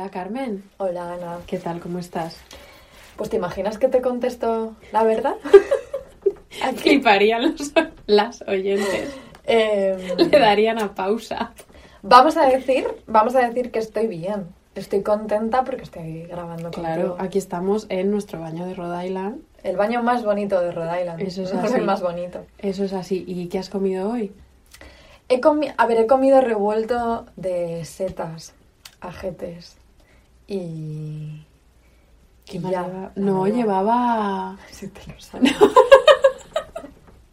Hola Carmen, Hola Ana. ¿qué tal? ¿Cómo estás? Pues te imaginas que te contesto la verdad. Fliparían los, las oyentes. Eh, Le darían a pausa. vamos a decir, vamos a decir que estoy bien. Estoy contenta porque estoy grabando Claro, contigo. aquí estamos en nuestro baño de Rhode Island. El baño más bonito de Rhode Island. Eso es No así. el más bonito. Eso es así. ¿Y qué has comido hoy? He comi- a ver, he comido revuelto de setas, ajetes y... ¿Qué y más ya, lleva- la No, verdad. llevaba... Sí, te lo sabes.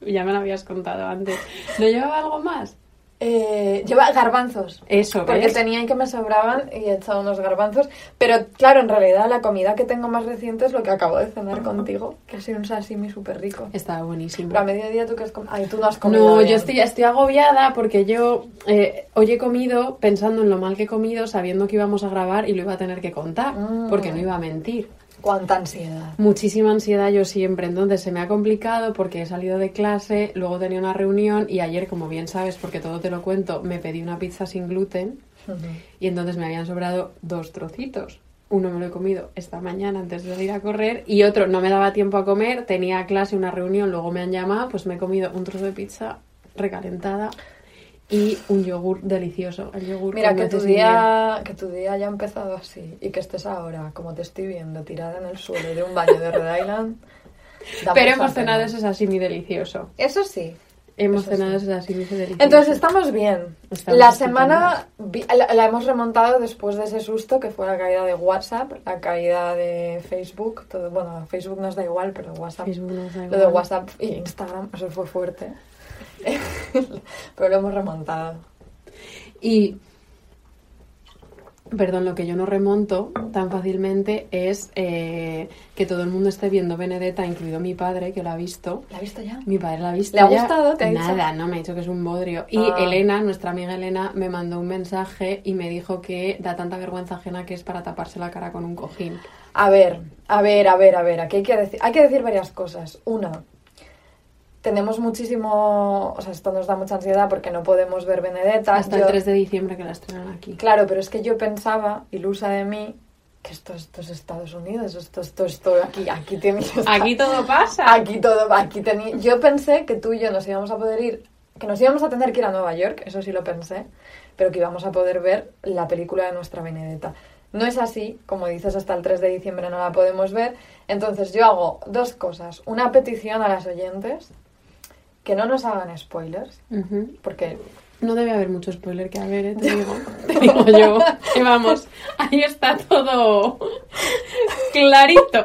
Ya me lo habías contado antes. ¿No llevaba algo más? Eh, lleva garbanzos. Eso, Porque ¿ves? tenía que me sobraban y he echado unos garbanzos. Pero claro, en realidad la comida que tengo más reciente es lo que acabo de cenar contigo, que ha sido un sashimi súper rico. Estaba buenísimo. Pero a mediodía tú que has comido... Ay, tú no has comido No, bien. yo estoy, estoy agobiada porque yo eh, hoy he comido pensando en lo mal que he comido, sabiendo que íbamos a grabar y lo iba a tener que contar, Mm. porque no iba a mentir. Cuánta ansiedad. Muchísima ansiedad yo siempre, entonces se me ha complicado porque he salido de clase, luego tenía una reunión y ayer, como bien sabes, porque todo te lo cuento, me pedí una pizza sin gluten y entonces me habían sobrado dos trocitos. Uno me lo he comido esta mañana antes de salir a correr y otro no me daba tiempo a comer, tenía clase, una reunión, luego me han llamado, pues me he comido un trozo de pizza recalentada y un yogur delicioso. El yogur Mira, que tu, día, que tu día haya empezado así y que estés ahora, como te estoy viendo, tirada en el suelo de un baño de Rhode Island. Pero hemos cenado ese sashimi delicioso. Eso sí. Hemos Eso cenado sí. ese sashimi delicioso. Entonces estamos bien. Estamos la semana vi- la, la hemos remontado después de ese susto que fue la caída de WhatsApp, la caída de Facebook. Todo, bueno, Facebook nos da igual, pero WhatsApp. Lo de. WhatsApp y Instagram, eso fue fuerte. pero lo hemos remontado. Y, perdón, lo que yo no remonto tan fácilmente es eh, que todo el mundo esté viendo Benedetta, incluido mi padre, que lo ha visto. ¿La has visto ya? Mi padre la ha visto. ¿Le ha ya. gustado? ¿Te ha dicho? Nada, no me ha dicho que es un bodrio. Y Ah. Elena, nuestra amiga Elena, me mandó un mensaje y me dijo que da tanta vergüenza ajena que es para taparse la cara con un cojín. A ver, a ver, a ver, a ver. Aquí hay que decir, hay que decir varias cosas. Una, tenemos muchísimo, o sea, esto nos da mucha ansiedad porque no podemos ver Benedetta. Hasta Yo- el 3 de diciembre que la estrenan aquí. Claro, pero es que yo pensaba, ilusa de mí, que esto, esto es Estados Unidos, esto, esto, esto, aquí, aquí tienes... Aquí todo pasa. Aquí todo, aquí tenía... Yo pensé que tú y yo nos íbamos a poder ir, que nos íbamos a tener que ir a Nueva York, eso sí lo pensé, pero que íbamos a poder ver la película de nuestra Benedetta. No es así, como dices, hasta el 3 de diciembre no la podemos ver. Entonces yo hago dos cosas. Una petición a las oyentes, que no nos hagan spoilers, porque No debe haber mucho spoiler que haber, ¿eh? te, digo, te digo yo. Que vamos, ahí está todo clarito.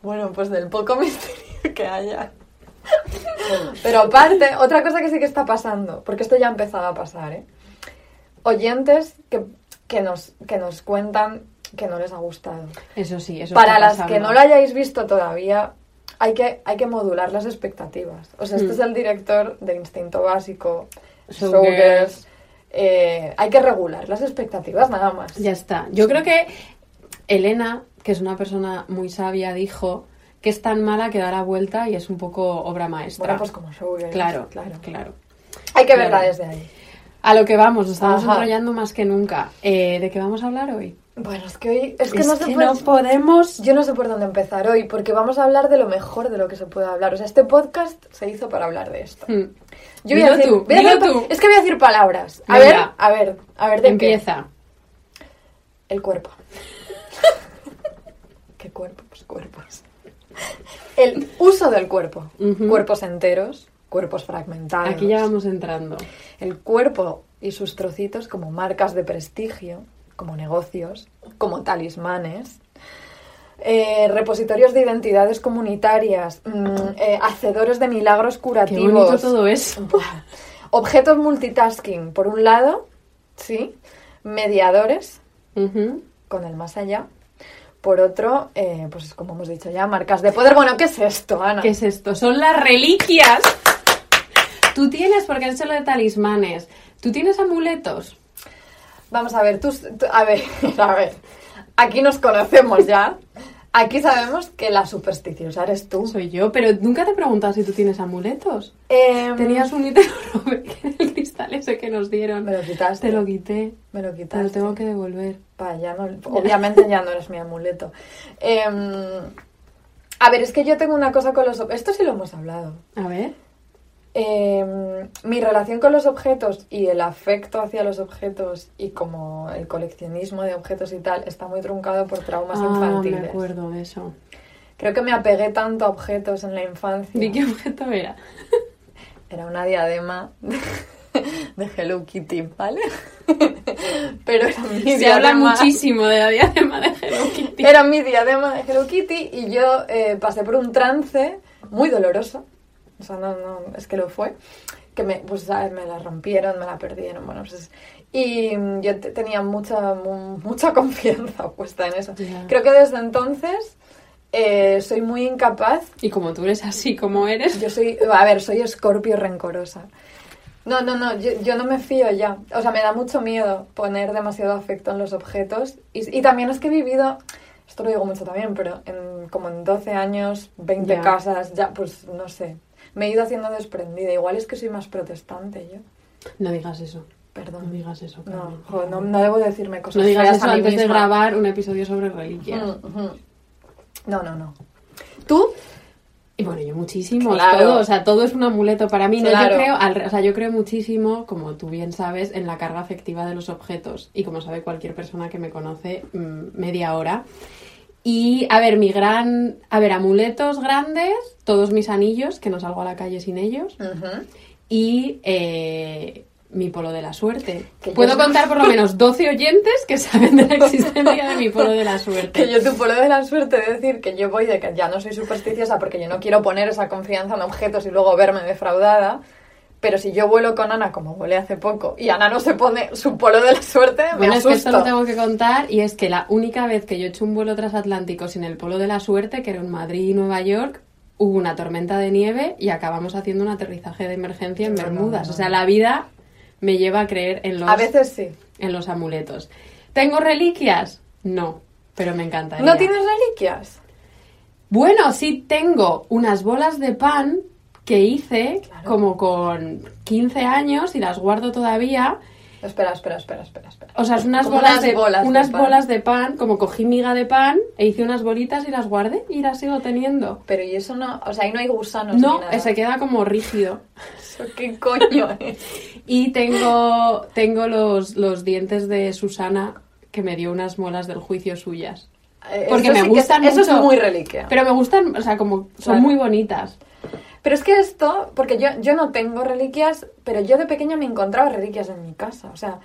Bueno, pues del poco misterio que haya. Pero aparte, otra cosa que sí que está pasando, porque esto ya ha empezado a pasar, ¿eh? Oyentes que, que, nos, que nos cuentan que no les ha gustado. Eso sí, eso Para las pasando. que no lo hayáis visto todavía, hay que, hay que modular las expectativas. O sea, este Mm. es el director de Instinto Básico, Showgirls. Eh, hay que regular las expectativas nada más. Ya está. Yo creo que Elena, que es una persona muy sabia, dijo que es tan mala que da la vuelta y es un poco obra maestra. Bueno, pues como Showgirls. claro, claro. claro. Hay que Claro. verla desde ahí. A lo que vamos, nos estamos Ajá. enrollando más que nunca. Eh, ¿De qué vamos a hablar hoy? Bueno, es que hoy... Es que no se puede... no podemos... Yo no sé por dónde empezar hoy, porque vamos a hablar de lo mejor de lo que se puede hablar. O sea, este podcast se hizo para hablar de esto. Hmm. Yo voy a decir- tú, voy a decir tú. Es que voy a decir palabras. A ver, a ver, a ver, ¿de qué? Empieza. El cuerpo. ¿Qué cuerpo? Pues cuerpos. El uso del cuerpo. Cuerpos enteros, cuerpos fragmentados. Aquí ya vamos entrando. El cuerpo y sus trocitos como marcas de prestigio, como negocios, como talismanes. eh, repositorios de identidades comunitarias, mm, eh, hacedores de milagros curativos. todo eso. Objetos multitasking, por un lado, sí, mediadores con el más allá. Por otro, eh, pues como hemos dicho ya, marcas de poder. Bueno, ¿qué es esto, Ana? ¿Qué es esto? Son las reliquias. Tú tienes, porque has hecho lo de talismanes, ¿tú tienes amuletos? Vamos a ver, tú, tú- a ver, a ver. Aquí nos conocemos ya. Aquí sabemos que la supersticiosa eres tú. Soy yo, pero nunca te he preguntado si tú tienes amuletos. Em, Tenías un te robé, que el cristal ese que nos dieron. Me lo quitaste. Te lo quité. Me lo Te quitaste. lo tengo que devolver. Pa, ya no- obviamente ya no eres mi amuleto. Em, a ver, es que yo tengo una cosa con los... Esto sí lo hemos hablado. A ver. Em, mi relación con los objetos y el afecto hacia los objetos y como el coleccionismo de objetos y tal está muy truncado por traumas ah, infantiles. me acuerdo de eso. Creo que me apegué tanto a objetos en la infancia. ¿De qué objeto era? Era una diadema de Hello Kitty, ¿vale? Pero era mi Se habla muchísimo de la diadema de Hello Kitty. Era mi diadema de Hello Kitty y yo eh, pasé por un trance muy doloroso. O sea, no, no, es que lo fue. Que me, pues, ¿sabes? me la rompieron, me la perdieron. Bueno, pues es- y mm, yo te- tenía mucha, mu- mucha confianza puesta en eso. Creo que desde entonces eh, soy muy incapaz Y como tú eres así como eres, yo soy, a ver, soy escorpio rencorosa. No, no, no, yo, yo no me fío ya. O sea, me da mucho miedo poner demasiado afecto en los objetos. Y, y también es que he vivido, esto lo digo mucho también, pero en, como en 12 años, 20 Ya. casas, ya, pues no sé. Me he ido haciendo desprendida. Igual es que soy más protestante yo. no digas eso. No Perdón. digas eso. No, no, no debo decirme cosas No digas eso a mí antes de misma. grabar un episodio sobre reliquias. Mm, ujú. No, no, no. ¿Tú? Y bueno, yo muchísimo, Claro. todo, o sea, todo es un amuleto para mí. No, Claro. yo creo, al o sea, yo creo muchísimo, como tú bien sabes, en la carga afectiva de los objetos. Y como sabe cualquier persona que me conoce, mm, media hora. Y, a ver, mi gran, a ver, amuletos grandes, todos mis anillos, que no salgo a la calle sin ellos. Y eh, mi polo de la suerte. Que Puedo contar por lo menos 12 oyentes que saben de la existencia de mi polo de la suerte. Que yo tu polo de la suerte de decir que yo voy de que ya no soy supersticiosa porque yo no quiero poner esa confianza en objetos y luego verme defraudada. Pero si yo vuelo con Ana, como volé hace poco, y Ana no se pone su polo de la suerte, me Bueno, es que esto lo tengo que contar y es que la única vez que yo he hecho un vuelo transatlántico sin el polo de la suerte, que era en Madrid y Nueva York, hubo una tormenta de nieve y acabamos haciendo un aterrizaje de emergencia en No, no, Bermudas. no. O sea, la vida me lleva a creer en los, A veces sí. en los amuletos. ¿Tengo reliquias? No, pero me encantaría. ¿No tienes reliquias? Bueno, sí tengo unas bolas de pan que hice Claro. como con 15 años y las guardo todavía. Espera, espera, espera, espera, espera. O sea, es unas Como bolas, unas de, bolas de unas pan. bolas de pan, como cogí miga de pan e hice unas bolitas y las guardé y las sigo teniendo. Pero y eso no, o sea, ahí no hay gusanos ni No, nada. se queda como rígido. ¿Eso ¿Qué coño es? Y tengo, tengo los, los dientes de Susana que me dio unas muelas del juicio suyas. Eh, Porque eso me sí que es- gustan Eso es muy reliquia. Pero me gustan, o sea, como son Claro. muy bonitas. Pero es que esto, porque yo, yo no tengo reliquias, pero yo de pequeña me encontraba reliquias en mi casa. O sea,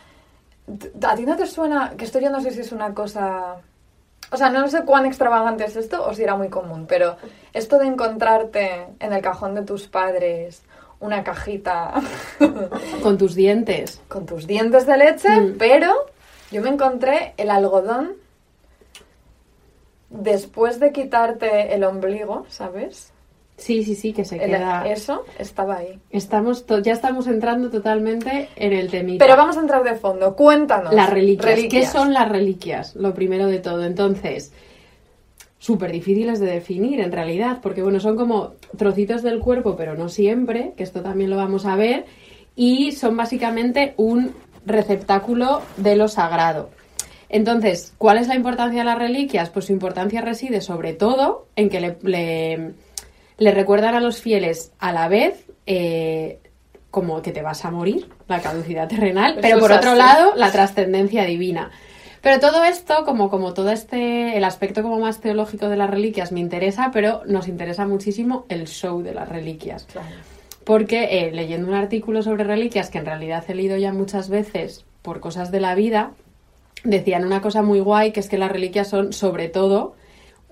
¿a ti no te suena? Que esto yo no sé si es una cosa... O sea, no sé cuán extravagante es esto o si era muy común, pero esto de encontrarte en el cajón de tus padres una cajita Con tus dientes. con tus dientes de leche, Mm. pero yo me encontré el algodón después de quitarte el ombligo, ¿sabes? Sí, sí, sí, que se queda. eso estaba ahí. Estamos to- ya estamos entrando totalmente en el temita. Pero vamos a entrar de fondo. Cuéntanos. Las reliquias. ¿Qué son las reliquias? Lo primero de todo. Entonces, súper difíciles de definir en realidad, porque bueno, son como trocitos del cuerpo, pero no siempre, que esto también lo vamos a ver, y son básicamente un receptáculo de lo sagrado. Entonces, ¿cuál es la importancia de las reliquias? Pues su importancia reside sobre todo en que le, le- le recuerdan a los fieles a la vez eh, como que te vas a morir, la caducidad terrenal, pero por otro lado, la trascendencia divina. Pero todo esto, como, como todo este, el aspecto como más teológico de las reliquias me interesa, pero nos interesa muchísimo el show de las reliquias. Claro. Porque eh, leyendo un artículo sobre reliquias, que en realidad he leído ya muchas veces por cosas de la vida, decían una cosa muy guay, que es que las reliquias son sobre todo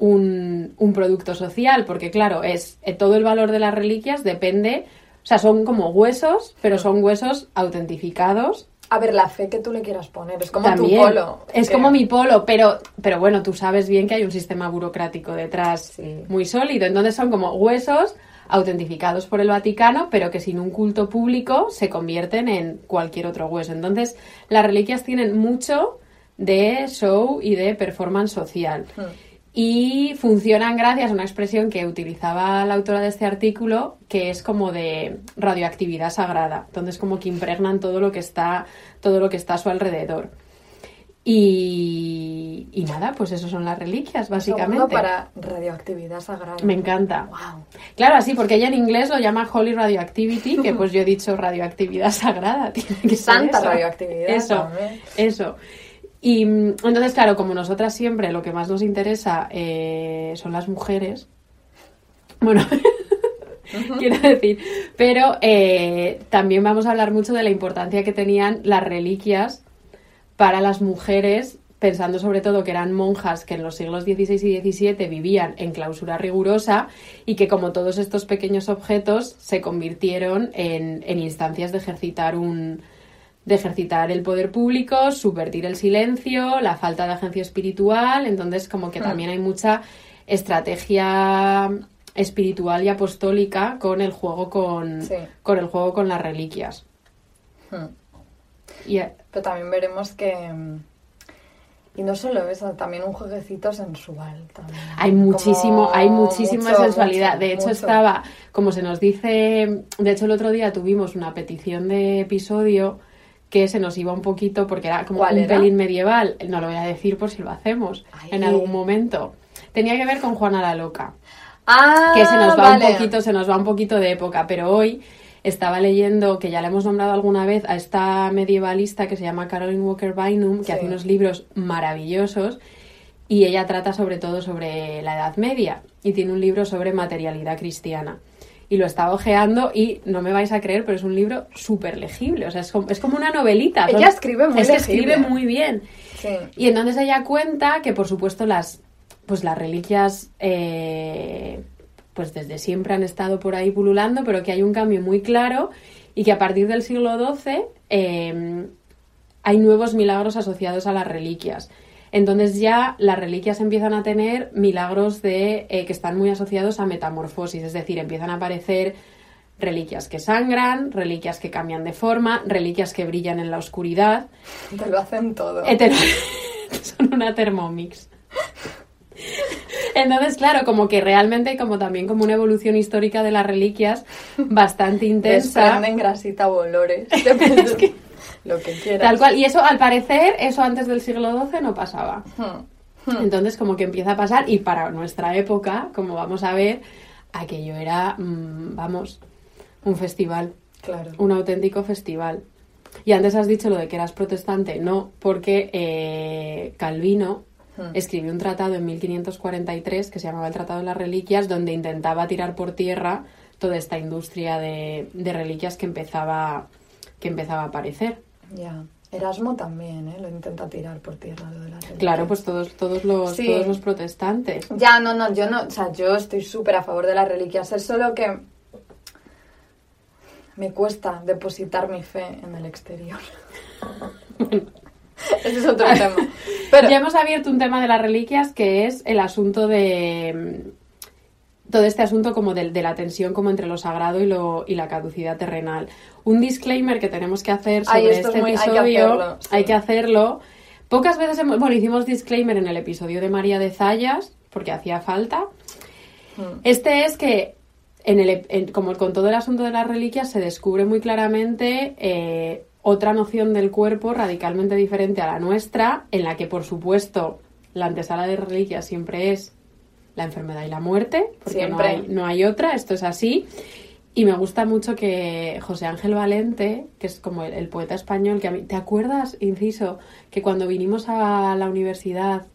un, un producto social, porque claro, es eh, todo el valor de las reliquias depende, o sea, son como huesos, pero son huesos autentificados A ver, la fe que tú le quieras poner. Es como también. tu polo. Es que- como mi polo, pero, pero bueno, tú sabes bien que hay un sistema burocrático detrás Sí. muy sólido. Entonces son como huesos autentificados por el Vaticano, pero que sin un culto público se convierten en cualquier otro hueso. Entonces, las reliquias tienen mucho de show y de performance social. Hmm. Y funcionan gracias a una expresión que utilizaba la autora de este artículo, que es como de radioactividad sagrada. Entonces, como que impregnan todo lo que está, todo lo que está a su alrededor. Y, y nada, pues eso son las reliquias, básicamente. Para radioactividad sagrada. Me encanta. Wow. Claro, así, porque ella en inglés lo llama Holy Radioactivity, que pues yo he dicho radioactividad sagrada. Tiene que ser Santa eso. radioactividad. Eso, también. eso. Y mm, entonces, claro, como nosotras siempre lo que más nos interesa eh, son las mujeres, bueno, quiero decir, pero eh, también vamos a hablar mucho de la importancia que tenían las reliquias para las mujeres, pensando sobre todo que eran monjas que en los siglos XVI y XVII vivían en clausura rigurosa y que como todos estos pequeños objetos se convirtieron en, en instancias de ejercitar un de ejercitar el poder público, subvertir el silencio, la falta de agencia espiritual, entonces como que también hay mucha estrategia espiritual y apostólica con el juego con, Sí. con el juego con las reliquias. Hmm. Y, eh, Pero también veremos que... mm, Y no solo eso, también un jueguecito sensual. También. Hay muchísimo, Como hay muchísima mucho, sensualidad. mucho, de hecho, mucho. estaba, como se nos dice, de hecho el otro día tuvimos una petición de episodio que se nos iba un poquito porque era como ¿Cuál un era? pelín medieval. No lo voy a decir por si lo hacemos Ay. en algún momento. Tenía que ver con Juana la Loca, Ah, que se nos va vale. un poquito, se nos va un poquito de época, pero hoy estaba leyendo, que ya la hemos nombrado alguna vez, a esta medievalista que se llama Caroline Walker Bynum, que Sí. hace unos libros maravillosos y ella trata sobre todo sobre la Edad Media y tiene un libro sobre materialidad cristiana. Y lo estaba ojeando y no me vais a creer, pero es un libro súper legible. O sea, es como, es como una novelita. Ella escribe muy Es que escribe muy bien. Sí. Y entonces ella cuenta que, por supuesto, las, pues las reliquias, eh, pues desde siempre han estado por ahí pululando, pero que hay un cambio muy claro y que a partir del siglo XII eh, hay nuevos milagros asociados a las reliquias. Entonces ya las reliquias empiezan a tener milagros de, eh, que están muy asociados a metamorfosis, es decir, empiezan a aparecer reliquias que sangran, reliquias que cambian de forma, reliquias que brillan en la oscuridad. Te lo hacen todo. Hetero- son una Thermomix. Entonces, claro, como que realmente, como también como una evolución histórica de las reliquias bastante intensa. Desprenden grasita o olores. Lo que quieras. Tal cual. Y eso, al parecer, eso antes del siglo XII no pasaba. Hmm. Entonces, como que empieza a pasar, y para nuestra época, como vamos a ver, aquello era, mm, vamos, un festival, Claro. un auténtico festival. Y antes has dicho lo de que eras protestante, no, porque eh, Calvino Hmm. escribió un tratado en 1543 que se llamaba el Tratado de las Reliquias, donde intentaba tirar por tierra toda esta industria de, de reliquias que empezaba, que empezaba a aparecer. Ya. Erasmo también, ¿eh? Lo intenta tirar por tierra lo de la religión. Claro, pues todos, todos, los, Sí. todos los protestantes. Ya, no, no, yo no, o sea, yo estoy súper a favor de las reliquias, es solo que me cuesta depositar mi fe en el exterior. Ese es otro tema. Pero, Ya hemos abierto un tema de las reliquias que es el asunto de mm, todo este asunto como de, de la tensión como entre lo sagrado y, lo, y la caducidad terrenal. Un disclaimer que tenemos que hacer sobre Ay, esto es este muy- hay que episodio, hacerlo, sí. hay que hacerlo. Pocas veces hemos, bueno, hicimos disclaimer en el episodio de María de Zayas, porque hacía falta. Mm. Este es que, en el, en- como con todo el asunto de las reliquias, se descubre muy claramente eh, otra noción del cuerpo radicalmente diferente a la nuestra, en la que, por supuesto, la antesala de reliquias siempre es la enfermedad y la muerte, porque Siempre. No, hay, no hay otra, esto es así. Y me gusta mucho que José Ángel Valente, que es como el, el poeta español, que a mí, ¿te acuerdas, inciso, que cuando vinimos a la universidad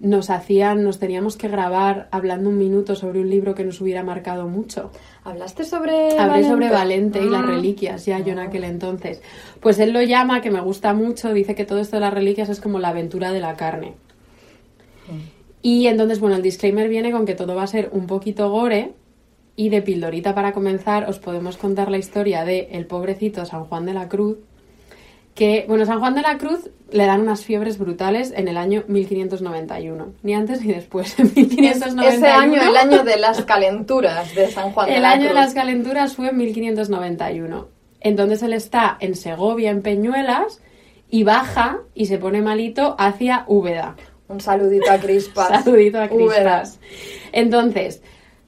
nos hacían, nos teníamos que grabar hablando un minuto sobre un libro que nos hubiera marcado mucho. ¿hablaste sobre Hablé Valente? sobre Valente y las Mm. reliquias, ya yo en aquel entonces. Pues él lo llama, que me gusta mucho, dice que todo esto de las reliquias es como la aventura de la carne. Y entonces, bueno, el disclaimer viene con que todo va a ser un poquito gore. Y de pildorita para comenzar, os podemos contar la historia de el pobrecito San Juan de la Cruz. Que, bueno, San Juan de la Cruz le dan unas fiebres brutales en el año 1591. Ni antes ni después. En Es- 1591. ese año, el año de las calenturas de San Juan de El la año de Cruz. las calenturas fue en 1591. Entonces él está en Segovia, en Peñuelas, y baja y se pone malito hacia Úbeda. Un saludito a Crispas. Saludito a. Crispas. Entonces,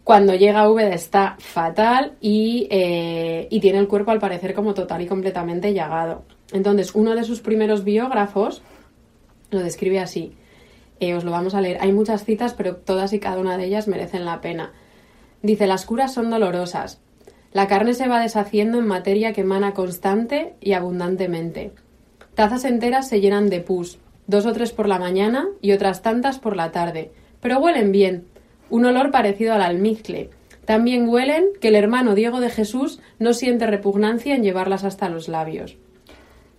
cuando llega a Úbeda está fatal y, eh, y tiene el cuerpo al parecer como total y completamente llagado. Entonces, uno de sus primeros biógrafos lo describe así. Eh, os lo vamos a leer. Hay muchas citas, pero todas y cada una de ellas merecen la pena. Dice, las curas son dolorosas. La carne se va deshaciendo en materia que emana constante y abundantemente. Tazas enteras se llenan de pus, dos o tres por la mañana y otras tantas por la tarde, pero huelen bien, un olor parecido al almizcle. También huelen que el hermano Diego de Jesús no siente repugnancia en llevarlas hasta los labios.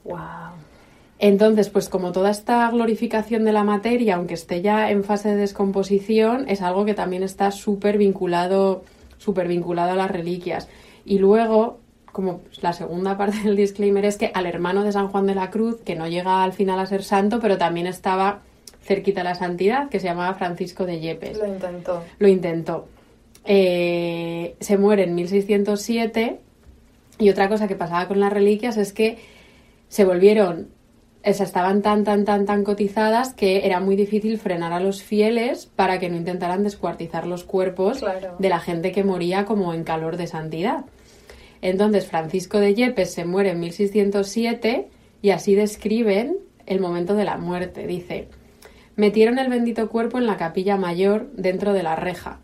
Wow. Entonces, pues como toda esta glorificación de la materia, aunque esté ya en fase de descomposición, es algo que también está súper vinculado, súper vinculado a las reliquias. Y luego, como la segunda parte del disclaimer es que al hermano de San Juan de la Cruz, que no llega al final a ser santo, pero también estaba cerquita a la santidad, que se llamaba Francisco de Yepes. Lo intentó. Lo intentó. Eh, se muere en 1607 y otra cosa que pasaba con las reliquias es que se volvieron, o sea, estaban tan, tan, tan, tan cotizadas que era muy difícil frenar a los fieles para que no intentaran descuartizar los cuerpos Claro. de la gente que moría como en calor de santidad. Entonces Francisco de Yepes se muere en 1607 y así describen el momento de la muerte. Dice, metieron el bendito cuerpo en la capilla mayor dentro de la reja.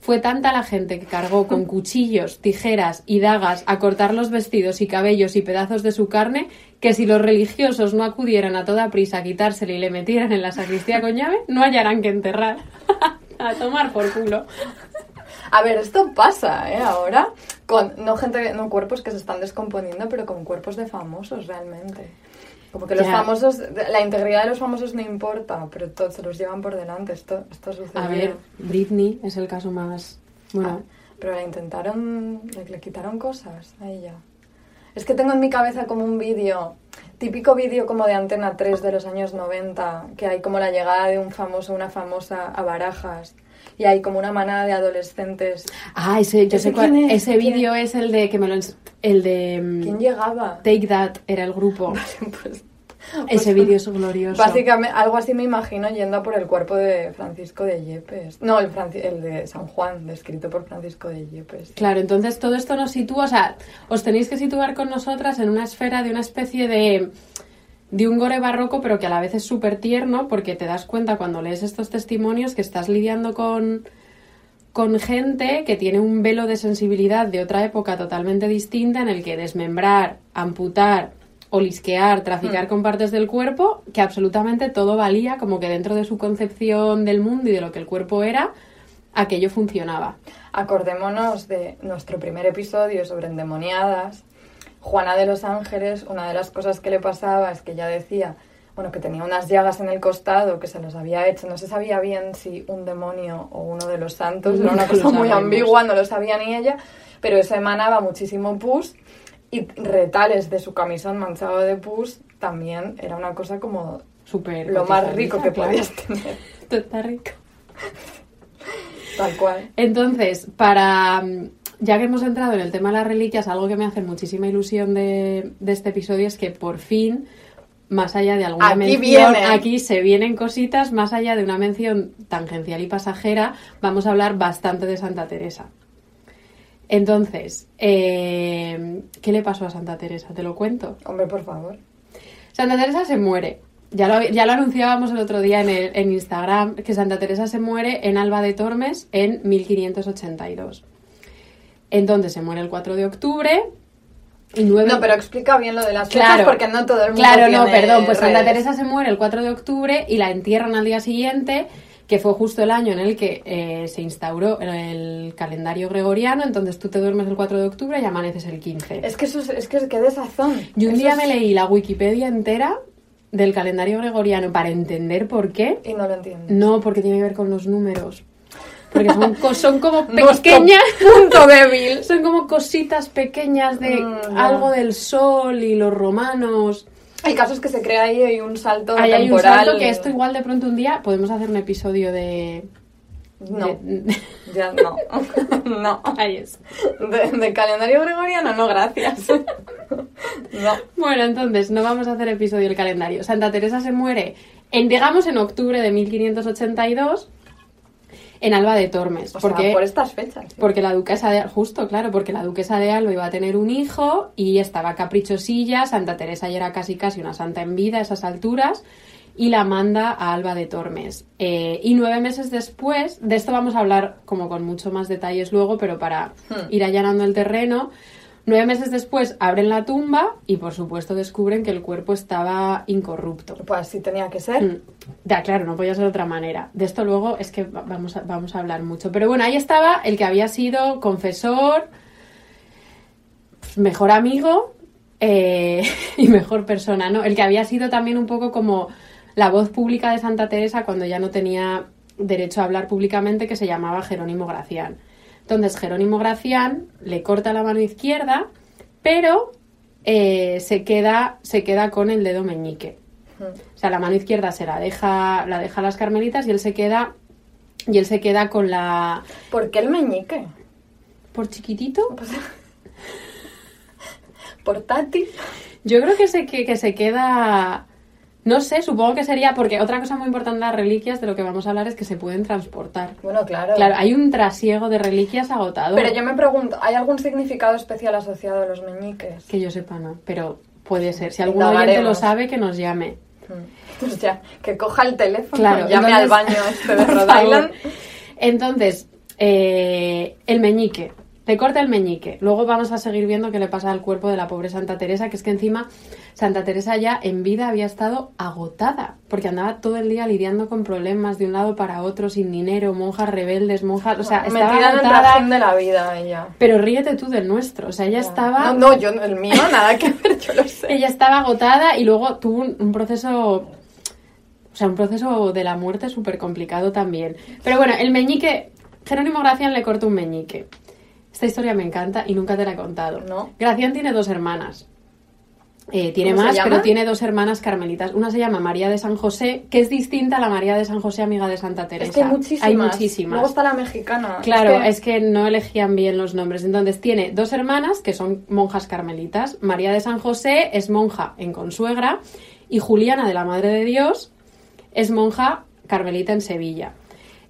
Fue tanta la gente que cargó con cuchillos, tijeras y dagas a cortar los vestidos y cabellos y pedazos de su carne que si los religiosos no acudieran a toda prisa a quitársele y le metieran en la sacristía con llave, no hallarán que enterrar. a tomar por culo. A ver, esto pasa, ¿eh? Ahora, con no gente, no cuerpos que se están descomponiendo, pero con cuerpos de famosos realmente. Como que los famosos, la integridad de los famosos no importa, pero todos se los llevan por delante. Esto, esto sucedió. A ver, Britney es el caso más... Bueno, Pero le intentaron, le, le quitaron cosas a ella. Es que tengo en mi cabeza como un vídeo, típico vídeo como de Antena 3 de los años 90, que hay como la llegada de un famoso, una famosa a Barajas, y hay como una manada de adolescentes. Ah, ese, yo ¿Ese sé cuál- es? ese vídeo es el de que me lo el de mm, ¿Quién llegaba? Take That era el grupo. Pues- ese pues- vídeo es glorioso. Básicamente, algo así me imagino yendo a por el cuerpo de Francisco de Yepes. No, el, Franci- el de San Juan, descrito por Francisco de Yepes. Claro, entonces todo esto nos sitúa, o sea, os tenéis que situar con nosotras en una esfera de una especie de de un gore barroco, pero que a la vez es súper tierno, porque te das cuenta cuando lees estos testimonios que estás lidiando con, con gente que tiene un velo de sensibilidad de otra época totalmente distinta en el que desmembrar, amputar, olisquear, traficar con partes del cuerpo, que absolutamente todo valía, como que dentro de su concepción del mundo y de lo que el cuerpo era, aquello funcionaba. Acordémonos de nuestro primer episodio sobre endemoniadas. Juana de los Ángeles, una de las cosas que le pasaba es que ella decía, bueno, que tenía unas llagas en el costado que se los había hecho. No se sabía bien si un demonio o uno de los santos. Era una cosa muy ambigua, no lo sabía ni ella. Pero eso emanaba muchísimo pus y retales de su camisón manchado de pus también era una cosa como Súper lo más rico que claro. podías tener. Está rico. Tal cual. Entonces, para. Ya que hemos entrado en el tema de las reliquias, algo que me hace muchísima ilusión de, de este episodio es que por fin, más allá de alguna Aquí mención, viene. aquí se vienen cositas, más allá de una mención tangencial y pasajera, vamos a hablar bastante de Santa Teresa. Entonces, eh, ¿qué le pasó a Santa Teresa? Te lo cuento. Hombre, por favor. Santa Teresa se muere. Ya lo, ya lo anunciábamos el otro día en, el- en Instagram, que Santa Teresa se muere en Alba de Tormes en 1582. Entonces se muere el 4 de octubre y. No, pero explica bien lo de las fechas Claro, porque no todo el mundo Claro, no, perdón, pues Santa. Teresa se muere el 4 de octubre y la entierran al día siguiente, que fue justo el año en el que eh, se instauró el calendario gregoriano, entonces tú te duermes el 4 de octubre y amaneces el 15. Es que eso es, es que qué desazón. Yo un Eso día es- me leí la Wikipedia entera del calendario gregoriano para entender por qué. Y no lo entiendo. No, porque tiene que ver con los números. Porque son, son como pequeñas. punto débil. Son como cositas pequeñas de Mm, algo del sol y los romanos. El caso es que se crea ahí hay un salto Ahí hay un temporal. salto que esto igual de pronto un día podemos hacer un episodio de... No, de- ya no. no. Ahí es. De, de calendario gregoriano, no, gracias. no. Bueno, entonces no vamos a hacer episodio del calendario. Santa Teresa se muere En, digamos en octubre de 1582 en Alba de Tormes. O porque, sea, por estas fechas. sí. porque la duquesa de justo, claro, porque la duquesa de Alba iba a tener un hijo y estaba caprichosilla, Santa Teresa ya era casi casi una santa en vida a esas alturas y la manda a Alba de Tormes. Eh, y nueve meses después, de esto vamos a hablar como con mucho más detalles luego, pero para Hmm. ir allanando el terreno, nueve meses después abren la tumba y por supuesto descubren que el cuerpo estaba incorrupto. Pues así tenía que ser. Mm. Ya, claro, no podía ser de otra manera. De esto luego es que va- vamos a, vamos a hablar mucho. Pero bueno, ahí estaba el que había sido confesor, mejor amigo eh, y mejor persona, ¿no? El que había sido también un poco como la voz pública de Santa Teresa cuando ya no tenía derecho a hablar públicamente, que se llamaba Jerónimo Gracián. Entonces, Jerónimo Gracián le corta la mano izquierda, pero eh, se, queda, se queda con el dedo meñique. Mm. O sea, la mano izquierda se la deja, la deja a las carmelitas y él se queda y él se queda con la ¿Por qué el meñique? por chiquitito. Pues- Portátil. Yo creo que se que, que se queda no sé, supongo que sería porque otra cosa muy importante de las reliquias de lo que vamos a hablar es que se pueden transportar. Bueno, claro. Claro, hay un trasiego de reliquias agotador. Pero yo me pregunto, ¿hay algún significado especial asociado a los meñiques? Que yo sepa, no, pero puede ser. Si algún oyente Indagaremos. lo sabe, que nos llame. Mm. Pues ya, que coja el teléfono, Claro, llame entonces- al baño este de Rhode. Island. Entonces, eh, el meñique. Le corta el meñique. Luego vamos a seguir viendo qué le pasa al cuerpo de la pobre Santa Teresa, que es que encima Santa Teresa ya en vida había estado agotada, porque andaba todo el día lidiando con problemas de un lado para otro, sin dinero, monjas rebeldes, monjas, o sea, estaba Metida en el de la vida ella. Pero ríete tú del nuestro, o sea, ella estaba... No, no, yo, no- el mío nada que ver, yo lo sé. Ella estaba agotada y luego tuvo un, un proceso, o sea, un proceso de la muerte súper complicado también. Pero bueno, el meñique, Jerónimo Gracián le cortó un meñique. Esta historia me encanta y nunca te la he contado. No. Gracián tiene dos hermanas. Eh, tiene ¿Cómo se más, pero tiene dos hermanas carmelitas. Una se llama María de San José, que es distinta a la María de San José, amiga de Santa Teresa. Es que hay muchísimas. Hay muchísimas. Luego está la mexicana. Claro, que- es que no elegían bien los nombres. Entonces tiene dos hermanas que son monjas carmelitas. María de San José es monja en Consuegra y Juliana de la Madre de Dios es monja carmelita en Sevilla.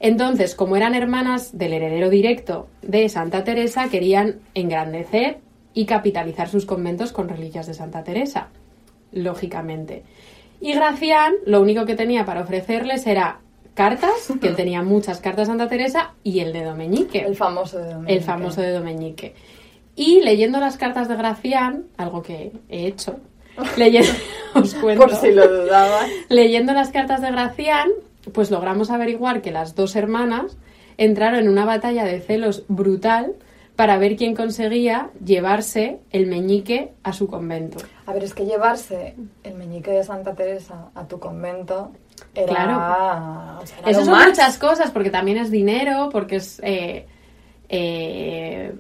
Entonces, como eran hermanas del heredero directo de Santa Teresa, querían engrandecer y capitalizar sus conventos con reliquias de Santa Teresa, lógicamente. Y Gracián lo único que tenía para ofrecerles era cartas, que él tenía muchas cartas de Santa Teresa, y el dedo meñique. El famoso de Domenico. El famoso dedo meñique. Y leyendo las cartas de Gracián, algo que he hecho, leyendo, os cuento, Por si lo dudabas. leyendo las cartas de Gracián, pues logramos averiguar que las dos hermanas entraron en una batalla de celos brutal para ver quién conseguía llevarse el meñique a su convento. A ver, es que llevarse el meñique de Santa Teresa a tu convento era... Claro. o sea, era Eso son más. muchas cosas, porque también es dinero, porque es eh, eh,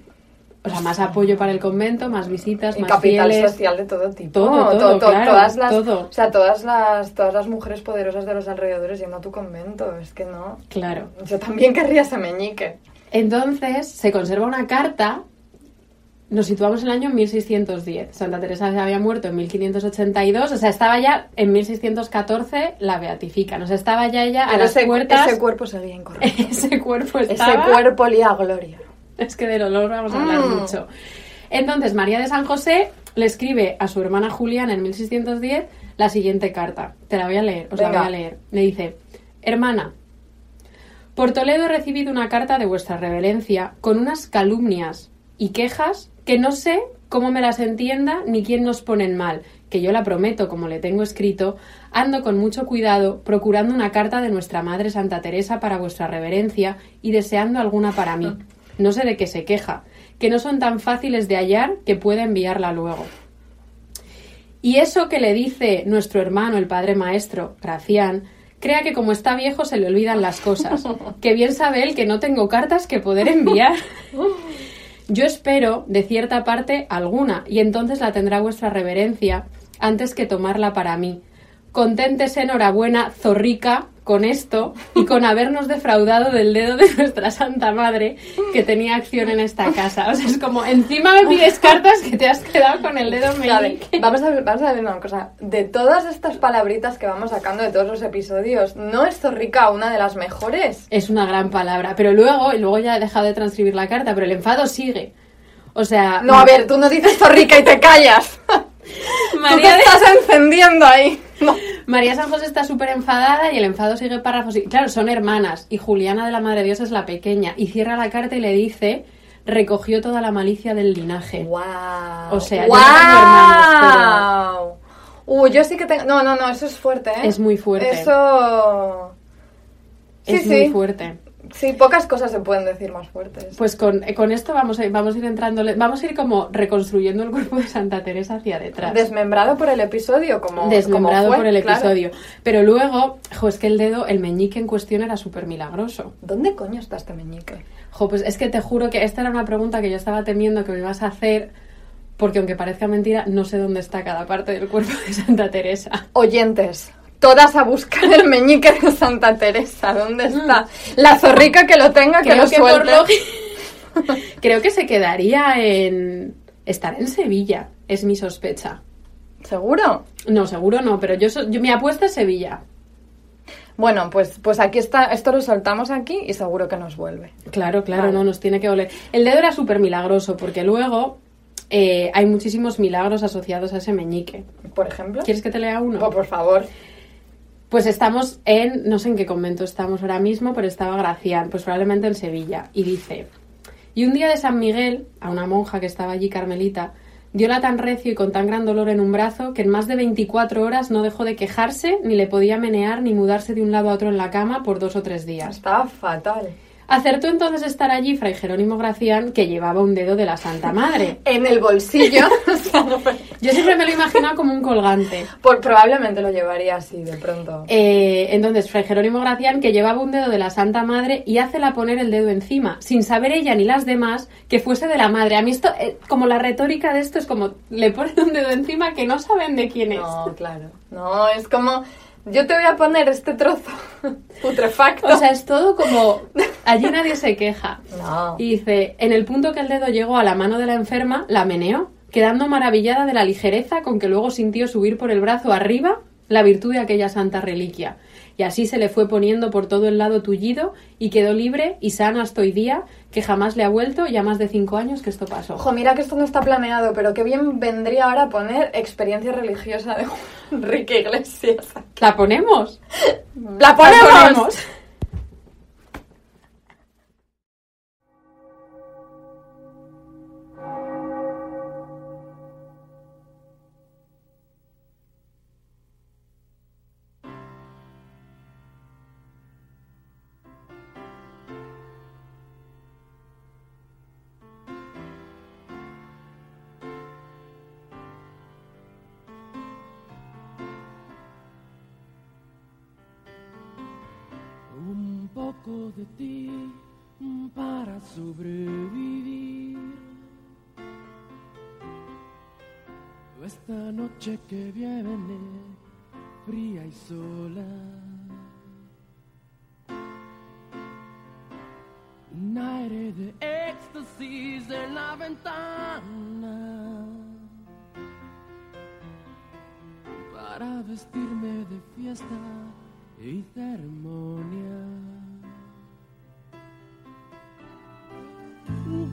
o sea, más apoyo para el convento, más visitas, Y más capital fieles. social de todo tipo. Todo, To- todo, to- claro, todas las, todo. O sea, todas las, todas las mujeres poderosas de los alrededores yendo a tu convento. Es que no. Claro. Yo también querría ese meñique. Entonces se conserva una carta. Nos situamos en el año 1610. Santa Teresa se había muerto en 1582, o sea, estaba ya en 1614 la beatifican, o sea, estaba ya ella a Pero las ese, puertas. ese cuerpo sería incorrecto. ese cuerpo ese estaba. cuerpo olía a gloria. Es que del olor vamos a hablar Mm. mucho. Entonces, María de San José le escribe a su hermana Juliana en 1610 la siguiente carta. Te la voy a leer, os la voy a leer. Le dice, hermana, por Toledo he recibido una carta de vuestra reverencia con unas calumnias y quejas que no sé cómo me las entienda ni quién nos ponen mal, que yo la prometo, como le tengo escrito, ando con mucho cuidado procurando una carta de nuestra Madre Santa Teresa para vuestra reverencia y deseando alguna para mí. No sé de qué se queja, que no son tan fáciles de hallar que pueda enviarla luego. Y eso que le dice nuestro hermano, el padre maestro, Gracián, crea que como está viejo se le olvidan las cosas. Que bien sabe él que no tengo cartas que poder enviar. Yo espero, de cierta parte, alguna, y entonces la tendrá vuestra reverencia antes que tomarla para mí. Conténtese, enhorabuena, zorrica, con esto y con habernos defraudado del dedo de nuestra Santa Madre que tenía acción en esta casa. O sea, es como, encima me pides cartas que te has quedado con el dedo meñique. Vamos a, vamos a ver una cosa. De todas estas palabritas que vamos sacando de todos los episodios, ¿no es Zorrica una de las mejores? Es una gran palabra. Pero luego, y luego ya he dejado de transcribir la carta, pero el enfado sigue. O sea... No, a ver, tú no dices Zorrica y te callas. María tú te estás encendiendo ahí. María San José está súper enfadada y el enfado sigue párrafos. Y, claro, son hermanas y Juliana de la Madre Dios es la pequeña. Y cierra la carta y le dice, recogió toda la malicia del linaje. ¡Wow! O sea, ¡Wow! hermanos, pero... Uh, yo sí que tengo... No, no, no, eso es fuerte, ¿eh? Es muy fuerte. Eso... Sí, es sí. muy fuerte. Sí, pocas cosas se pueden decir más fuertes. Pues con, eh, con esto vamos a, ir- vamos a ir entrando, vamos a ir como reconstruyendo el cuerpo de Santa Teresa hacia detrás. Desmembrado por el episodio, como Desmembrado como fue, por el claro. episodio. Pero luego, jo, es que el dedo, el meñique en cuestión era súper milagroso. ¿Dónde coño está este meñique? Jo, pues es que te juro que esta era una pregunta que yo estaba temiendo que me ibas a hacer, porque aunque parezca mentira, no sé dónde está cada parte del cuerpo de Santa Teresa. Oyentes, todas a buscar el meñique de Santa Teresa. ¿Dónde está? La zorrica que lo tenga, que. Creo lo que por suelte. lo- Creo que se quedaría en... Estar en Sevilla, es mi sospecha. ¿Seguro? No, seguro no, pero yo, so- yo mi apuesta es Sevilla. Bueno, pues, pues aquí está, esto lo soltamos aquí y seguro que nos vuelve. Claro, claro, Vale. no, nos tiene que oler. El dedo era súper milagroso, porque luego eh, hay muchísimos milagros asociados a ese meñique. Por ejemplo. ¿Quieres que te lea uno? Oh, por favor. Pues estamos en, no sé en qué convento estamos ahora mismo, pero estaba Gracián, pues probablemente en Sevilla. Y dice, y un día de San Miguel, a una monja que estaba allí, Carmelita, diola tan recio y con tan gran dolor en un brazo que en más de 24 horas no dejó de quejarse, ni le podía menear, ni mudarse de un lado a otro en la cama por dos o tres días. Estaba fatal. Acertó entonces estar allí Fray Jerónimo Gracián, que llevaba un dedo de la Santa Madre. En el bolsillo. Yo siempre me lo imaginaba como un colgante. Por, probablemente lo llevaría así de pronto. Eh, entonces, Fray Jerónimo Gracián, que llevaba un dedo de la Santa Madre y hácela poner el dedo encima, sin saber ella ni las demás que fuese de la madre. A mí esto, eh, como la retórica de esto es como, le ponen un dedo encima que no saben de quién es. No, claro. No, es como, yo te voy a poner este trozo putrefacto. O sea, es todo como, allí nadie se queja. no. Y dice, en el punto que el dedo llegó a la mano de la enferma, la meneó, quedando maravillada de la ligereza con que luego sintió subir por el brazo arriba la virtud de aquella santa reliquia. Y así se le fue poniendo por todo el lado tullido y quedó libre y sana hasta hoy día, que jamás le ha vuelto ya más de cinco años que esto pasó. Ojo, mira que esto no está planeado, pero qué bien vendría ahora poner experiencia religiosa de Enrique Iglesias. ¿La ponemos? ¡La ¡La ponemos! Noche que viene, fría y sola. Un aire de éxtasis en la ventana. Para vestirme de fiesta y ceremonia.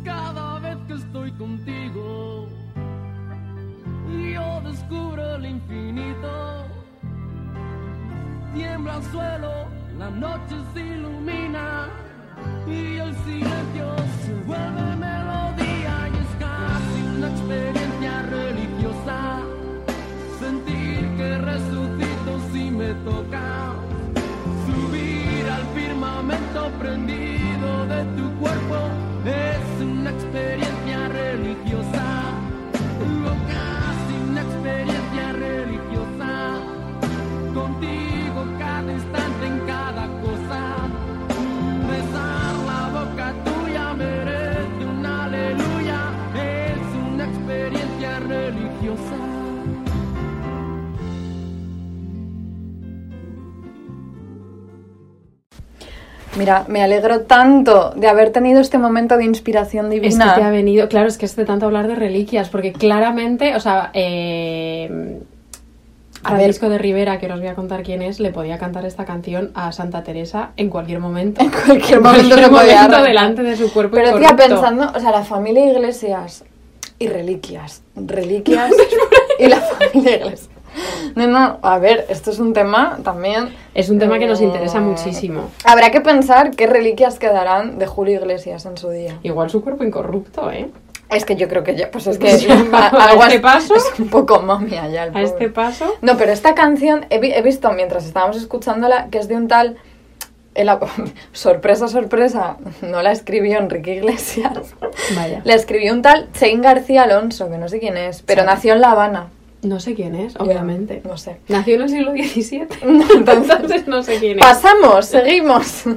Cada vez que estoy contigo, El suelo, la noche se ilumina y el silencio se vuelve Mira, me alegro tanto de haber tenido este momento de inspiración Es que divina. te ha venido, claro, es que es de tanto hablar de reliquias, porque claramente, o sea, eh, A ver. Francisco de Rivera, que os voy a contar quién es, le podía cantar esta canción a Santa Teresa en cualquier momento. En cualquier En momento cualquier momento delante de su cuerpo Pero tía, pensando, o sea, la familia Iglesias y reliquias. Reliquias y la familia Iglesias. No, no, a ver, esto es un tema también. Es un tema que nos eh, interesa muchísimo. Habrá que pensar qué reliquias quedarán de Julio Iglesias en su día. Igual su cuerpo incorrupto, ¿eh? Es que yo creo que ya, pues es que a- este es- paso. es un poco momia ya el A pobre. este paso. No, pero esta canción he, vi- he visto mientras estábamos escuchándola que es de un tal. el sorpresa, sorpresa, no la escribió Enrique Iglesias. Vaya. La escribió un tal Chain García Alonso, que no sé quién es, pero Sí. nació en La Habana. No sé quién es, obviamente. No sé. Nació en el siglo XVII. Entonces- no sé quién es. Pasamos, seguimos.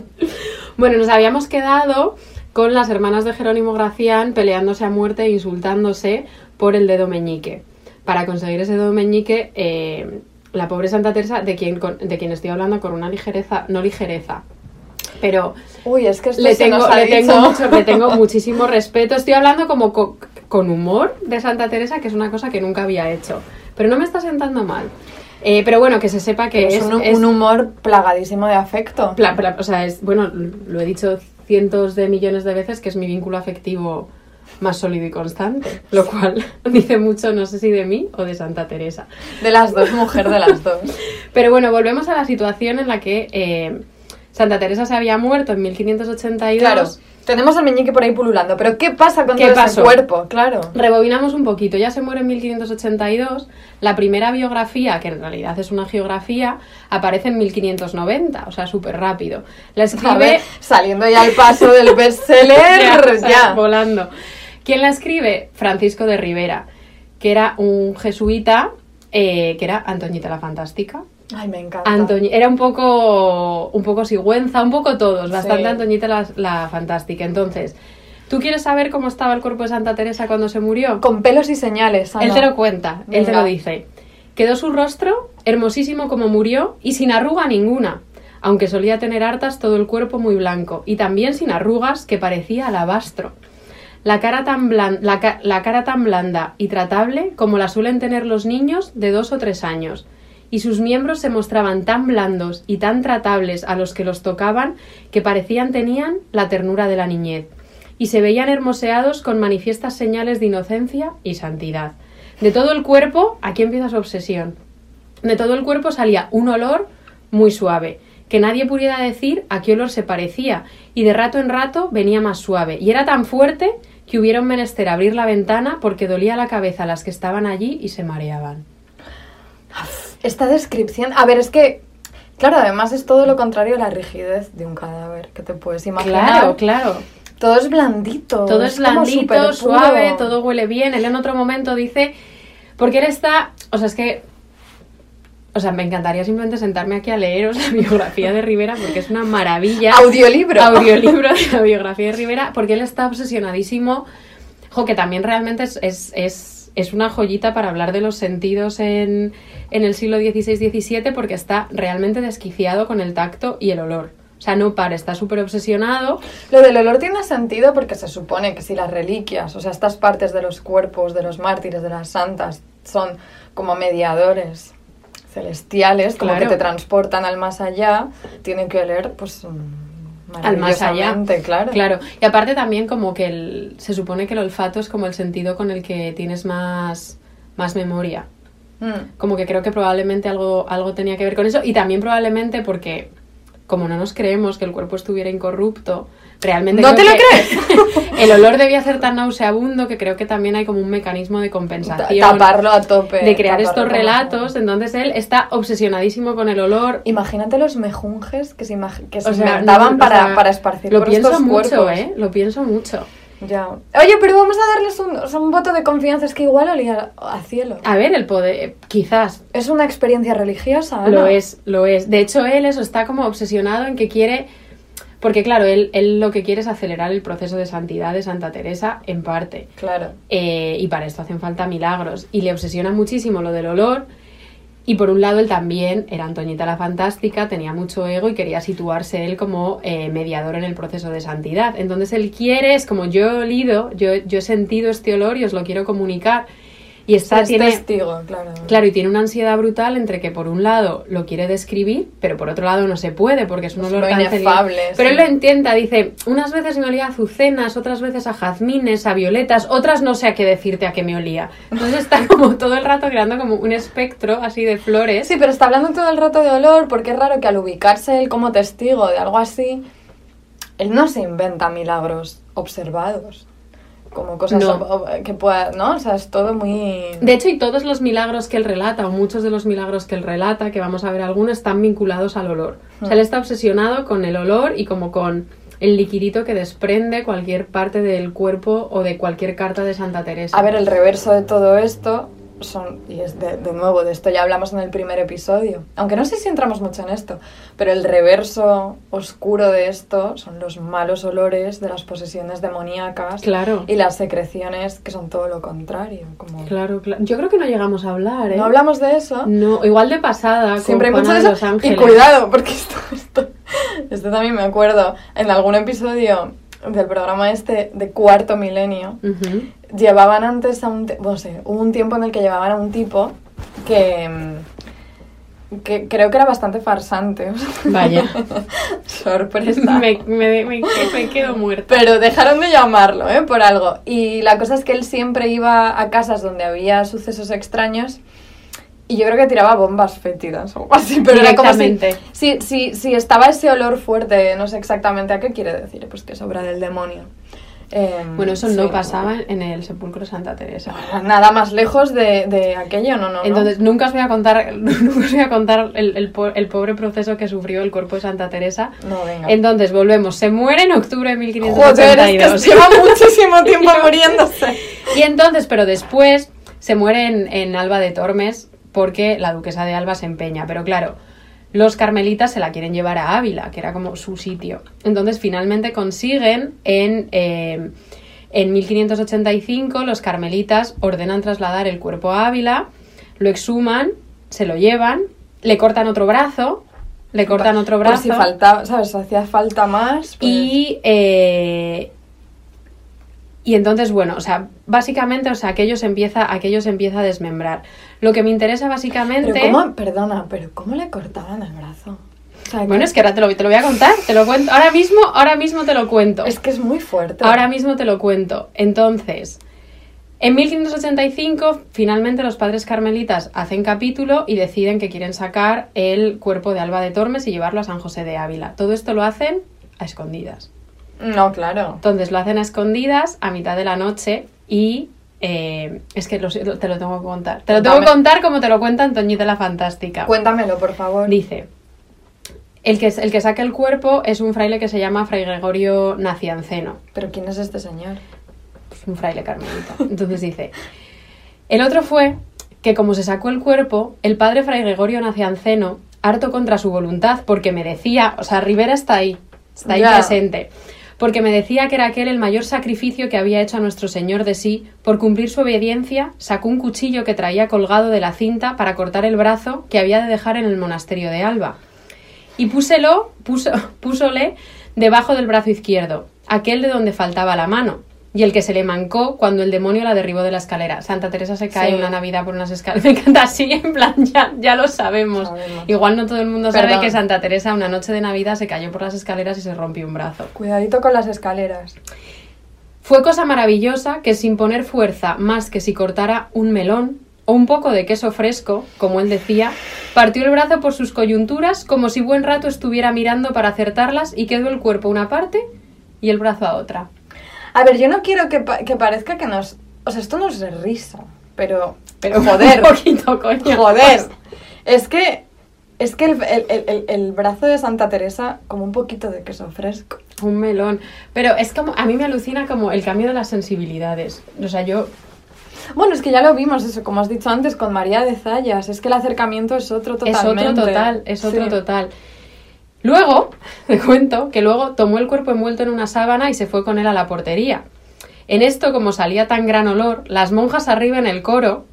Bueno, nos habíamos quedado con las hermanas de Jerónimo Gracián peleándose a muerte e insultándose por el dedo meñique. Para conseguir ese dedo meñique, eh, la pobre Santa Teresa, de quien, con- de quien estoy hablando con una ligereza, no ligereza, pero Uy, es que esto le se tengo, nos ha le, dicho. tengo mucho, le tengo muchísimo respeto. Estoy hablando como co- con humor de Santa Teresa, que es una cosa que nunca había hecho. Pero no me está sentando mal. Eh, pero bueno, que se sepa que es, es, un, es- un humor plagadísimo de afecto. Pla- pla- o sea, es, bueno, lo he dicho cientos de millones de veces que es mi vínculo afectivo más sólido y constante, lo cual dice mucho, no sé si de mí o de Santa Teresa. De las dos, mujer de las dos. Pero bueno, volvemos a la situación en la que eh, Santa Teresa se había muerto en 1582. Claro, tenemos al meñique por ahí pululando, pero ¿qué pasa con ¿Qué todo pasó? ese cuerpo? Claro. Rebobinamos un poquito, ya se muere en 1582, la primera biografía, que en realidad es una geografía, aparece en 1590, o sea, súper rápido. La A escribe... ver, saliendo ya al paso del bestseller, Ya, volando. ¿Quién la escribe? Francisco de Rivera, que era un jesuita, eh, que era Antoñita la Fantástica. Ay, me encanta. Antoñi- era un poco, un poco Sigüenza, un poco todos, bastante Sí. Antoñita la, la Fantástica. Entonces, ¿tú quieres saber cómo estaba el cuerpo de Santa Teresa cuando se murió? Con pelos y señales, Ana. Él te lo cuenta, él te Venga. lo dice. Quedó su rostro hermosísimo como murió y sin arruga ninguna, aunque solía tener hartas todo el cuerpo muy blanco y también sin arrugas que parecía alabastro. La cara, tan blan- la, ca- la cara tan blanda y tratable como la suelen tener los niños de dos o tres años, y sus miembros se mostraban tan blandos y tan tratables a los que los tocaban que parecían tenían la ternura de la niñez, y se veían hermoseados con manifiestas señales de inocencia y santidad. De todo el cuerpo, aquí empieza su obsesión. De todo el cuerpo salía un olor muy suave, que nadie pudiera decir a qué olor se parecía, y de rato en rato venía más suave, y era tan fuerte que hubieron menester abrir la ventana porque dolía la cabeza a las que estaban allí y se mareaban. Esta descripción. A ver, es que. Claro, además es todo lo contrario a la rigidez de un cadáver que te puedes imaginar. Claro, claro. Todo es blandito. Todo es blandito, suave, todo huele bien. Él en otro momento dice, porque él está, o sea, es que, o sea, me encantaría simplemente sentarme aquí a leeros la biografía de Rivera porque es una maravilla. Audiolibro. Audiolibro de la biografía de Rivera porque él está obsesionadísimo, jo, que también realmente es, es, es, es una joyita para hablar de los sentidos en, en el siglo XVI-XVII porque está realmente desquiciado con el tacto y el olor. O sea, no para, está súper obsesionado. Lo del olor tiene sentido porque se supone que si las reliquias, o sea, estas partes de los cuerpos de los mártires, de las santas, son como mediadores celestiales, como Claro. que te transportan al más allá, tienen que oler, pues, al más allá. claro. Claro. Y aparte también como que el, se supone que el olfato es como el sentido con el que tienes más, más memoria. Mm. Como que creo que probablemente algo, algo tenía que ver con eso. Y también probablemente porque como no nos creemos que el cuerpo estuviera incorrupto, realmente... ¿No te lo que el olor debía ser tan nauseabundo que creo que también hay como un mecanismo de compensación. Taparlo a tope. de crear estos relatos, entonces él está obsesionadísimo con el olor. Imagínate los mejunjes que se, imag- que se O sea, inventaban no, o para, sea, para esparcir Lo por pienso estos mucho, cuerpos. ¿eh? Lo pienso mucho. Ya. Oye, pero vamos a darles un, o sea, un voto de confianza, es que igual olía a cielo. A ver, el poder, quizás, Es una experiencia religiosa, Ana. Lo es, lo es. De hecho, él eso está como obsesionado en que quiere. Porque, claro, él, él lo que quiere es acelerar el proceso de santidad de Santa Teresa, en parte. Claro. Eh, y para esto hacen falta milagros. Y le obsesiona muchísimo lo del olor. Y por un lado, él también era Antoñita la Fantástica, tenía mucho ego y quería situarse él como eh, mediador en el proceso de santidad. Entonces él quiere, es como yo he olido, yo, yo he sentido este olor y os lo quiero comunicar. Y está, Es tiene, testigo, claro. Claro, y tiene una ansiedad brutal entre que por un lado lo quiere describir, pero por otro lado no se puede porque es un olor lo cancerígeno. inefable, Pero sí. él lo intenta, dice, unas veces me olía a azucenas, otras veces a jazmines, a violetas, otras no sé a qué decirte a qué me olía. Entonces está como todo el rato creando como un espectro así de flores. Sí, pero está hablando todo el rato de olor porque es raro que al ubicarse él como testigo de algo así, él no se inventa milagros observados. Como cosas No. que pueda, ¿no? O sea, es todo muy... De hecho, y todos los milagros que él relata, o muchos de los milagros que él relata, que vamos a ver algunos, están vinculados al olor. O sea, él está obsesionado con el olor y como con el liquidito que desprende cualquier parte del cuerpo o de cualquier carta de Santa Teresa. A ver, el reverso de todo esto son, y es de, de nuevo, de esto ya hablamos en el primer episodio, aunque no sé si entramos mucho en esto, pero el reverso oscuro de esto son los malos olores de las posesiones demoníacas Claro. y las secreciones que son todo lo contrario. Como... Claro, claro. Yo creo que no llegamos a hablar, ¿eh? No hablamos de eso. No, igual de pasada, Siempre hay mucho de eso. Y cuidado, porque esto, esto, esto también me acuerdo. En algún episodio del programa este de cuarto milenio, llevaban antes a un... sé, hubo un tiempo en el que llevaban a un tipo que... mm, que creo que era bastante farsante. Vaya. Sorpresa. me, me, me, me quedo muerta. Pero dejaron de llamarlo, ¿eh? Por algo. Y la cosa es que él siempre iba a casas donde había sucesos extraños y yo creo que tiraba bombas fétidas o algo así. Pero era como si. Si, si, si estaba ese olor fuerte, no sé exactamente a qué quiere decir, pues que es obra del demonio. Em, Bueno, eso sí. no pasaba en el sepulcro de Santa Teresa. Nada más lejos de, de aquello, no, no, no. Entonces, nunca os voy a contar, nunca os voy a contar el, el el pobre proceso que sufrió el cuerpo de Santa Teresa. No, venga. Entonces, volvemos. Se muere en octubre de Joder, es 1582. que lleva muchísimo tiempo muriéndose. Y entonces, pero después se muere en, en Alba de Tormes porque la duquesa de Alba se empeña. Pero claro, los carmelitas se la quieren llevar a Ávila, que era como su sitio. Entonces, finalmente consiguen en, eh, en 1585, los carmelitas ordenan trasladar el cuerpo a Ávila, lo exhuman, se lo llevan, le cortan otro brazo, le cortan otro Por brazo. si faltaba, ¿sabes? Si hacía falta más. pues- Y, eh, y entonces, bueno, o sea, básicamente, o sea, aquello se empieza, aquello se empieza a desmembrar. Lo que me interesa básicamente. Pero cómo, perdona, pero ¿cómo le cortaban el brazo? O sea, Bueno, que- es que ahora te lo, te lo voy a contar, te lo cuento. Ahora mismo, ahora mismo te lo cuento. es que es muy fuerte. Ahora mismo te lo cuento. Entonces, en 1585, finalmente los padres carmelitas hacen capítulo y deciden que quieren sacar el cuerpo de Alba de Tormes y llevarlo a San José de Ávila. Todo esto lo hacen a escondidas. No, claro. Entonces lo hacen a escondidas a mitad de la noche y eh, es que lo te lo tengo que contar. Te lo tengo que contar como te lo cuenta Antoñita la Fantástica. Cuéntamelo, por favor. Dice, el que, el que saca el cuerpo es un fraile que se llama Fray Gregorio Nacianceno. Pero ¿quién es este señor? Pues un fraile carmelita. Entonces dice, el otro fue que como se sacó el cuerpo, el padre Fray Gregorio Nacianceno, harto contra su voluntad, porque me decía, o sea, Rivera está ahí, está ahí Ya. presente, porque me decía que era aquel el mayor sacrificio que había hecho a nuestro Señor de sí, por cumplir su obediencia, sacó un cuchillo que traía colgado de la cinta para cortar el brazo que había de dejar en el monasterio de Alba. Y púselo, puso, púsole debajo del brazo izquierdo, aquel de donde faltaba la mano, y el que se le mancó cuando el demonio la derribó de la escalera. Santa Teresa se cae Sí. una Navidad por unas escaleras. Me encanta así, en plan, ya, ya lo sabemos. Sabemos. Igual no todo el mundo sabe Perdón. que Santa Teresa una noche de Navidad se cayó por las escaleras y se rompió un brazo. Cuidadito con las escaleras. Fue cosa maravillosa que sin poner fuerza más que si cortara un melón o un poco de queso fresco, como él decía, partió el brazo por sus coyunturas como si buen rato estuviera mirando para acertarlas y quedó el cuerpo una parte y el brazo a otra. A ver, yo no quiero que, pa- que parezca que nos... O sea, esto no es risa, pero... Pero joder, un poquito, coño. joder. Es que... Es que el, el- el- el- el brazo de Santa Teresa, como un poquito de queso fresco. Un melón. Pero es como, a mí me alucina como el cambio de las sensibilidades. O sea, yo Bueno, es que ya lo vimos eso, como has dicho antes, con María de Zayas. Es que el acercamiento es otro totalmente. Es otro total, es otro Sí. total. Luego, te cuento que luego tomó el cuerpo envuelto en una sábana y se fue con él a la portería. En esto, como salía tan gran olor, las monjas arriba en el coro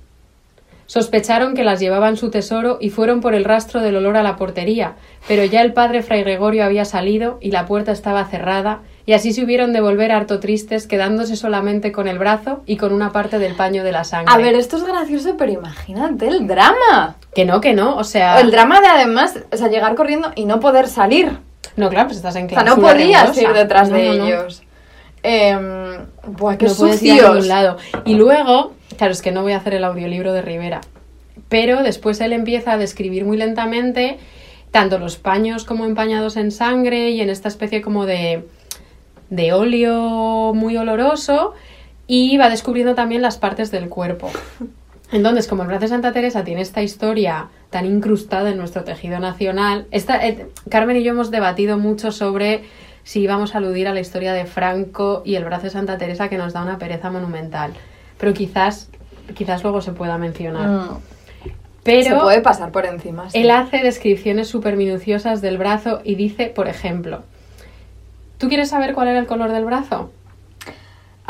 Sospecharon que las llevaba en su tesoro y fueron por el rastro del olor a la portería, pero ya el padre Fray Gregorio había salido y la puerta estaba cerrada, y así se hubieron de volver harto tristes, quedándose solamente con el brazo y con una parte del paño de la sangre. A ver, esto es gracioso, pero imagínate el drama. Que no, que no, o sea... El drama de además, o sea, llegar corriendo y no poder salir. No, claro, pues estás en O sea, clase. no podías ir detrás de ellos. Em, buah, qué no puedes ir a ningún lado. Y luego, claro, es que no voy a hacer el audiolibro de Rivera, pero después él empieza a describir muy lentamente tanto los paños como empañados en sangre y en esta especie como de, de óleo muy oloroso y va descubriendo también las partes del cuerpo. Entonces, como el brazo de Santa Teresa tiene esta historia tan incrustada en nuestro tejido nacional, esta, eh, Carmen y yo hemos debatido mucho sobre si íbamos a aludir a la historia de Franco y el brazo de Santa Teresa que nos da una pereza monumental. Pero quizás, quizás luego se pueda mencionar. Mm, Pero Se puede pasar por encima. sí. él hace descripciones súper minuciosas del brazo y dice, por ejemplo, ¿tú quieres saber cuál era el color del brazo?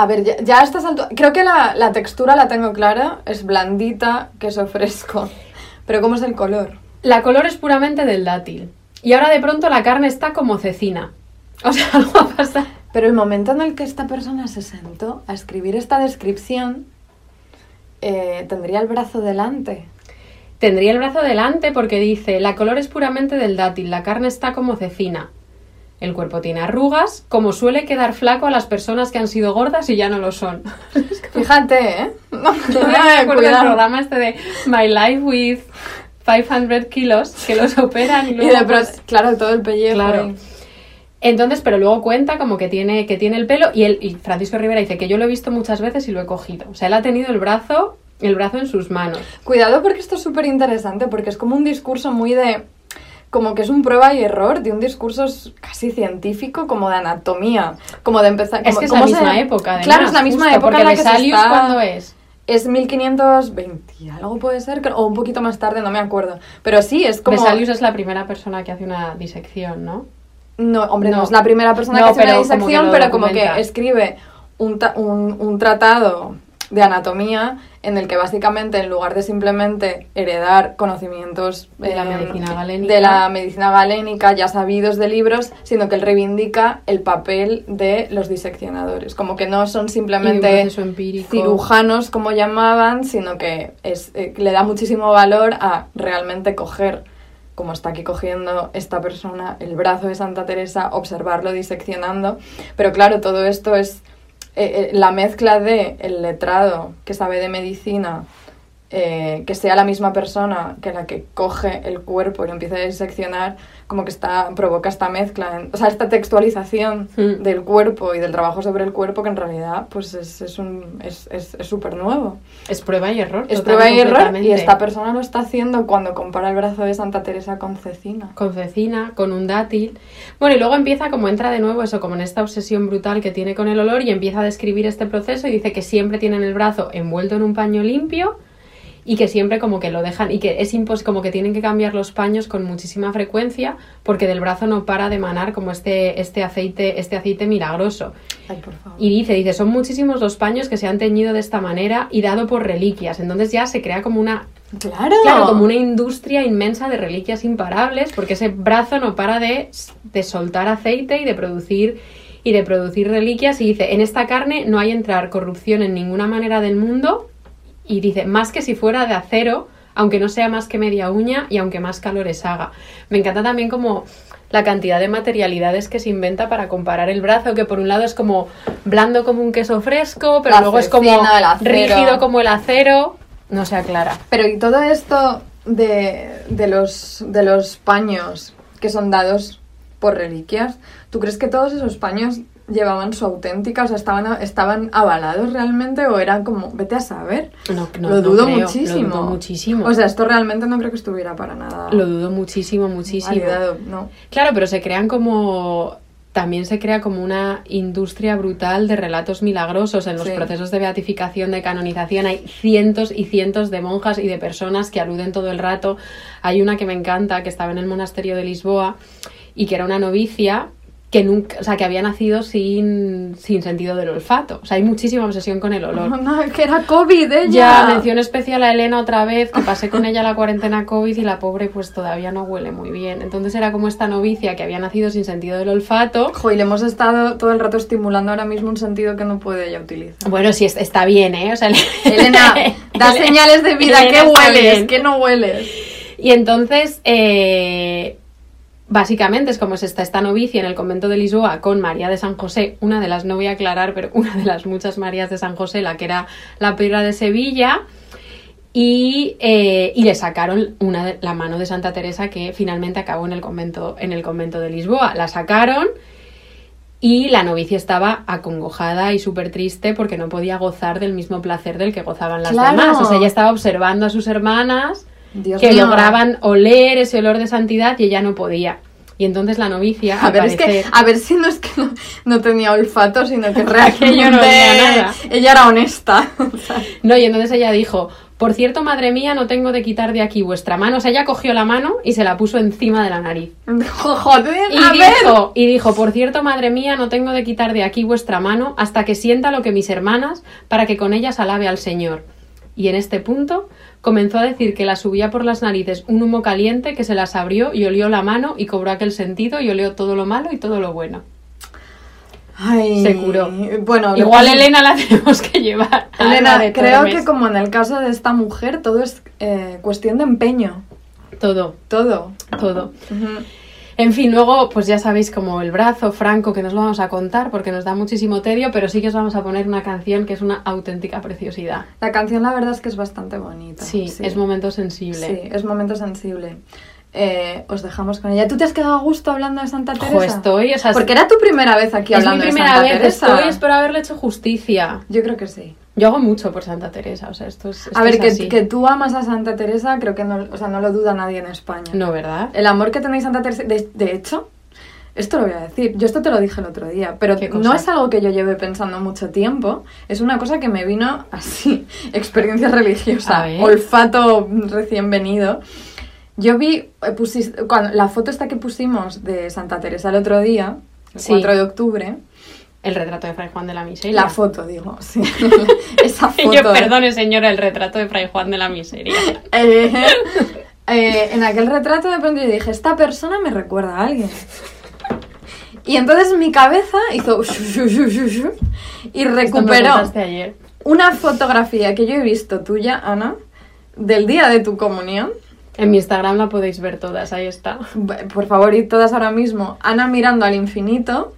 A ver, ya, ya a estas alturas. Creo que la, la textura la tengo clara. Es blandita, queso fresco. Pero ¿cómo es el color? La color es puramente del dátil. Y ahora de pronto la carne está como cecina. O sea, algo ha pasado. Pero el momento en el que esta persona se sentó a escribir esta descripción, eh, tendría el brazo delante. Tendría el brazo delante porque dice, la color es puramente del dátil, la carne está como cecina. El cuerpo tiene arrugas, como suele quedar flaco a las personas que han sido gordas y ya no lo son. Fíjate, ¿eh? No, Yo me acuerdo del programa este de My Life with 500 kilos, que los operan y Y luego... de pues, claro, todo el pellejo. Claro. ahí. Entonces, pero luego cuenta como que tiene, que tiene el pelo y, y Francisco Rivera dice que yo lo he visto muchas veces y lo he cogido. O sea, él ha tenido el brazo, el brazo en sus manos. Cuidado porque esto es súper interesante, porque es como un discurso muy de... Como que es un prueba y error de un discurso casi científico, como de anatomía, como de empezar... Es como- que es la se- misma época, además, Claro, es la misma justo, época en la que se está- ¿cuándo es? Es 1520 y algo puede ser, o un poquito más tarde, no me acuerdo. Pero sí, es como... Vesalius es la primera persona que hace una disección, ¿no? No, hombre, no, No. es la primera persona No, que hace una como disección, pero como que escribe un, un, un tratado de anatomía en el que básicamente en lugar de simplemente heredar conocimientos De la eh, medicina galénica. de la medicina galénica ya sabidos de libros, sino que él reivindica el papel de los diseccionadores, como que no son simplemente cirujanos como llamaban, sino que es, eh, le da muchísimo valor a realmente coger, como está aquí cogiendo esta persona, el brazo de Santa Teresa, observarlo diseccionando. Pero claro, todo esto es eh, eh, la mezcla de el letrado que sabe de medicina, eh, que sea la misma persona que la que coge el cuerpo y lo empieza a diseccionar, como que está, provoca esta mezcla, o sea, esta textualización Mm. del cuerpo y del trabajo sobre el cuerpo que en realidad pues es es un es es- es súper nuevo. Es prueba y error. Es prueba y error y esta persona lo está haciendo cuando compara el brazo de Santa Teresa con Cecina. con cecina, con un dátil. Bueno, y luego empieza como entra de nuevo eso, como en esta obsesión brutal que tiene con el olor y empieza a describir este proceso y dice que siempre tienen el brazo envuelto en un paño limpio y que siempre como que lo dejan y que es impos como que tienen que cambiar los paños con muchísima frecuencia porque del brazo no para de emanar como este este aceite este aceite milagroso Ay, por favor. y dice dice son muchísimos los paños que se han teñido de esta manera y dado por reliquias entonces ya se crea como una Claro. Claro, como una industria inmensa de reliquias imparables, porque ese brazo no para de, de soltar aceite y de producir y de producir reliquias. Y dice, en esta carne no hay entrar corrupción en ninguna manera del mundo. Y dice, más que si fuera de acero, aunque no sea más que media uña y aunque más calores haga. Me encanta también como la cantidad de materialidades que se inventa para comparar el brazo, que por un lado es como blando como un queso fresco, pero La luego es como rígido como el acero. No se aclara. Pero y todo esto de, de los de los paños que son dados por reliquias, ¿tú crees que todos esos paños llevaban su auténtica, o sea, estaban, estaban avalados realmente o eran como, vete a saber? No, no, lo no dudo creo, muchísimo. Lo dudo muchísimo. O sea, esto realmente no creo que estuviera para nada lo dudo muchísimo, muchísimo. validado, no. Claro, pero se crean como. También se crea como una industria brutal de relatos milagrosos. En los Sí. procesos de beatificación, de canonización, hay cientos y cientos de monjas y de personas que aluden todo el rato. Hay una que me encanta, que estaba en el monasterio de Lisboa y que era una novicia que nunca, o sea, que había nacido sin, sin sentido del olfato. O sea, hay muchísima obsesión con el olor. No, que era COVID ella. Ya, mención especial a Elena otra vez, que pasé con ella la cuarentena COVID y la pobre pues todavía no huele muy bien. Entonces era como esta novicia que había nacido sin sentido del olfato. Jo, y le hemos estado todo el rato estimulando ahora mismo un sentido que no puede ella utilizar. Bueno, sí, es- está bien, ¿eh? O sea, Elena, da señales de vida. Elena ¿Qué está hueles? ¿Qué no hueles? Y entonces, eh, básicamente es como se está esta novicia en el convento de Lisboa con María de San José, una de las, no voy a aclarar, pero una de las muchas Marías de San José, la que era la piedra de Sevilla. Y, eh, y le sacaron una de- la mano de Santa Teresa que finalmente acabó en el convento, en el convento de Lisboa. La sacaron y la novicia estaba acongojada y súper triste porque no podía gozar del mismo placer del que gozaban las Claro. demás. O sea, ella estaba observando a sus hermanas Dios que mío. lograban oler ese olor de santidad y ella no podía. Y entonces la novicia, A ver, es que, a ver si no es que no, no tenía olfato, sino que realmente yo no nada. ella era honesta. No, y entonces ella dijo, por cierto, madre mía, no tengo de quitar de aquí vuestra mano. O sea, ella cogió la mano y se la puso encima de la nariz. Joder, Y a ver. dijo, y dijo, por cierto, madre mía, no tengo de quitar de aquí vuestra mano hasta que sienta lo que mis hermanas, para que con ellas alabe al Señor. Y en este punto comenzó a decir que la subía por las narices un humo caliente que se las abrió y olió la mano y cobró aquel sentido y olió todo lo malo y todo lo bueno. Ay, Se curó. Bueno, Igual le- Elena la tenemos que llevar. Elena, de creo que como en el caso de esta mujer, todo es eh, cuestión de empeño. Todo, Todo. todo. Ujú. En fin, luego, pues ya sabéis como el brazo franco que nos lo vamos a contar porque nos da muchísimo tedio, pero sí que os vamos a poner una canción que es una auténtica preciosidad. La canción, la verdad es que es bastante bonita. Sí, es momento sensible. Sí, es momento sensible. Eh, os dejamos con ella. ¿Tú te has quedado a gusto hablando de Santa Teresa? Jo, estoy, o sea, Porque era tu primera vez aquí es mi hablando primera de Santa vez, Teresa. estoy, espero haberle hecho justicia. Yo creo que sí. Yo hago mucho por Santa Teresa, o sea, esto es. esto A ver, es que, así. que tú amas a Santa Teresa, creo que no, o sea, no lo duda nadie en España. No, ¿verdad? El amor que tenéis a Santa Teresa, de, de hecho, esto lo voy a decir, yo esto te lo dije el otro día, pero ¿Qué no es algo que yo lleve pensando mucho tiempo, es una cosa que me vino así, experiencia religiosa, olfato recién venido. Yo vi, eh, pusis- cuando, la foto esta que pusimos de Santa Teresa el otro día, el Sí. 4 de octubre, El retrato de Fray Juan de la Miseria. la foto, digo, sí, esa foto. Yo, perdone, señora, el retrato de Fray Juan de la Miseria. Eh, eh, en aquel retrato de pronto yo dije, esta persona me recuerda a alguien. Y entonces mi cabeza hizo y recuperó ayer. una fotografía que yo he visto tuya, Ana, del día de tu comunión. En mi Instagram la podéis ver todas, ahí está. Por favor, id todas ahora mismo. Ana mirando al infinito,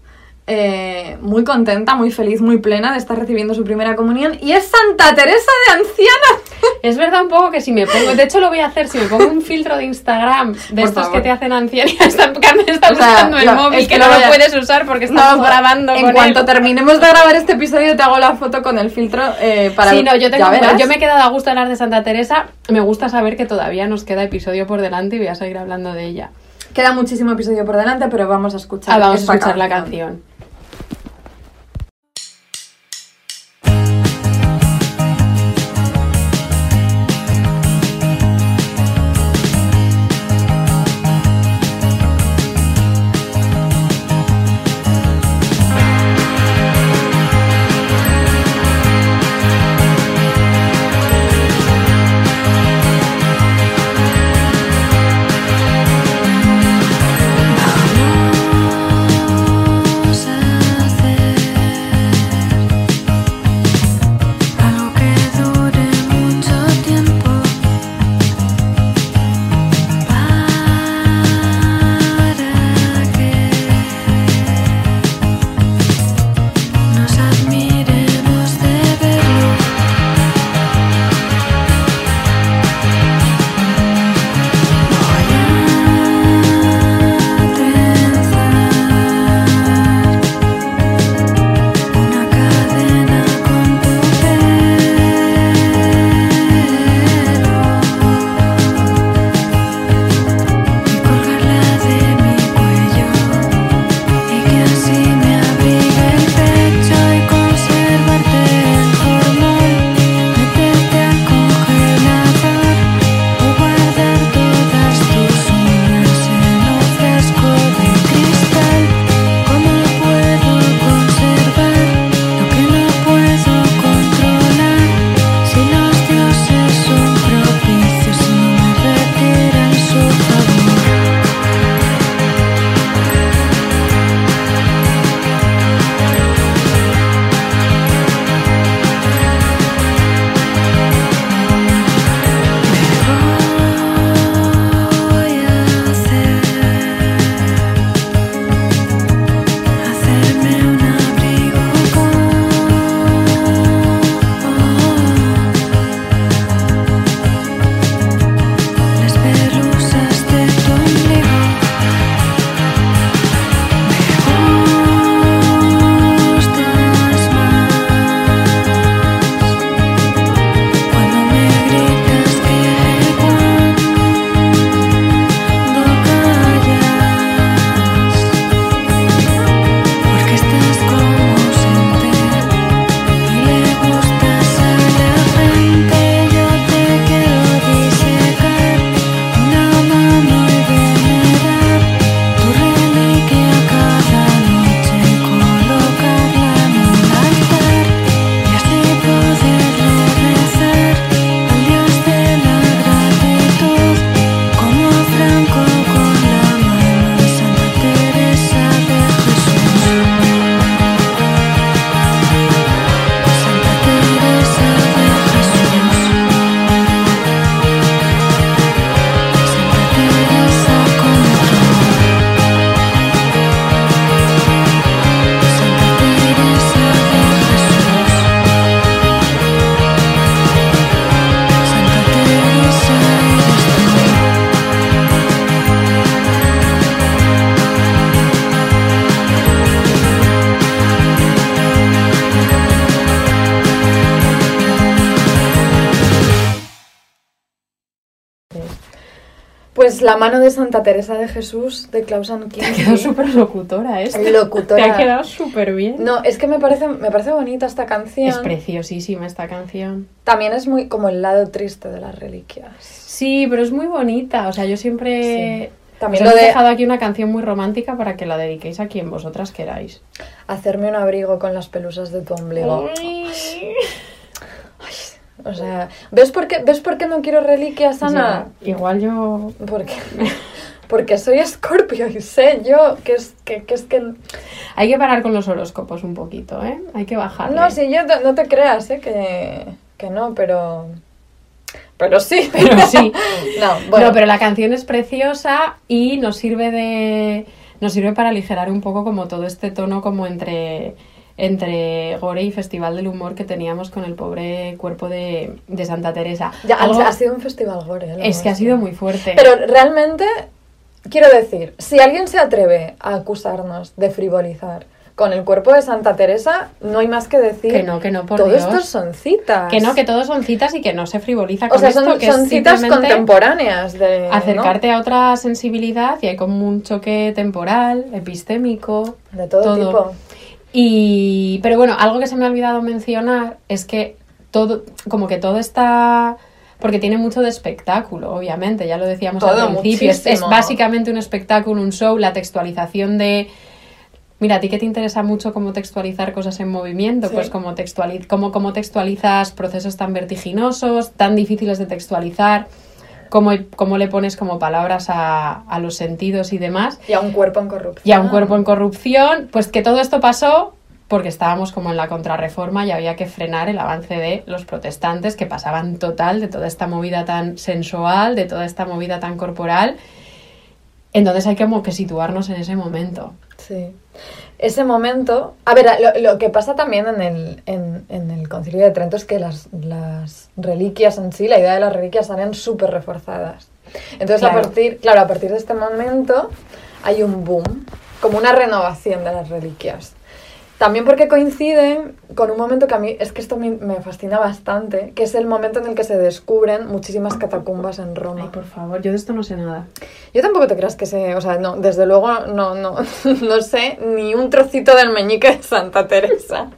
eh, muy contenta, muy feliz, muy plena de estar recibiendo su primera comunión. Y es Santa Teresa de anciana. Es verdad un poco que si me pongo, de hecho lo voy a hacer, si me pongo un filtro de Instagram de Por estos favor. que te hacen anciana, está, Carmen está O sea, buscando el lo- móvil es que, que no lo a- puedes usar porque estamos No, grabando En con cuanto él. terminemos de grabar este episodio, te hago la foto con el filtro eh, para. Sí, no, yo, tengo, yo me he quedado a gusto de hablar de Santa Teresa. Me gusta saber que todavía nos queda episodio por delante y voy a seguir hablando de ella. Queda muchísimo episodio por delante, pero vamos a escuchar. Ah, vamos a escuchar la canción. La mano de Santa Teresa de Jesús de Klaus Te ha quedado súper locutora esta. Locutora. Te ha quedado súper bien. No, es que me parece, me parece bonita esta canción. Es preciosísima esta canción. También es muy como el lado triste de las reliquias. Sí, pero es muy bonita. O sea, yo siempre... Sí. También os lo he de- dejado aquí una canción muy romántica para que la dediquéis a quien vosotras queráis. Hacerme un abrigo con las pelusas de tu ombligo. O sea, ¿ves por qué, ¿ves por qué no quiero reliquias, Ana? Ya, igual yo... Porque, porque soy escorpio y sé yo que es que, que es que... Hay que parar con los horóscopos un poquito, ¿eh? Hay que bajarle. No, si yo te- no te creas, ¿eh? Que, que no, pero... Pero sí. Pero sí. no, bueno. No, pero la canción es preciosa y nos sirve de... Nos sirve para aligerar un poco como todo este tono como entre entre Gore y Festival del Humor que teníamos con el pobre cuerpo de, de Santa Teresa. Ya, Algo- ha sido un festival gore. ¿eh? es que ha sido muy fuerte. Pero realmente, quiero decir, si alguien se atreve a acusarnos de frivolizar con el cuerpo de Santa Teresa, no hay más que decir. Que no, que no, por Todo Dios. esto son citas. Que no, que todos son citas y que no se frivoliza O con sea, esto, son, que son es citas contemporáneas de. ¿no? acercarte a otra sensibilidad y hay como un choque temporal, epistémico, De todo, tipo. Y, pero bueno, algo que se me ha olvidado mencionar es que todo, como que todo está, porque tiene mucho de espectáculo, obviamente, ya lo decíamos Todo, al principio, es, básicamente un espectáculo, un show, la textualización de... Mira, a ti que te interesa mucho cómo textualizar cosas en movimiento, Sí. pues cómo, textuali cómo, cómo textualizas procesos tan vertiginosos, tan difíciles de textualizar, cómo, cómo le pones como palabras a, a los sentidos y demás Y a un cuerpo en corrupción. y a un cuerpo en corrupción, pues que todo esto pasó porque estábamos como en la contrarreforma y había que frenar el avance de los protestantes que pasaban total de toda esta movida tan sensual, de toda esta movida tan corporal. Entonces hay como que situarnos en ese momento. Sí. Ese momento. A ver, lo, lo que pasa también en el, en, en el Concilio de Trento es que las, las reliquias en sí, la idea de las reliquias salen súper reforzadas. Entonces, Claro. a partir, claro, a partir de este momento hay un boom, como una renovación de las reliquias. También porque coinciden con un momento que a mí es que esto me, me fascina bastante, que es el momento en el que se descubren muchísimas catacumbas en Roma. Ay, por favor, yo de esto no sé nada. Yo tampoco te creas que sé, o sea, no, desde luego no, no, no sé ni un trocito del meñique de Santa Teresa.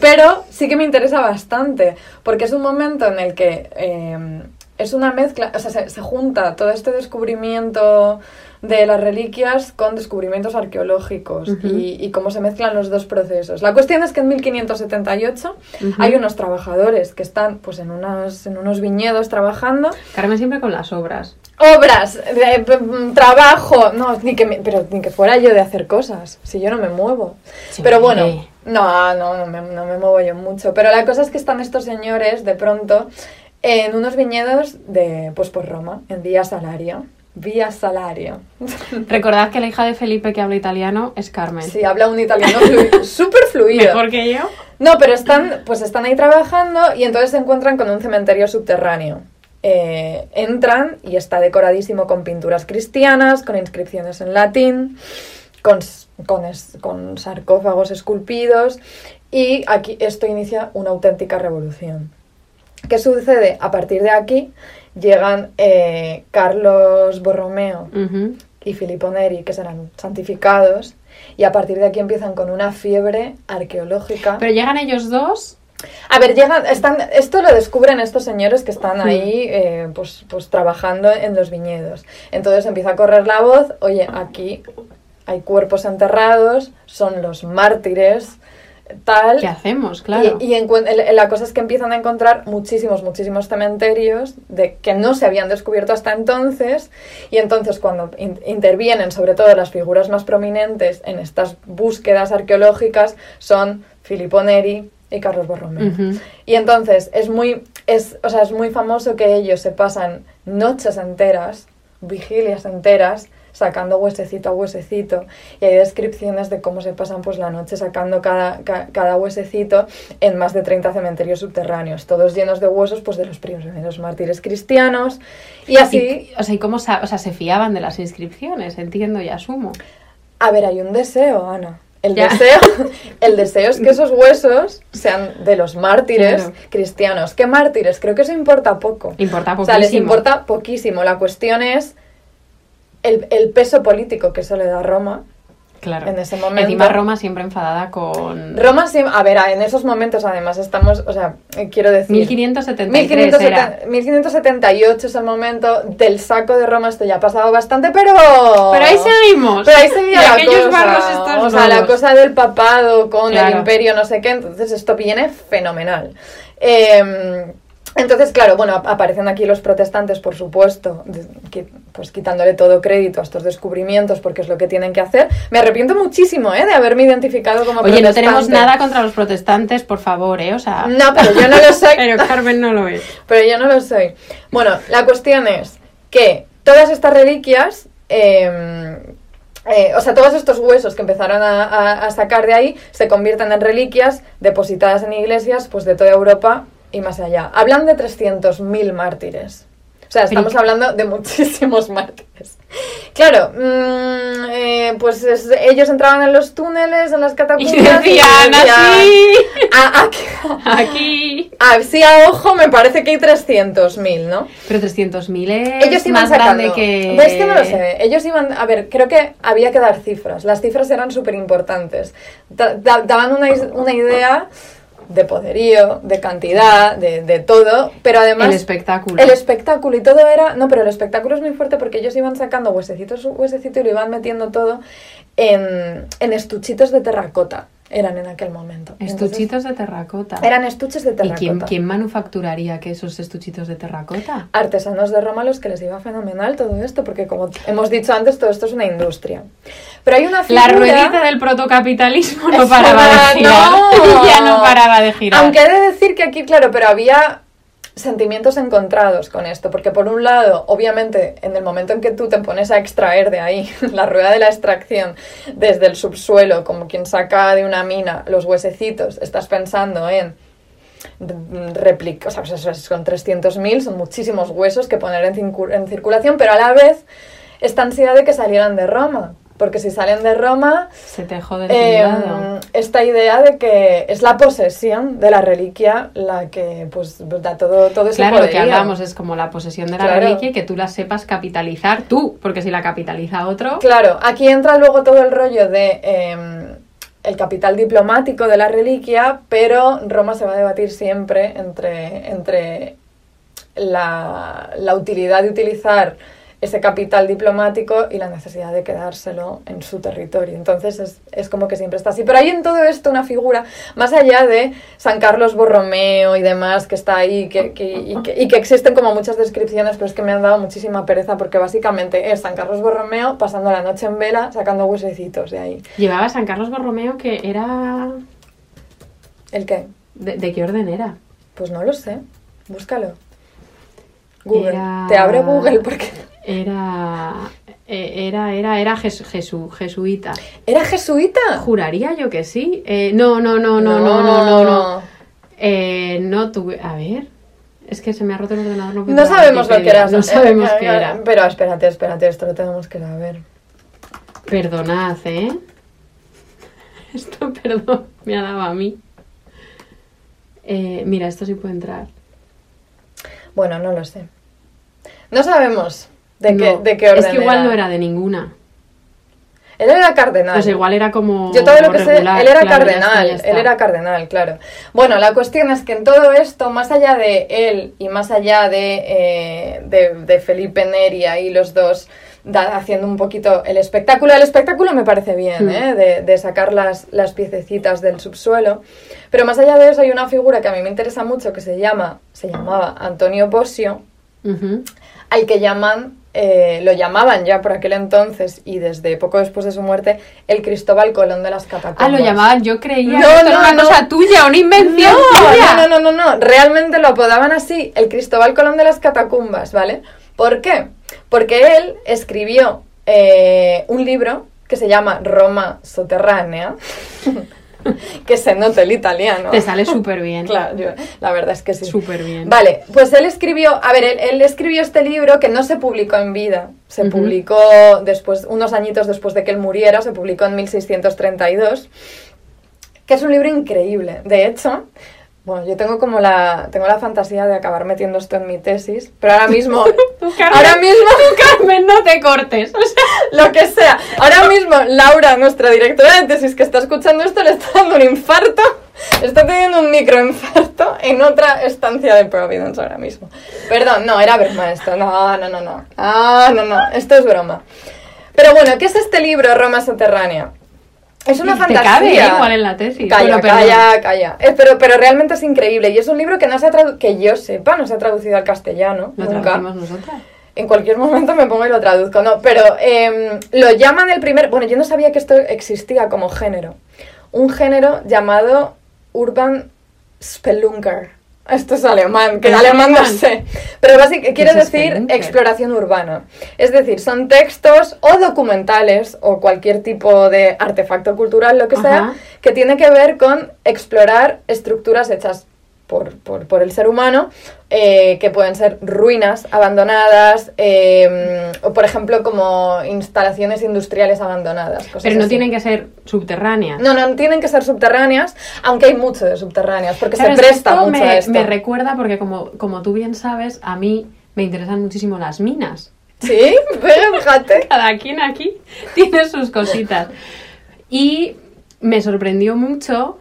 Pero sí que me interesa bastante, porque es un momento en el que eh, es una mezcla, o sea, se, se junta todo este descubrimiento de las reliquias con descubrimientos arqueológicos y, y cómo se mezclan los dos procesos. La cuestión es que en 1578 Ujú. hay unos trabajadores que están pues en, unas, en unos viñedos trabajando Carmen siempre con las obras. obras, p- trabajo, no, ni que, me- pero ni que fuera yo de hacer cosas, si yo no me muevo. Sí, pero bueno, hombre. no, no, no me, no me muevo yo mucho. Pero la cosa es que están estos señores de pronto en unos viñedos de, pues por Roma, en Vía Salario. Vía Salario. Recordad que la hija de Felipe que habla italiano es Carmen. Sí, habla un italiano flu- súper fluido. Mejor que yo. No, pero están, pues están ahí trabajando y entonces se encuentran con un cementerio subterráneo. Eh, entran y está decoradísimo con pinturas cristianas, con inscripciones en latín, con, con, es- con sarcófagos esculpidos y aquí esto inicia una auténtica revolución. ¿Qué sucede? A partir de aquí llegan eh, Carlos Borromeo y Filippo Neri, que serán santificados, y a partir de aquí empiezan con una fiebre arqueológica. Pero llegan ellos dos. A ver, llegan, están, esto lo descubren estos señores que están ahí eh, pues, pues trabajando en los viñedos. Entonces empieza a correr la voz, oye, aquí hay cuerpos enterrados, son los mártires, tal. ¿Qué hacemos? Claro. Y, la cosa es que empiezan a encontrar muchísimos, muchísimos cementerios de, que no se habían descubierto hasta entonces. Y entonces cuando in- intervienen, sobre todo las figuras más prominentes en estas búsquedas arqueológicas, son Filippo Neri y Carlos Borromeo. Ujú. Y entonces es muy, es, o sea, es muy famoso que ellos se pasan noches enteras, vigilias enteras, sacando huesecito a huesecito. Y hay descripciones de cómo se pasan pues la noche sacando cada, ca- cada huesecito en más de 30 cementerios subterráneos, todos llenos de huesos pues de los primeros mártires cristianos. Y así, Y- o sea, ¿y cómo o sea, se fiaban de las inscripciones? Entiendo y asumo. a ver, hay un deseo, Ana. El Ya. deseo, el deseo es que esos huesos sean de los mártires Claro. cristianos. ¿Qué mártires? Creo que eso importa poco. Importa O sea, les poquísimo. importa poquísimo. La cuestión es el, el peso político que eso le da a Roma Claro. en ese momento. Encima Roma siempre enfadada con... Roma, sí, a ver, en esos momentos además estamos, o sea, eh, quiero decir... 1573 1570 era. 1578 es el momento del saco de Roma, esto ya ha pasado bastante, pero... Pero ahí seguimos. Pero ahí seguía la aquellos cosa. barros estos o sea, la cosa del papado con el imperio, no sé qué, entonces esto viene fenomenal. Eh, entonces, claro, bueno, ap- aparecen aquí los protestantes, por supuesto, que- pues quitándole todo crédito a estos descubrimientos porque es lo que tienen que hacer. Me arrepiento muchísimo, ¿eh? De haberme identificado como Oye, no tenemos nada contra los protestantes, por favor, ¿eh? O sea... No, pero yo no lo soy. Pero Carmen no lo es. Pero yo no lo soy. Bueno, la cuestión es que todas estas reliquias, eh, eh, o sea, todos estos huesos que empezaron a, a- a sacar de ahí, se convierten en reliquias depositadas en iglesias pues de toda Europa y más allá. Hablan de 300.000 mártires. O sea, estamos hablando de muchísimos mártires. Claro, mm, eh, pues es- ellos entraban en los túneles, en las catacumbas Y decían así... "Ah, aquí- Aquí... Así a ojo me parece que hay 300.000, ¿no? Pero 300.000 es Ellos iban más sacando. grande que... ¿Ves que no lo sé? Ellos iban. A ver, creo que había que dar cifras. Las cifras eran súper importantes. daban una, una idea de poderío, de cantidad, de, de todo, pero además. El espectáculo. El espectáculo y todo era. No, pero el espectáculo es muy fuerte porque ellos iban sacando huesecito su huesecito y lo iban metiendo todo en, en estuchitos de terracota. Eran en aquel momento. Entonces, Estuchitos de terracota. eran estuches de ¿Y terracota. quién, quién manufacturaría que esos estuchitos de terracota? artesanos de Roma los que les iba fenomenal todo esto, porque como hemos dicho antes, todo esto es una industria. Pero hay una figura... La ruedita del protocapitalismo no paraba de girar. no. ya no paraba de girar. Aunque he de decir que aquí, claro, pero había sentimientos encontrados con esto, porque por un lado, obviamente, en el momento en que tú te pones a extraer de ahí la rueda de la extracción desde el subsuelo, como quien saca de una mina los huesecitos, estás pensando en réplica, o sea, pues son 300.000, son muchísimos huesos que poner en circulación, pero a la vez esta ansiedad de que salieran de Roma, porque si salen de Roma, Se te jode el eh, esta idea de que es la posesión de la reliquia la que pues da todo, todo ese Claro, lo que hablamos es como la posesión de la Claro. reliquia y que tú la sepas capitalizar tú, porque si la capitaliza otro, Claro, aquí entra luego todo el rollo de eh, el capital diplomático de la reliquia, pero Roma se va a debatir siempre entre, entre la, la utilidad de utilizar ese capital diplomático y la necesidad de quedárselo en su territorio. Entonces es, es como que siempre está así. Pero hay en todo esto una figura, más allá de San Carlos Borromeo y demás, que está ahí que, que- y, que, y que existen como muchas descripciones, pero es que me han dado muchísima pereza porque básicamente es San Carlos Borromeo pasando la noche en vela, sacando huesecitos de ahí. llevaba San Carlos Borromeo que era... ¿El qué? ¿De, de qué orden era? Pues no lo sé. Búscalo. Google. Era- Te abre Google porque... Era... eh, Era, era, era jesu- jesu- jesuita. ¿Era jesuita? Juraría yo que sí. Eh, no, no, no, no, no, no, no, no. Eh, no tuve... A ver... Es que se me ha roto el ordenador. No, No sabemos lo que era. No sabemos eh, qué era. Pero espérate, espérate, esto lo tenemos que saber. Perdonad, ¿eh? Esto, perdón, me ha dado a mí. Eh, mira, esto sí puede entrar. Bueno, no lo sé. No sabemos de, qué, de qué orden Es que igual no era de ninguna. Él era cardenal. Pues igual era como. Yo todo lo que sé, él era claro, ya está, cardenal, ya está. él era cardenal, claro. Bueno, la cuestión es que en todo esto, más allá de él y más allá de, eh, de, de Felipe Neri y los dos da- haciendo un poquito el espectáculo, el espectáculo me parece bien, Mm. ¿eh? de, de sacar las, las piececitas del subsuelo, pero más allá de eso hay una figura que a mí me interesa mucho que se llama, se llamaba Antonio Bosio, al que llaman, eh, lo llamaban ya por aquel entonces y desde poco después de su muerte, el Cristóbal Colón de las catacumbas. Ah, lo llamaban, yo creía No, que esto no, era una no. cosa tuya, una invención tuya. No, no, no, no, no, realmente lo apodaban así, el Cristóbal Colón de las catacumbas, ¿vale? ¿Por qué? Porque él escribió eh, un libro que se llama Roma Soterránea, que se nota el italiano. Te sale súper bien. Claro, yo- la verdad es que sí. Súper bien. Vale, pues él escribió, a ver, él, él escribió este libro que no se publicó en vida, se publicó después, unos añitos después de que él muriera, se publicó en 1632, que es un libro increíble. De hecho, Bueno, yo tengo como la, tengo la fantasía de acabar metiendo esto en mi tesis, pero ahora mismo, Tú, Carmen, ahora mismo, tú, Carmen, no te cortes. O sea, lo que sea, ahora mismo Laura, nuestra directora de tesis que está escuchando esto, le está dando un infarto, está teniendo un microinfarto en otra estancia de Providence ahora mismo. Perdón, no, era broma esto, no, no, no, no, ah, no, no, esto es broma. Pero bueno, ¿qué es este libro, Roma Subterránea? Es una te fantasía. cabe ¿eh? igual en la tesis. Calla, Bueno, calla, calla. Eh, pero, pero realmente es increíble. Y es un libro que no se ha que yo sepa, no se ha traducido al castellano. Lo nunca. nosotras. En cualquier momento me pongo y lo traduzco, no. Pero em, lo llaman el primer. Bueno, yo no sabía que esto existía como género. Un género llamado Urban Spelunker. Esto es alemán, que ¿Es alemán no sé. Pero básicamente quiere decir exploración urbana. Es decir, son textos o documentales o cualquier tipo de artefacto cultural, lo que sea, que tiene que ver con explorar estructuras hechas por, por- por el ser humano, eh, que pueden ser ruinas abandonadas, eh, o por ejemplo como instalaciones industriales abandonadas. cosas Pero no así. tienen que ser subterráneas. No, no tienen que ser subterráneas, aunque hay mucho de subterráneas, porque Claro, se presta esto mucho me, a esto. me recuerda porque como, como tú bien sabes, a mí me interesan muchísimo las minas. Sí, pero fíjate. Cada quien aquí tiene sus cositas. Y me sorprendió mucho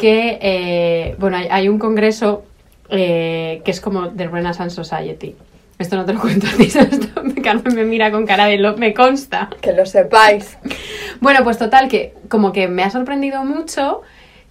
que, eh, bueno, hay, hay un congreso eh, que es como The Renaissance Society. Esto no te lo cuento a ti, Carmen me mira con cara de lo, me consta. Que lo sepáis. Bueno, pues total, que como que me ha sorprendido mucho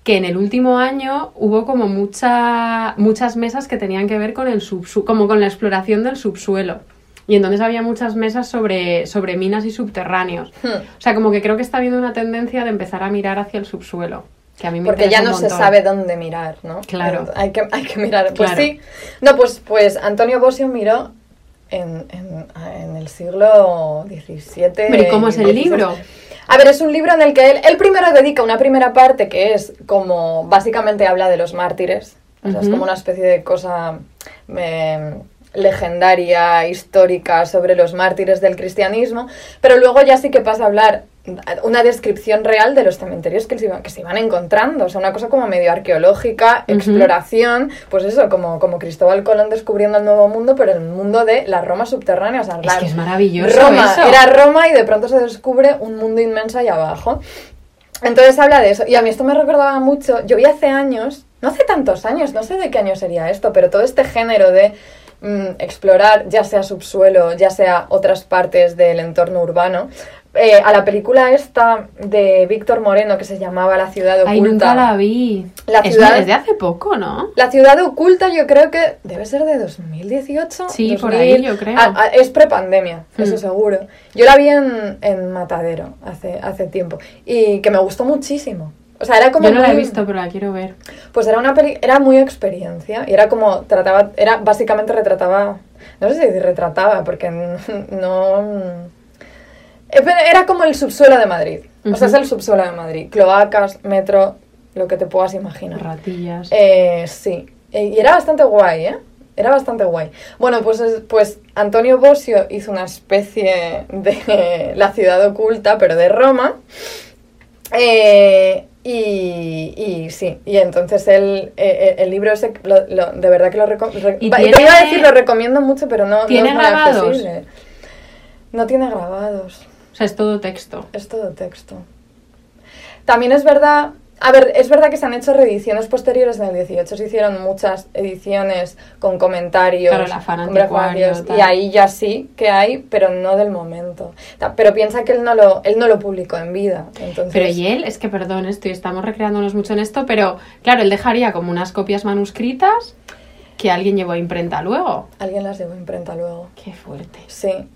que en el último año hubo como mucha, muchas mesas que tenían que ver con el subsu como con la exploración del subsuelo. Y entonces había muchas mesas sobre, sobre minas y subterráneos. Hmm. O sea, como que creo que está habiendo una tendencia de empezar a mirar hacia el subsuelo. Que a mí me Porque ya no se sabe dónde mirar, ¿no? Claro. Hay que, hay que mirar. Pues Claro. sí. No, pues, pues Antonio Bosio miró en, en, en el siglo XVII. Pero ¿y cómo es el libro? A ver, es un libro en el que él, él primero dedica una primera parte que es como, básicamente habla de los mártires. O sea, es como una especie de cosa eh, legendaria, histórica sobre los mártires del cristianismo. Pero luego ya sí que pasa a hablar una descripción real de los cementerios que se iban, que se iban encontrando. O sea, una cosa como medio arqueológica, exploración, pues eso, como, como Cristóbal Colón descubriendo el nuevo mundo, pero el mundo de la Roma subterránea. O sea, Es la- que es maravilloso Roma, eso. era Roma y de pronto se descubre un mundo inmenso ahí abajo. Entonces habla de eso. Y a mí esto me recordaba mucho. Yo vi hace años, no hace tantos años, no sé de qué año sería esto, pero todo este género de mm, explorar, ya sea subsuelo, ya sea otras partes del entorno urbano. Eh, a la película esta de Víctor Moreno que se llamaba La ciudad oculta. Ay, nunca la vi. La es, ciudad- es de hace poco, ¿no? La ciudad oculta yo creo que debe ser de 2018. Sí, por 2000. ahí yo creo. Ah, ah, es prepandemia, eso Mm. seguro. Yo la vi en, en Matadero hace, hace tiempo y que me gustó muchísimo. O sea, era como Yo no la he visto, pero la quiero ver. Pues era una peli, era muy experiencia y era como trataba, era básicamente retrataba, no sé si retrataba porque no era como el subsuelo de Madrid. O sea, es el subsuelo de Madrid, cloacas, metro, lo que te puedas imaginar. Ratillas. Eh, sí, Eh, y era bastante guay, ¿eh? Era bastante guay. Bueno, pues, es- pues Antonio Bosio hizo una especie de la ciudad oculta, pero de Roma. Eh, y, y sí, y entonces el, eh, el libro ese, lo- lo- de verdad que lo recomiendo. ¿Y Te tiene- iba a decir, lo recomiendo mucho, pero no, no ¿Tiene es muy grabados? accesible. No tiene grabados. Sea, es todo texto. Es todo texto. También es verdad, a ver, es verdad que se han hecho reediciones posteriores en el 18, se hicieron muchas ediciones con comentarios, Claro, prefacios, tal. y ahí ya sí que hay, pero no del momento. Pero piensa que él no lo, él no lo publicó en vida, entonces... Pero y él, es que perdón, estoy, estamos recreándonos mucho en esto, pero claro, él dejaría como unas copias manuscritas que alguien llevó a imprenta luego. Alguien las llevó a imprenta luego. Qué fuerte. Sí.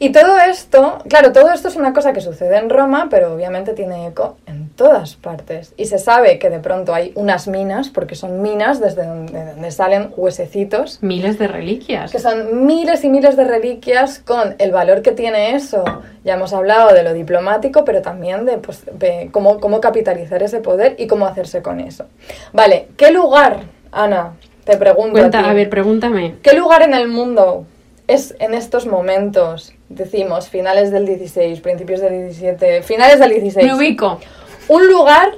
Y todo esto, claro, todo esto es una cosa que sucede en Roma, pero obviamente tiene eco en todas partes. Y se sabe que de pronto hay unas minas, porque son minas desde donde, donde salen huesecitos, Miles de reliquias. que son miles y miles de reliquias con el valor que tiene eso. Ya hemos hablado de lo diplomático, pero también de, pues, de cómo, cómo capitalizar ese poder y cómo hacerse con eso. Vale, ¿qué lugar, Ana? Te pregunto. Cuenta, ti. a ver, pregúntame. ¿Qué lugar en el mundo es en estos momentos, decimos, finales del 16, principios del 17, finales del 16? Me ubico. Un lugar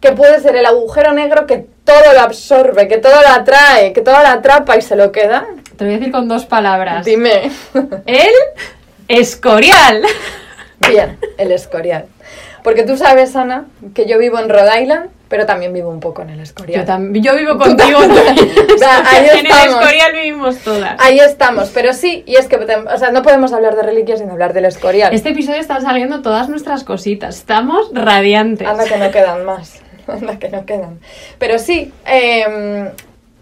que puede ser el agujero negro que todo lo absorbe, que todo lo atrae, que todo lo atrapa y se lo queda? Te voy a decir con dos palabras. Dime. El escorial. Bien, el escorial. Porque tú sabes, Ana, que yo vivo en Rhode Island, pero también vivo un poco en el escorial. Yo, también, yo vivo contigo. O sea, ahí en el escorial vivimos todas. Ahí estamos, pero sí, y es que o sea, no podemos hablar de reliquias sin hablar del escorial. Este episodio están saliendo todas nuestras cositas. Estamos radiantes. Anda que no quedan más. Anda que no quedan. Pero sí, eh,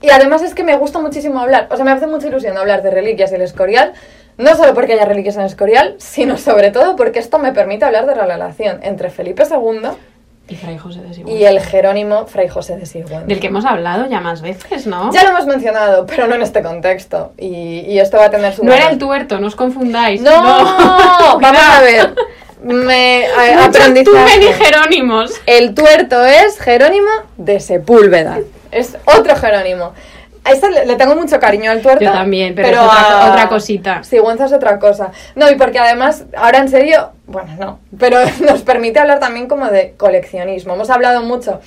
y además es que me gusta muchísimo hablar, o sea, me hace mucha ilusión hablar de reliquias y el escorial, no solo porque haya reliquias en el escorial, sino sobre todo porque esto me permite hablar de la relación entre Felipe II Y Fray José de Sigüenza. y el Jerónimo Fray José de Sigüenza. Del que hemos hablado ya más veces, ¿no? Ya lo hemos mencionado, pero no en este contexto. Y, y esto va a tener su... No era el tuerto, no os confundáis. No, vamos a ver. Me a- aprendizaje. tumen y Jerónimos. El tuerto es Jerónimo de Sepúlveda. Es otro Jerónimo. A este le, le tengo mucho cariño al tuerto. Yo también, pero es otra- a- otra cosita. Sigüenza es otra cosa. No, y porque además, ahora en serio, bueno, no, pero nos permite hablar también como de coleccionismo. Hemos hablado mucho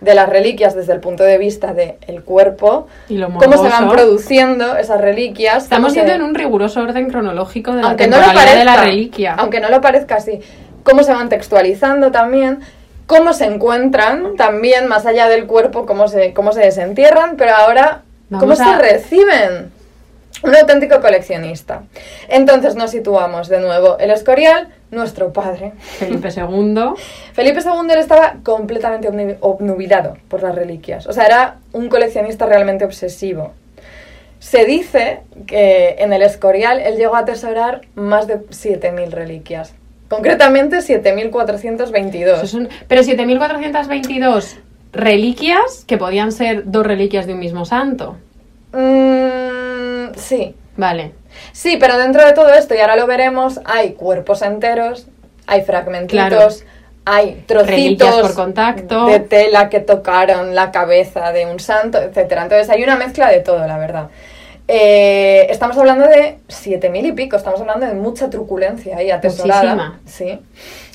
de las reliquias desde el punto de vista del cuerpo, Y lo cómo se van produciendo esas reliquias. Estamos se- yendo en un riguroso orden cronológico de la no lo temporalidad parezca, de la reliquia. aunque no lo parezca así, cómo se van textualizando también, cómo se encuentran también más allá del cuerpo, cómo se, cómo se desentierran, pero ahora cómo se reciben. Un auténtico coleccionista. Entonces nos situamos de nuevo. El Escorial, nuestro padre. Felipe II. Felipe II él estaba completamente obnubilado por las reliquias. O sea, era un coleccionista realmente obsesivo. Se dice que en el Escorial él llegó a atesorar más de 7.000 reliquias. Concretamente 7.422. Eso son- Pero 7.422 reliquias que podían ser dos reliquias de un mismo santo. Mm, sí. Vale. Sí, pero dentro de todo esto, y ahora lo veremos, hay cuerpos enteros, hay fragmentitos, Claro. hay trocitos por contacto. de tela que tocaron la cabeza de un santo, etcétera. Entonces hay una mezcla de todo, la verdad. Eh, estamos hablando de siete mil y pico, estamos hablando de mucha truculencia ahí atesorada. Muchísima. Sí.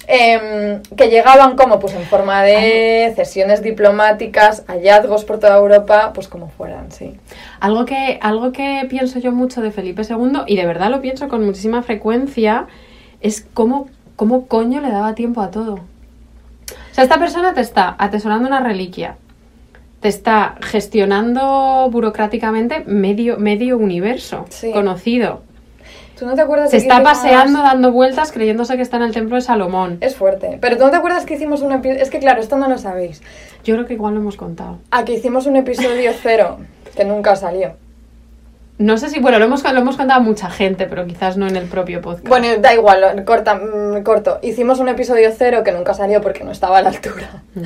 Em, que llegaban como pues en forma de cesiones diplomáticas, hallazgos por toda Europa, pues como fueran, sí. Algo que, algo que pienso yo mucho de Felipe II, y de verdad lo pienso con muchísima frecuencia, es cómo, cómo coño le daba tiempo a todo. O sea, esta persona te está atesorando una reliquia, te está gestionando burocráticamente medio, medio universo Sí. conocido. ¿Tú no te acuerdas Se de está paseando, dando vueltas, creyéndose que está en el templo de Salomón. Es fuerte. Pero ¿tú no te acuerdas que hicimos un episodio? Es que claro, esto no lo sabéis. Yo creo que igual lo hemos contado. Ah, que hicimos un episodio cero, que nunca salió. No sé si, bueno, lo hemos, lo hemos contado a mucha gente, pero quizás no en el propio podcast. Bueno, da igual, corta, mm, corto. Hicimos un episodio cero que nunca salió porque no estaba a la altura. Mm.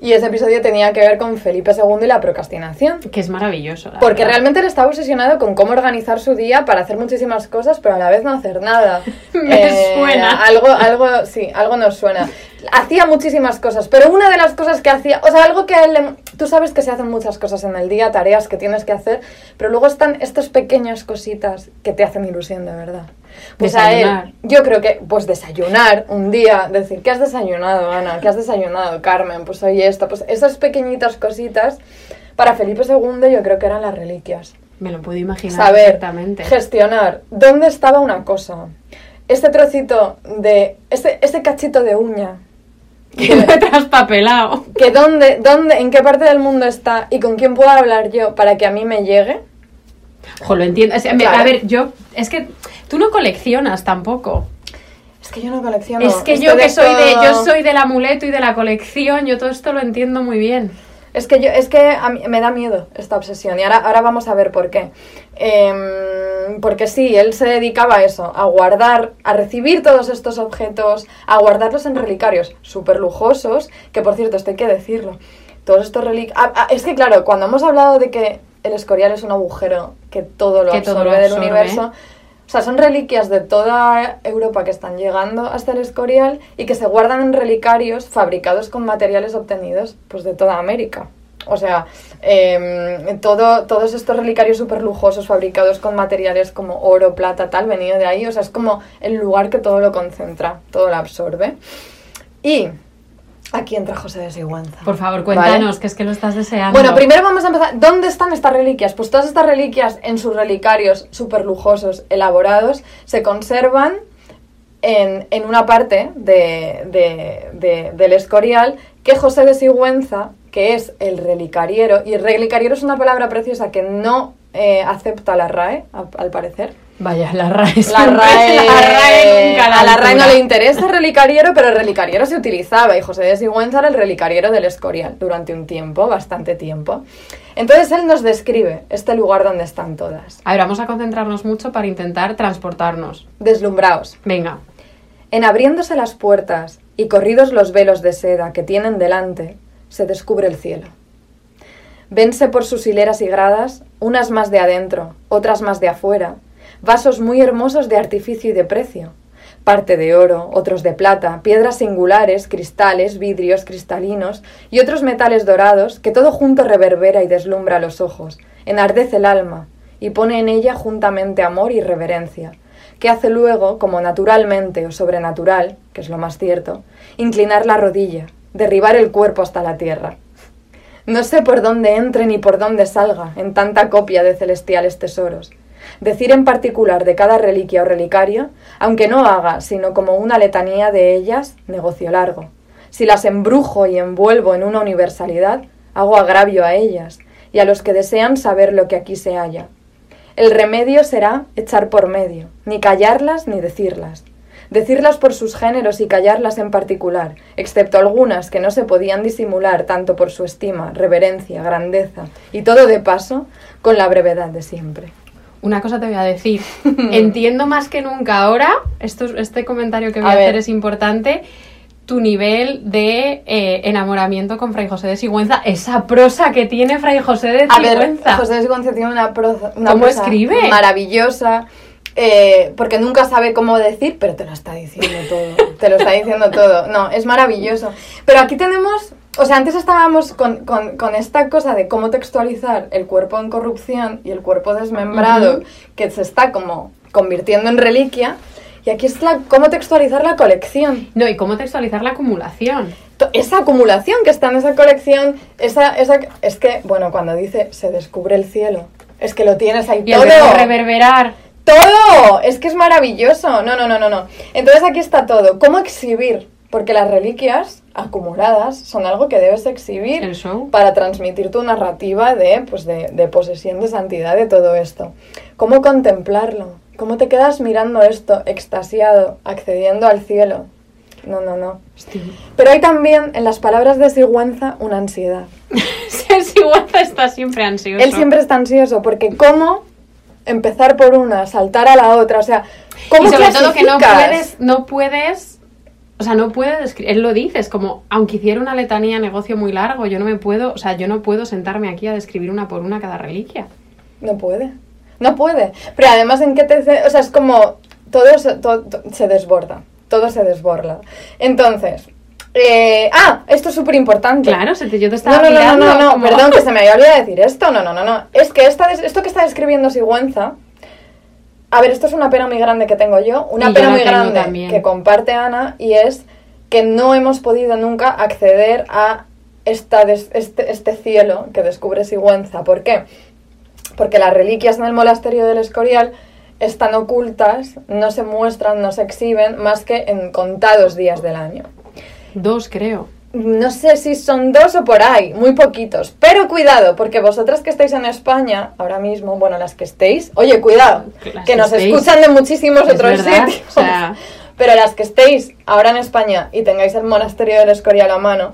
Y ese episodio tenía que ver con Felipe II y la procrastinación. que es maravilloso. la Porque verdad. realmente él estaba obsesionado con cómo organizar su día para hacer muchísimas cosas, pero a la vez no hacer nada. Me suena. Algo, algo, sí, algo nos suena. Hacía muchísimas cosas, pero una de las cosas que hacía, o sea, algo que a él, le- tú sabes que se hacen muchas cosas en el día, tareas que tienes que hacer, pero luego están estas pequeñas cositas que te hacen ilusión de verdad. Pues a Desayunar. él, yo creo que, pues desayunar un día, decir, ¿qué has desayunado, Ana? ¿Qué has desayunado, Carmen? Pues hoy esto, pues esas pequeñitas cositas, para Felipe II yo creo que eran las reliquias Me lo puedo imaginar saber, perfectamente. gestionar dónde estaba una cosa. Este trocito de, este, este cachito de uña, Que lo he traspapelado. que dónde, dónde, en qué parte del mundo está y con quién puedo hablar yo para que a mí me llegue. Ojo, lo entiendo. Claro. A ver, yo. Es que tú no coleccionas tampoco. Es que yo no colecciono. es que esto yo que soy de. todo- Yo soy del amuleto y de la colección. Yo todo esto lo entiendo muy bien. Es que yo, es que a mí me da miedo esta obsesión y ahora, ahora vamos a ver por qué. Em, porque sí, él se dedicaba a eso, a guardar, a recibir todos estos objetos, a guardarlos en relicarios súper lujosos, que por cierto, esto hay que decirlo. Todos estos relicarios... es que claro, cuando hemos hablado de que el escorial es un agujero que todo lo Que todo absorbe del universo, o sea, son reliquias de toda Europa que están llegando hasta el Escorial y que se guardan en relicarios fabricados con materiales obtenidos pues, de toda América. O sea, em, todo, todos estos relicarios súper lujosos fabricados con materiales como oro, plata, tal, venido de ahí. O sea, es como el lugar que todo lo concentra, todo lo absorbe. Y Aquí entra José de Sigüenza. Por favor, cuéntanos, que es que lo estás deseando. Bueno, primero vamos a empezar. ¿Dónde están estas reliquias? Pues todas estas reliquias en sus relicarios súper lujosos, elaborados, se conservan en, en una parte de, de- de- del Escorial que José de Sigüenza, que es el relicariero, y el relicariero es una palabra preciosa que no eh, acepta la RAE, al parecer. Vaya, la RAE. La RAE, la RAE nunca la a la RAE no le interesa el relicariero, pero el relicariero se utilizaba y José de Sigüenza era el relicariero del Escorial durante un tiempo, bastante tiempo. Entonces él nos describe este lugar donde están todas. A ver, vamos a concentrarnos mucho para intentar transportarnos. Deslumbraos. Venga. En abriéndose las puertas y corridos los velos de seda que tienen delante, se descubre el cielo. Vense por sus hileras y gradas, unas más de adentro, otras más de afuera, vasos muy hermosos de artificio y de precio, parte de oro, otros de plata, piedras singulares, cristales, vidrios cristalinos y otros metales dorados que todo junto reverbera y deslumbra los ojos, enardece el alma y pone en ella juntamente amor y reverencia, que hace luego, como naturalmente o sobrenatural, que es lo más cierto, inclinar la rodilla, derribar el cuerpo hasta la tierra. No sé por dónde entre ni por dónde salga en tanta copia de celestiales tesoros. Decir en particular de cada reliquia o relicario, aunque no haga sino como una letanía de ellas, negocio largo. Si las embrujo y envuelvo en una universalidad, hago agravio a ellas y a los que desean saber lo que aquí se halla. El remedio será echar por medio, ni callarlas ni decirlas. Decirlas por sus géneros y callarlas en particular, excepto algunas que no se podían disimular tanto por su estima, reverencia, grandeza, y todo de paso, con la brevedad de siempre. Una cosa te voy a decir. Entiendo más que nunca ahora, esto, es- este comentario que voy A a, ver. hacer es importante, tu nivel de eh, enamoramiento con Fray José de Sigüenza, esa prosa que tiene Fray José de A ver, Sigüenza. José de Sigüenza tiene una prosa, una ¿Cómo prosa escribe? maravillosa, eh, porque nunca sabe cómo decir, pero te lo está diciendo todo. te lo está diciendo todo. No, es maravilloso. Pero aquí tenemos, o sea, antes estábamos con, con- con esta cosa de cómo textualizar el cuerpo en corrupción y el cuerpo desmembrado, Ujú. que se está como convirtiendo en reliquia. Y aquí es la, cómo textualizar la colección. No, y cómo textualizar la acumulación. Esa acumulación que está en esa colección, esa, esa, es que, bueno, cuando dice se descubre el cielo, es que lo tienes ahí Y todo. reverberar. ¡Todo! Es que es maravilloso. No, no, no, no, no. Entonces aquí está todo. ¿Cómo exhibir? Porque las reliquias acumuladas son algo que debes exhibir para transmitir tu narrativa de, pues de, de posesión de santidad de todo esto. ¿Cómo contemplarlo? ¿Cómo te quedas mirando esto, extasiado, accediendo al cielo? No, no, no. Pero hay también en las palabras de Sigüenza una ansiedad. El Sigüenza está siempre ansioso. Él siempre está ansioso porque cómo empezar por una, saltar a la otra, o sea, ¿cómo y sobre todo que no puedes, no puedes, o sea, no puede describir, él lo dice, es como, aunque hiciera una letanía negocio muy largo, yo no me puedo, o sea, yo no puedo sentarme aquí a describir una por una cada reliquia. No puede. No puede. Pero además en qué te... O sea, es como... Todo se, to- to- se desborda. Todo se desborda. Entonces... eh, ah, esto es súper importante. Claro, se te- yo te No, estaba no, no, no, no, no, como- perdón, que se me había olvidado decir esto. No, no, no, no. Es que esta esto que está describiendo Sigüenza... A ver, esto es una pena muy grande que tengo yo. Una Y pena muy grande también. que comparte Ana y es que no hemos podido nunca acceder a esta des- este, este cielo que descubre Sigüenza. ¿Por qué? porque las reliquias en el monasterio del Escorial están ocultas, no se muestran, no se exhiben más que en contados días del año. Dos, creo. No sé si son dos o por ahí, muy poquitos. Pero cuidado, porque vosotras que estáis en España ahora mismo, bueno, las que estéis, oye, cuidado, Las que nos estéis. escuchan de muchísimos Es otros verdad, sitios. o sea- Pero las que estéis ahora en España y tengáis el monasterio del Escorial a mano,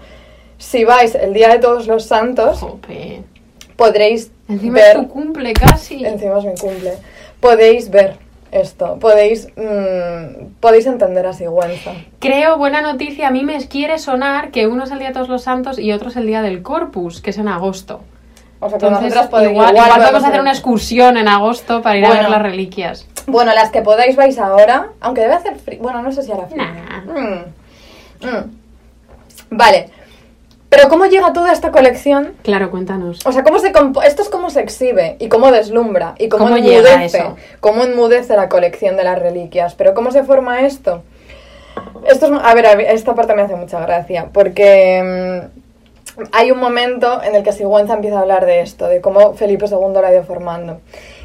si vais el día de todos los santos, Jope. podréis Encima ver es tu cumple casi. encima es mi cumple, podéis ver esto, podéis, mm, podéis entender a Sigüenza. Creo, buena noticia, a mí me quiere sonar que uno es el Día de Todos los Santos y otro es el Día del Corpus, que es en agosto. O sea, Entonces, nosotras podéis- igual, igual podemos podemos hacer una excursión en agosto para ir a ver las reliquias. Bueno, las que podáis vais ahora, aunque debe hacer frío. Bueno, no sé si hará frío. Nah. Mm. Mm. Vale. Pero ¿cómo llega toda esta colección? Claro, cuéntanos. O sea, ¿cómo se esto es cómo se exhibe y cómo deslumbra y cómo, ¿Cómo llega enmudece, eso? cómo enmudece la colección de las reliquias. Pero ¿cómo se forma esto? Esto es, a ver, esta parte me hace mucha gracia, porque mm, hay un momento en el que Sigüenza empieza a hablar de esto, de cómo Felipe II lo ha ido formando.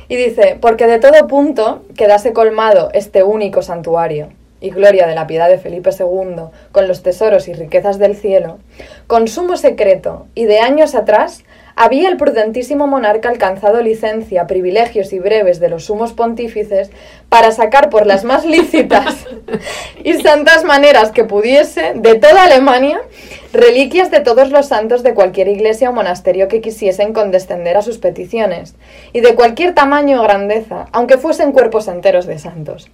Y dice, porque de todo punto quedase colmado este único santuario y gloria de la piedad de Felipe II, con los tesoros y riquezas del cielo, con sumo secreto y de años atrás había el prudentísimo monarca alcanzado licencia, privilegios y breves de los sumos pontífices para sacar por las más lícitas y santas maneras que pudiese de toda Alemania reliquias de todos los santos de cualquier iglesia o monasterio que quisiesen condescender a sus peticiones, y de cualquier tamaño o grandeza, aunque fuesen cuerpos enteros de santos.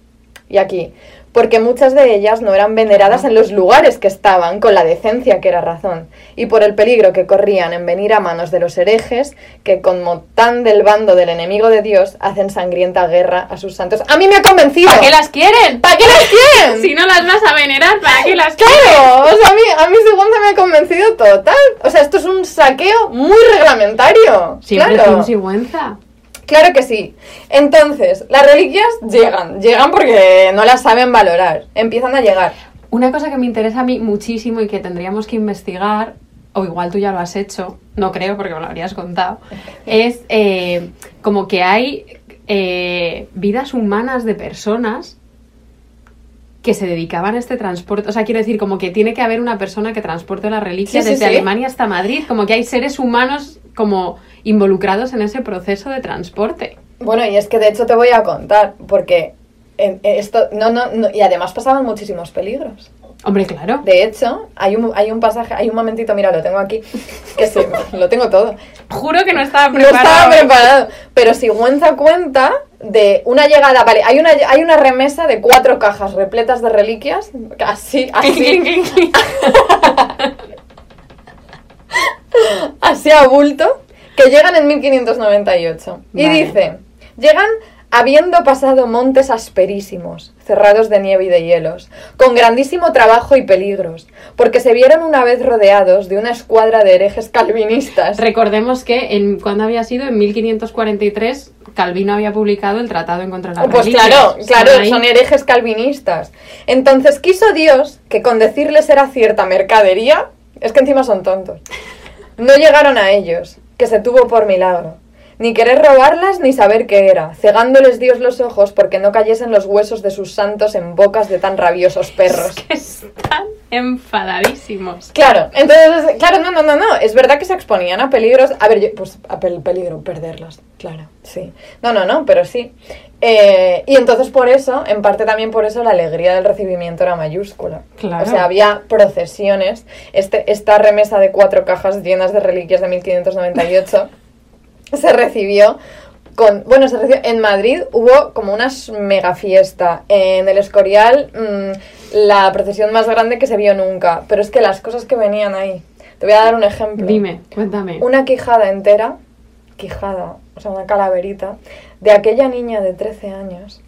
Y aquí, porque muchas de ellas no eran veneradas en los lugares que estaban, con la decencia que era razón, y por el peligro que corrían en venir a manos de los herejes, que como tan del bando del enemigo de Dios, hacen sangrienta guerra a sus santos. ¡A mí me ha convencido! ¿Para qué las quieren? ¿Para qué las quieren? Si no las vas a venerar, ¿para qué las quieren? Claro, o sea, a mí, a mí segunda me ha convencido total. O sea, esto es un saqueo muy reglamentario. Siempre claro. Sigüenza. Claro que sí. Entonces, las reliquias llegan, llegan porque no las saben valorar, empiezan a llegar. Una cosa que me interesa a mí muchísimo y que tendríamos que investigar, o igual tú ya lo has hecho, no creo porque me lo habrías contado, es eh, como que hay eh, vidas humanas de personas que se dedicaban a este transporte. O sea, quiero decir, como que tiene que haber una persona que transporte Sí, sí, desde sí. Alemania hasta Madrid, como que hay seres humanos como involucrados en ese proceso de transporte. Bueno, y es que de hecho te voy a contar, porque en esto, no, no, no, y además pasaban muchísimos peligros. Hombre, claro. De hecho, hay un, hay un pasaje, hay un momentito, mira, lo tengo aquí, que sí, lo tengo todo. Juro que no estaba No preparado. estaba preparado. Pero Sigüenza cuenta de una llegada, vale, hay una, hay una remesa de cuatro cajas repletas de reliquias, así, así, así a bulto, que llegan en 1598. Y dice, llegan habiendo pasado montes asperísimos, cerrados de nieve y de hielos, con grandísimo trabajo y peligros, porque se vieron una vez rodeados de una escuadra de herejes calvinistas. Recordemos que en cuando había sido en 1543 Calvino había publicado el Tratado en contra de las Pues claro, claro, ahí. son herejes calvinistas. Entonces quiso Dios que con decirles era cierta mercadería, es que encima son tontos, no llegaron a ellos, que se tuvo por milagro. Ni querer robarlas ni saber qué era, cegándoles Dios los ojos porque no cayesen los huesos de sus santos en bocas de tan rabiosos perros. que están enfadadísimos. Claro, entonces, claro, no, no, no, no, es verdad que se exponían a peligros, a ver, yo- pues a pel- peligro, perderlas, claro, sí. No, no, no, pero sí. Eh, y entonces por eso, en parte también por eso, la alegría del recibimiento era mayúscula. Claro. O sea, había procesiones, este, esta remesa de cuatro cajas llenas de reliquias de 1598 se recibió con, bueno, se recibió, en Madrid hubo como una mega fiesta. En el Escorial, mm, la procesión más grande que se vio nunca. Pero es que las cosas que venían ahí. Te voy a dar un ejemplo. Dime, cuéntame. Una quijada entera, quijada, o sea, una calaverita, de aquella niña de 13 años,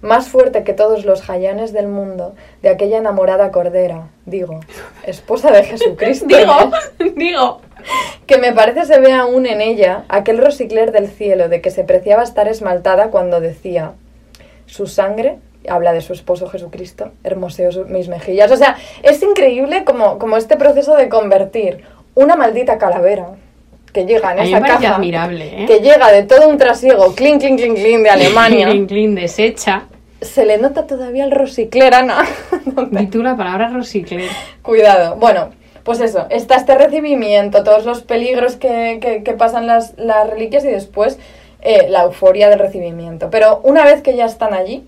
más fuerte que todos los jayanes del mundo, de aquella enamorada cordera, digo, esposa de Jesucristo. Digo, ¿eh? digo. que me parece se ve aún en ella aquel rosicler del cielo de que se preciaba estar esmaltada cuando decía su sangre habla de su esposo Jesucristo hermoseó su- mis mejillas o sea es increíble como, como este proceso de convertir una maldita calavera que llega en esa caja admirable, ¿eh? que llega de todo un trasiego clink clink clink clink de Alemania Clean, clean, deshecha. se le nota todavía el rosicler Ana Di tú la palabra rosicler. Cuidado. Bueno, pues eso, está este recibimiento, todos los peligros que, que- que pasan las, las reliquias y después eh, la euforia del recibimiento. Pero una vez que ya están allí,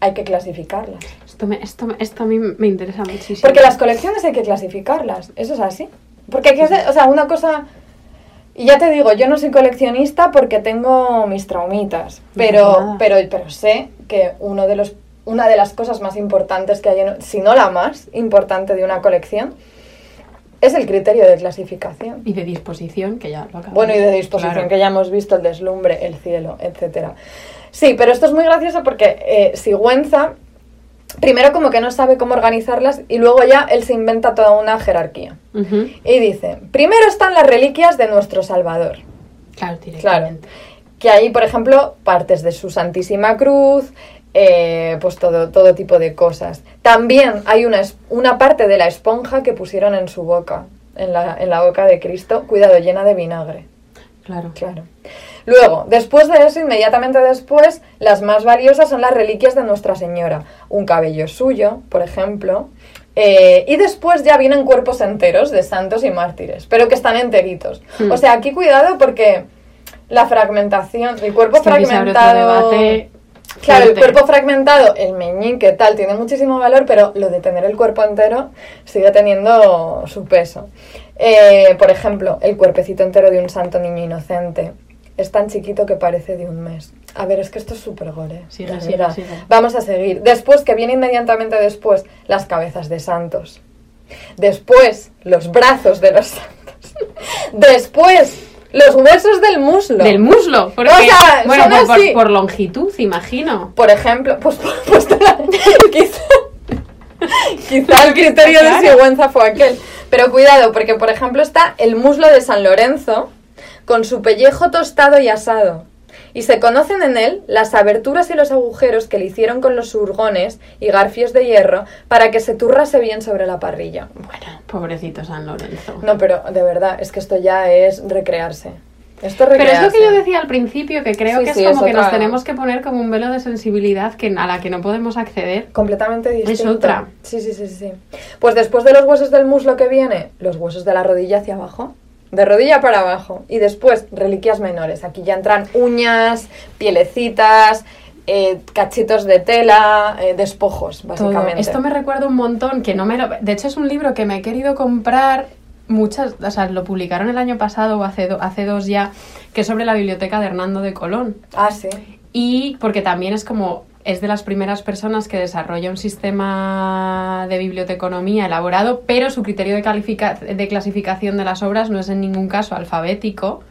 hay que clasificarlas. Esto, me, esto, esto a mí me interesa muchísimo. Porque las colecciones hay que clasificarlas, eso es así. Porque hay que hacer, o sea, una cosa... Y ya te digo, yo no soy coleccionista porque tengo mis traumitas, pero, pero, pero sé que uno de los, una de las cosas más importantes que hay, en- si no la más importante de una colección, es el criterio de clasificación. Y de disposición, que ya lo acabamos. Bueno, y de disposición, Claro. que ya hemos visto el deslumbre, el cielo, etcétera. Sí, pero esto es muy gracioso porque eh, Sigüenza, primero como que no sabe cómo organizarlas y luego ya él se inventa toda una jerarquía. Y dice, primero están las reliquias de nuestro Salvador. Claro, Claro. Que ahí, por ejemplo, partes de su Santísima Cruz, eh, pues todo, todo tipo de cosas. También hay una, una parte de la esponja que pusieron en su boca, en la, en la boca de Cristo, cuidado, llena de vinagre. Claro. Claro. Luego, después de eso, inmediatamente después, las más valiosas son las reliquias de Nuestra Señora. Un cabello suyo, por ejemplo. eh, y después ya vienen cuerpos enteros de santos y mártires, pero que están enteritos. Hmm. O sea, aquí cuidado porque la fragmentación, el cuerpo fragmentado... Claro, el cuerpo fragmentado, el meñique, tal, tiene muchísimo valor, pero lo de tener el cuerpo entero sigue teniendo su peso. Eh, por ejemplo, el cuerpecito entero de un santo niño inocente es tan chiquito que parece de un mes. A ver, es que esto es súper gore. Sigue, sigue, sigue. Vamos a seguir. Después, que viene inmediatamente después, las cabezas de santos. Después, los brazos de los santos. Después, los huesos del muslo. Del muslo. Porque, O sea, bueno, por, por- así. por longitud, imagino. Por ejemplo, pues, pues quizá, quizá el criterio de. Sigüenza fue aquel. Pero cuidado, porque por ejemplo está el muslo de San Lorenzo con su pellejo tostado y asado. Y se conocen en él las aberturas y los agujeros que le hicieron con los surgones y garfios de hierro para que se turrase bien sobre la parrilla. Bueno, pobrecito San Lorenzo. No, pero de verdad, es que esto ya es recrearse. Esto es Pero es lo que yo decía al principio, que creo Sí, que es sí, como es que nos tenemos que poner como un velo de sensibilidad que, a la que no podemos acceder. Completamente distinto. otra. Sí, sí, sí, sí. Pues después de los huesos del muslo que viene, los huesos de la rodilla hacia abajo. De rodilla para abajo. Y después, reliquias menores. Aquí ya entran uñas, pielecitas, eh, cachitos de tela, eh, despojos, Todo. básicamente. Esto me recuerda un montón, que no me lo... De hecho, es un libro que me he querido comprar muchas... O sea, lo publicaron el año pasado o hace, do- hace dos ya, que es sobre la biblioteca de Hernando de Colón. Ah, sí. Y porque también es como, es de las primeras personas que desarrolla un sistema de biblioteconomía elaborado, pero su criterio de, clasificación de las obras no es en ningún caso alfabético,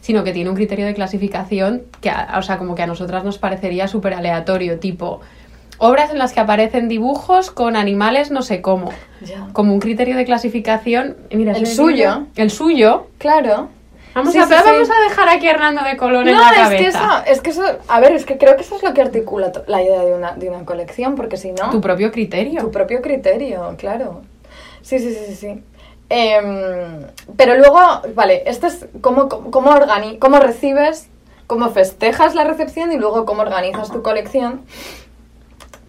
sino que tiene un criterio de clasificación que, a- o sea, como que a nosotras nos parecería súper aleatorio, tipo obras en las que aparecen dibujos con animales no sé cómo. Como un criterio de clasificación. Mira, El suyo. libro- El suyo. Claro. Vamos, Sí, a, sí, sí. vamos a dejar aquí a Hernando de Colón en No, la es cabeza. que, eso, es que eso, a ver, es que creo que eso es lo que articula la idea de una, de una colección, porque si no... Tu propio criterio. Tu propio criterio, claro. Sí, sí, sí, sí. sí. Em, pero luego, vale, esto es cómo, cómo, organi- cómo recibes, cómo festejas la recepción y luego cómo organizas tu colección.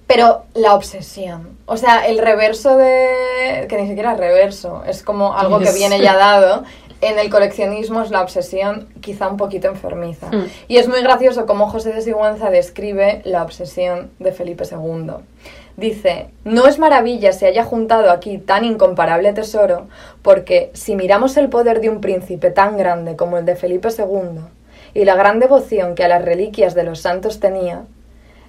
Pero la obsesión, o sea, el reverso de... que ni siquiera es reverso, es como algo que viene ya dado. En el coleccionismo es la obsesión quizá un poquito enfermiza. Mm. Y es muy gracioso cómo José de Sigüenza describe la obsesión de Felipe II. Dice, no es maravilla se haya juntado aquí tan incomparable tesoro, porque si miramos el poder de un príncipe tan grande como el de Felipe II, y la gran devoción que a las reliquias de los santos tenía,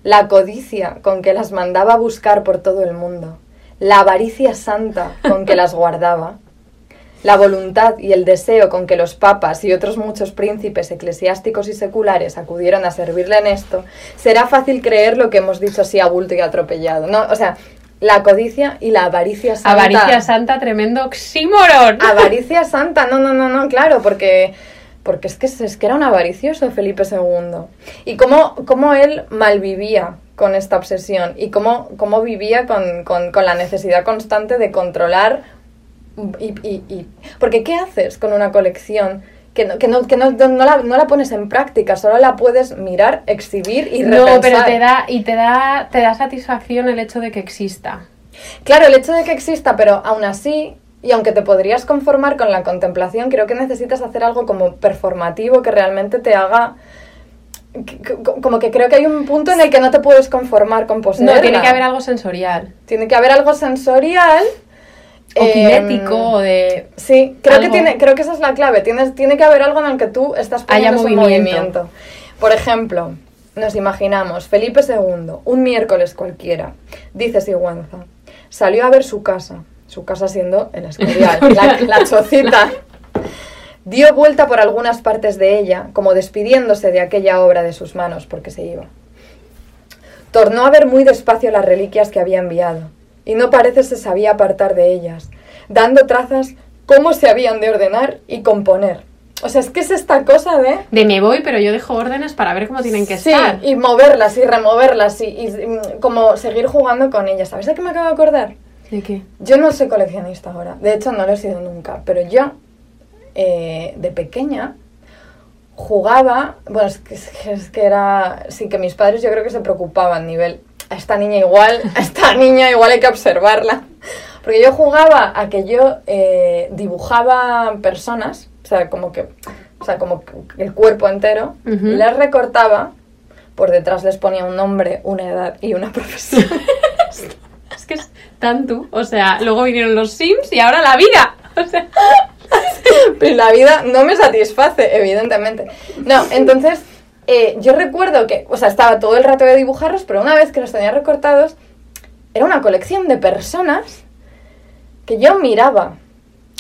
la codicia con que las mandaba a buscar por todo el mundo, la avaricia santa con que las guardaba, la voluntad y el deseo con que los papas y otros muchos príncipes eclesiásticos y seculares acudieron a servirle en esto, será fácil creer lo que hemos dicho así a bulto y atropellado. No, o sea, la codicia y la avaricia santa. Avaricia santa, tremendo oxímoron. Avaricia santa, no, no, no, no, claro, porque, porque es, que, es que era un avaricioso Felipe II. Y cómo, cómo él malvivía con esta obsesión y cómo, cómo vivía con, con- con la necesidad constante de controlar. Y, y- y- porque ¿qué haces con una colección? Que, no, que, no, que no, no la, no la pones en práctica, solo la puedes mirar, exhibir y no, repensar. pero te da, y te da, te da satisfacción el hecho de que exista. Claro, el hecho de que exista, pero aún así, y aunque te podrías conformar con la contemplación, creo que necesitas hacer algo como performativo que realmente te haga... Como que creo que hay un punto en el que no te puedes conformar con poseerla. No, tiene que haber algo sensorial. Tiene que haber algo sensorial. O em, kinético, o de... Sí, creo que, tiene, creo que esa es la clave. Tienes, tiene que haber algo en el que tú estás Haya poniendo movimiento. movimiento. Por ejemplo, nos imaginamos, Felipe II, un miércoles cualquiera, dice Sigüenza, salió a ver su casa, su casa siendo el Escorial, la, la chocita. Dio vuelta por algunas partes de ella, como despidiéndose de aquella obra de sus manos, porque se iba. Tornó a ver muy despacio las reliquias que había enviado, y no parece se sabía apartar de ellas, dando trazas cómo se habían de ordenar y componer. O sea, es que es esta cosa de... De me voy, pero yo dejo órdenes para ver cómo tienen que sí, estar. y moverlas y removerlas y, y, mm, como seguir jugando con ellas. ¿Sabes de qué me acabo de acordar? ¿De qué? Yo no soy coleccionista ahora, de hecho no lo he sido nunca, pero yo eh, de pequeña jugaba, bueno, es que, es que- es que era, sí que mis padres yo creo que se preocupaban, nivel, a esta niña igual, a esta niña igual hay que observarla, porque yo jugaba a que yo eh, dibujaba personas, o sea, como que, o sea, como que el cuerpo entero, Ujú. les recortaba, por detrás les ponía un nombre, una edad y una profesión. Es que es tan tú. O sea, luego vinieron los Sims y ahora la vida. O sea, Pero la vida no me satisface, evidentemente. No, entonces eh, yo recuerdo que, o sea, estaba todo el rato de dibujarlos, pero una vez que los tenía recortados, era una colección de personas que yo miraba.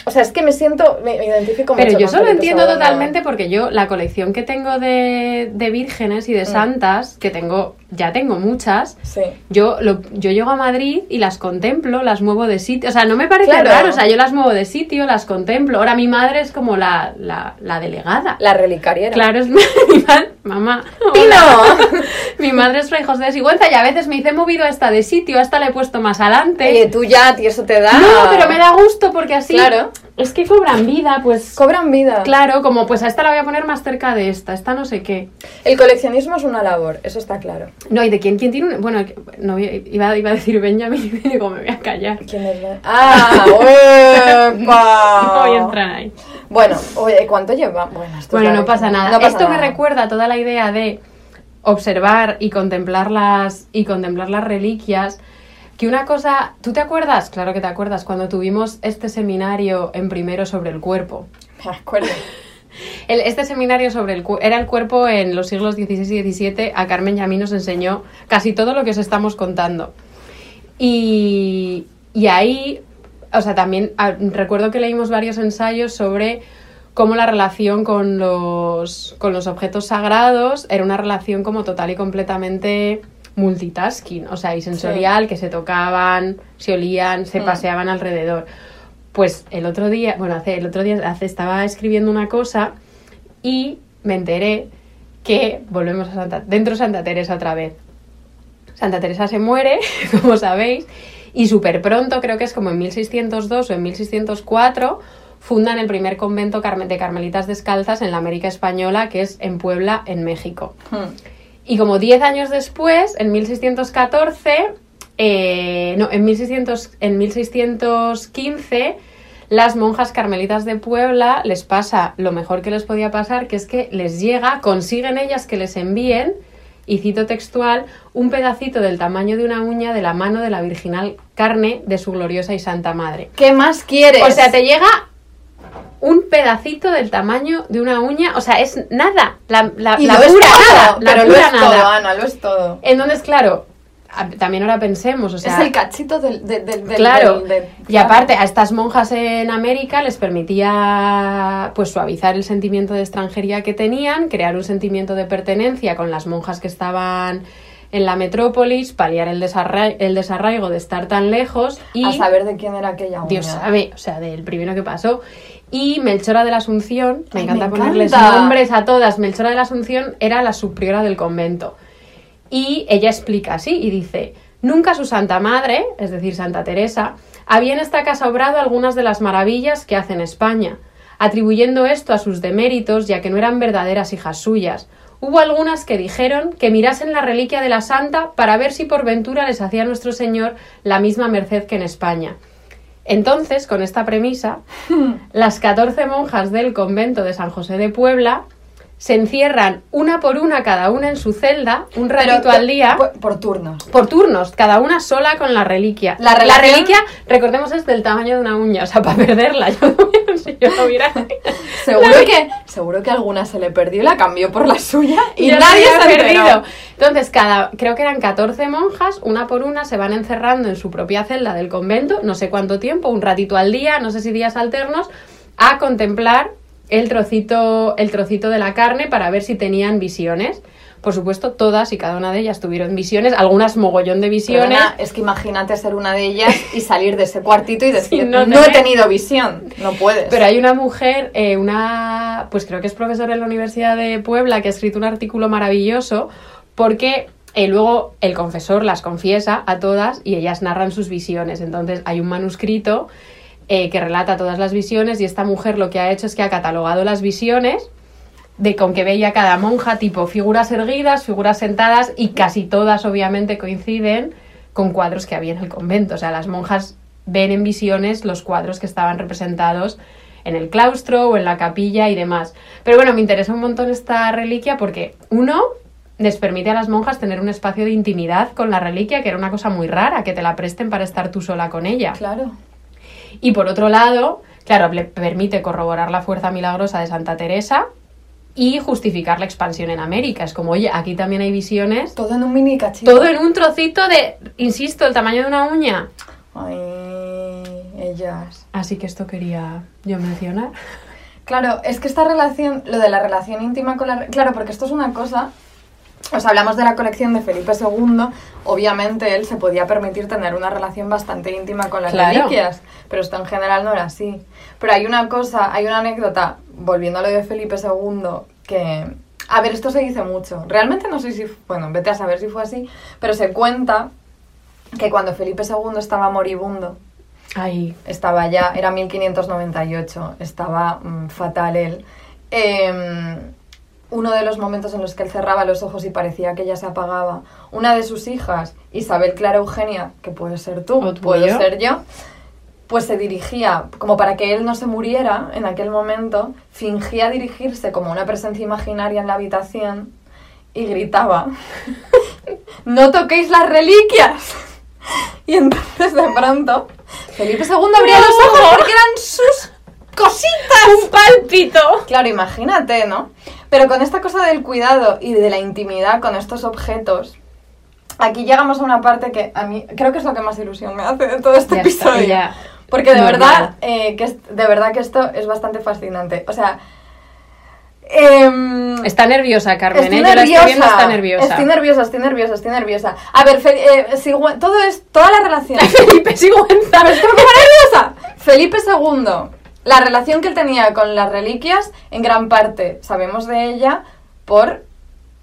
O sea, es que me siento, me, me identifico mucho pero yo solo entiendo totalmente porque yo la colección que tengo de, de vírgenes y de santas, que tengo, ya tengo muchas, Sí. yo, lo, yo llego a Madrid y las contemplo, las muevo de sitio. O sea, no me parece Claro. raro. O sea, yo las muevo de sitio, las contemplo. Ahora mi madre es como la, la, la delegada. La relicariera. Claro, es mi, mi ma- mamá. ¡Pino! Mi madre es Fray José de Sigüenza y a veces me dice, he movido esta de sitio, esta la he puesto más adelante. Oye, tú ya, tío, eso te da... No, pero me da gusto porque así. Claro. Es que cobran vida, pues. Cobran vida. Claro, como pues a esta la voy a poner más cerca de esta, esta no sé qué. El coleccionismo es una labor, eso está claro. No, ¿y de quién, quién tiene un.? Bueno, no, iba, iba a decir Benjamin y digo, me voy a callar. ¿Quién es? la- ¡Ah! ¡Epa! No voy a entrar ahí. Bueno, oye, ¿cuánto lleva? Bueno, esto Bueno, no pasa nada. No pasa Esto me recuerda toda la idea de observar y contemplar las, y contemplar las reliquias. Que una cosa, ¿tú te acuerdas? Claro que te acuerdas, cuando tuvimos este seminario en primero sobre el cuerpo. Me acuerdo. El- este seminario sobre el era el cuerpo en los siglos XVI y XVII. A Carmen y a mí nos enseñó casi todo lo que os estamos contando. Y, y ahí, o sea, también recuerdo que leímos varios ensayos sobre cómo la relación con los, con los objetos sagrados era una relación como total y completamente multitasking, o sea, y sensorial, que se tocaban, se olían, se Mm. paseaban alrededor. Pues el otro día, bueno, hace, el otro día hace, estaba escribiendo una cosa y me enteré que volvemos a Santa, dentro de Santa Teresa otra vez. Santa Teresa se muere, como sabéis, y súper pronto, creo que es como en 1602 o en 1604, fundan el primer convento de carmelitas descalzas en la América Española, que es en Puebla, en México. Hmm. Y como 10 años después, en 1614, eh, no, en, 1600, en 1615, las monjas carmelitas de Puebla les pasa lo mejor que les podía pasar, que es que les llega, consiguen ellas que les envíen, y cito textual, un pedacito del tamaño de una uña de la mano de la virginal carne de su gloriosa y santa madre. ¿Qué más quieres? O sea, te llega un pedacito del tamaño de una uña, o sea, es nada, la, la, Y la lo es todo, nada, la pero lo es nada. todo, Ana, lo es todo. Entonces, claro, también ahora pensemos, o sea, es el cachito del... del, claro, del- del- y aparte a estas monjas en América les permitía pues suavizar el sentimiento de extranjería que tenían, crear un sentimiento de pertenencia con las monjas que estaban en la metrópolis, paliar el, desarra- el desarraigo de estar tan lejos y A saber de quién era aquella uña. Dios sabe, o sea, del primero que pasó. Y Melchora de la Asunción, me Ay, encanta me ponerles encanta. nombres a todas, Melchora de la Asunción era la subpriora del convento. Y ella explica así y dice, nunca su Santa Madre, es decir, Santa Teresa, había en esta casa obrado algunas de las maravillas que hace en España, atribuyendo esto a sus deméritos, ya que no eran verdaderas hijas suyas. Hubo algunas que dijeron que mirasen la reliquia de la Santa para ver si por ventura les hacía nuestro Señor la misma merced que en España. Entonces, con esta premisa, las 14 monjas del convento de San José de Puebla se encierran una por una cada una en su celda, un Pero ratito al día, Por, por turnos. por turnos, cada una sola con la reliquia. La reliquia, recordemos, es del tamaño de una uña, o sea, para perderla, yo no hubiera- si yo no hubiera... Seguro que, seguro que alguna se le perdió y la cambió por la suya y nadie se ha perdido. Entonces, cada, creo que eran 14 monjas, una por una, se van encerrando en su propia celda del convento, no sé cuánto tiempo, un ratito al día, no sé si días alternos, a contemplar el trocito, el trocito de la carne para ver si tenían visiones. Por supuesto, todas y cada una de ellas tuvieron visiones, algunas mogollón de visiones. Perdona, es que imagínate ser una de ellas y salir de ese cuartito y decir, no no, he tenido visión. No puedes. Pero hay una mujer, eh, una, pues creo que es profesora en la Universidad de Puebla, que ha escrito un artículo maravilloso porque eh, luego el confesor las confiesa a todas y ellas narran sus visiones. Entonces hay un manuscrito eh, que relata todas las visiones y esta mujer lo que ha hecho es que ha catalogado las visiones de con que veía cada monja, tipo figuras erguidas, figuras sentadas y casi todas obviamente coinciden con cuadros que había en el convento. O sea, las monjas ven en visiones los cuadros que estaban representados en el claustro o en la capilla y demás. Pero bueno, me interesa un montón esta reliquia porque uno les permite a las monjas tener un espacio de intimidad con la reliquia, que era una cosa muy rara, que te la presten para estar tú sola con ella. Claro. Y por otro lado, claro, le permite corroborar la fuerza milagrosa de Santa Teresa y justificar la expansión en América. Es como, oye, aquí también hay visiones. Todo en un mini cachito. Todo en un trocito de, insisto, el tamaño de una uña. Ay, ellas. Así que esto quería yo mencionar. Claro, es que esta relación, lo de la relación íntima con la... Claro, porque esto es una cosa... O sea, hablamos de la colección de Felipe II. Obviamente él se podía permitir tener una relación bastante íntima con las Claro. reliquias, pero esto en general no era así. Pero hay una cosa, hay una anécdota, volviendo a lo de Felipe II, que... A ver, esto se dice mucho. Realmente no sé si... Bueno, vete a saber si fue así, pero se cuenta que cuando Felipe II estaba moribundo, Ay, estaba ya, era 1598, estaba mm, fatal él. Em, uno de los momentos en los que él cerraba los ojos y parecía que ella se apagaba, una de sus hijas, Isabel Clara Eugenia, que puede ser tú, yo. ser yo, pues se dirigía, como para que él no se muriera en aquel momento, fingía dirigirse como una presencia imaginaria en la habitación y gritaba, no toquéis las reliquias. Y entonces de pronto Felipe II abría los ojos porque eran sus cositas. ¡Un pálpito! Claro, imagínate, ¿no? Pero con esta cosa del cuidado y de la intimidad con estos objetos, aquí llegamos a una parte que a mí creo que es lo que más ilusión me hace de todo este Ya está, episodio. ya. Porque de verdad, eh, que es, de verdad que esto es bastante fascinante. O sea, em, Está nerviosa, Carmen. Estoy ¿eh? Yo la estoy nerviosa. viendo, está nerviosa. Estoy nerviosa, estoy nerviosa, estoy nerviosa. A ver, Fe- eh, Sigüe- todo es, toda la relación. Felipe Sigüenza. ¿Sabes qué me pongo nerviosa? Felipe II, la relación que él tenía con las reliquias, en gran parte sabemos de ella por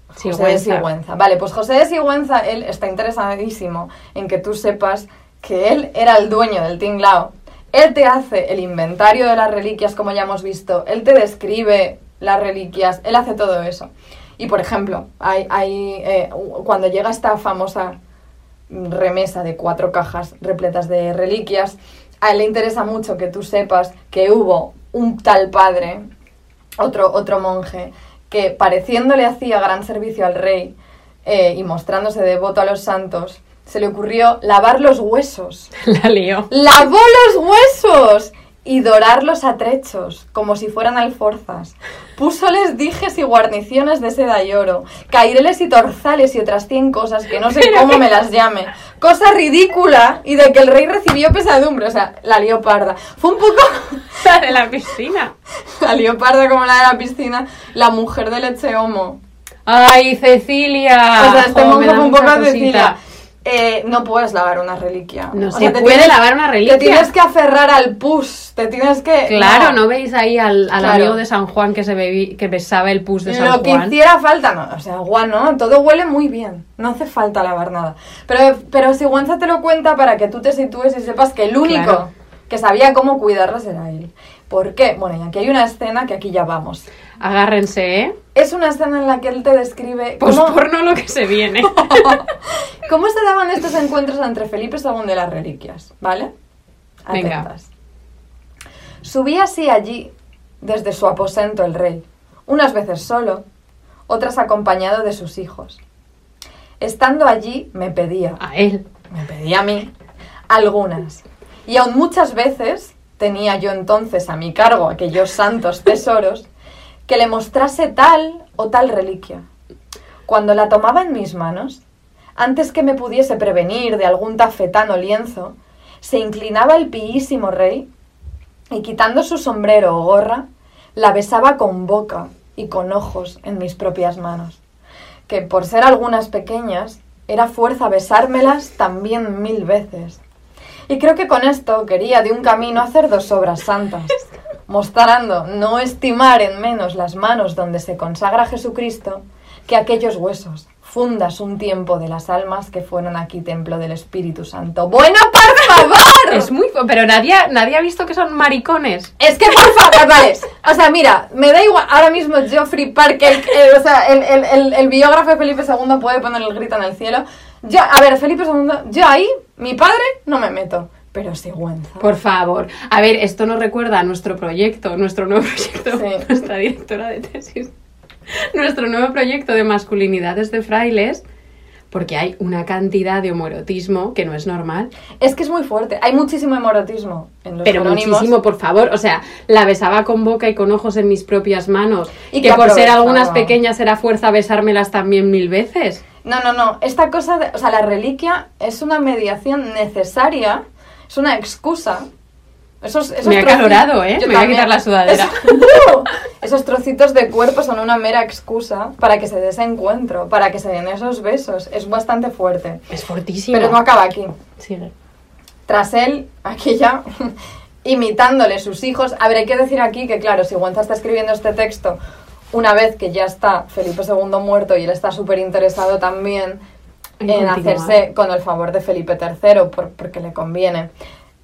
José de Sigüenza. Sigüenza. Vale, pues José de Sigüenza, él está interesadísimo en que tú sepas que él era el dueño del tinglao. Él te hace el inventario de las reliquias, como ya hemos visto. Él te describe las reliquias. Él hace todo eso. Y, por ejemplo, hay, hay, eh, cuando llega esta famosa remesa de cuatro cajas repletas de reliquias, a él le interesa mucho que tú sepas que hubo un tal padre, otro, otro monje, que pareciéndole hacía gran servicio al rey eh, y mostrándose devoto a los santos, se le ocurrió lavar los huesos. La lío. ¡Lavó los huesos! Y dorarlos a trechos, como si fueran alforzas. Púsoles dijes y guarniciones de seda y oro, caireles y torzales y otras cien cosas que no sé cómo me las llame. Cosa ridícula y de que el rey recibió pesadumbre. O sea, la leoparda. Fue un poco La de la piscina. la leoparda como la de la piscina, la mujer de leche homo. ¡Ay, Cecilia! o sea, este monje da fue un poco. Cecilia. Eh, no puedes lavar una reliquia. No O se sea, puede tienes- lavar una reliquia. Te tienes que aferrar al pus, te tienes que... Claro, ¿no, veis ahí al, al Claro. amigo de San Juan que se que besaba el pus de San Lo que Juan? hiciera falta, no, o sea, agua no, todo huele muy bien, no hace falta lavar nada. Pero, pero Sigüenza te lo cuenta para que tú te sitúes y sepas que el único Claro. que sabía cómo cuidarlas era él. ¿Por qué? Bueno, y aquí hay una escena que aquí ya vamos. Agárrense, ¿eh? Es una escena en la que él te describe Pues cómo, por no lo que se viene. cómo se daban estos encuentros entre Felipe II y las reliquias, ¿vale? Venga. Atentas. Subía así allí, desde su aposento el rey, unas veces solo, otras acompañado de sus hijos. Estando allí me pedía, A él. me pedía a mí, algunas. Y aun muchas veces tenía yo entonces a mi cargo aquellos santos tesoros que le mostrase tal o tal reliquia. Cuando la tomaba en mis manos, antes que me pudiese prevenir de algún tafetán o lienzo, se inclinaba el piísimo rey y quitando su sombrero o gorra, la besaba con boca y con ojos en mis propias manos. que por ser algunas pequeñas, era fuerza besármelas también mil veces. Y creo que con esto quería de un camino hacer dos obras santas, mostrando no estimar en menos las manos donde se consagra Jesucristo que aquellos huesos, fundas un tiempo de las almas que fueron aquí templo del Espíritu Santo. Bueno, por favor. Es muy... Pero nadie, nadie ha visto que son maricones. Es que por favor, vale. O sea, mira, me da igual. Ahora mismo Geoffrey Parker, el, o sea, el, el- el- el biógrafo de Felipe II puede poner el grito en el cielo. Yo, a ver, Felipe II, yo ahí, mi padre, no me meto. Pero Sigüenza. Por favor. A ver, esto nos recuerda a nuestro proyecto, nuestro nuevo proyecto, Sí. nuestra directora de tesis. Nuestro nuevo proyecto de masculinidades de frailes, porque hay una cantidad de homoerotismo que no es normal. Es que es muy fuerte. Hay muchísimo hemorotismo en los Pero muchísimo, por favor. O sea, la besaba con boca y con ojos en mis propias manos. Y que que por ser algunas pequeñas era fuerza besármelas también mil veces. No, no, no. Esta cosa, de, o sea, la reliquia es una mediación necesaria, es una excusa. Esos, esos Me ha calorado, ¿eh? Yo Me voy a quitar la sudadera. Esos, esos trocitos de cuerpo son una mera excusa para que se dé ese encuentro, para que se den esos besos. Es bastante fuerte. Es fortísimo. Pero no acaba aquí. Sigue. Tras él, aquí ya, imitándole sus hijos. A ver, hay que decir aquí que, claro, si Sigüenza está escribiendo este texto una vez que ya está Felipe II muerto y él está súper interesado también En hacerse con el favor de Felipe III, por- porque le conviene.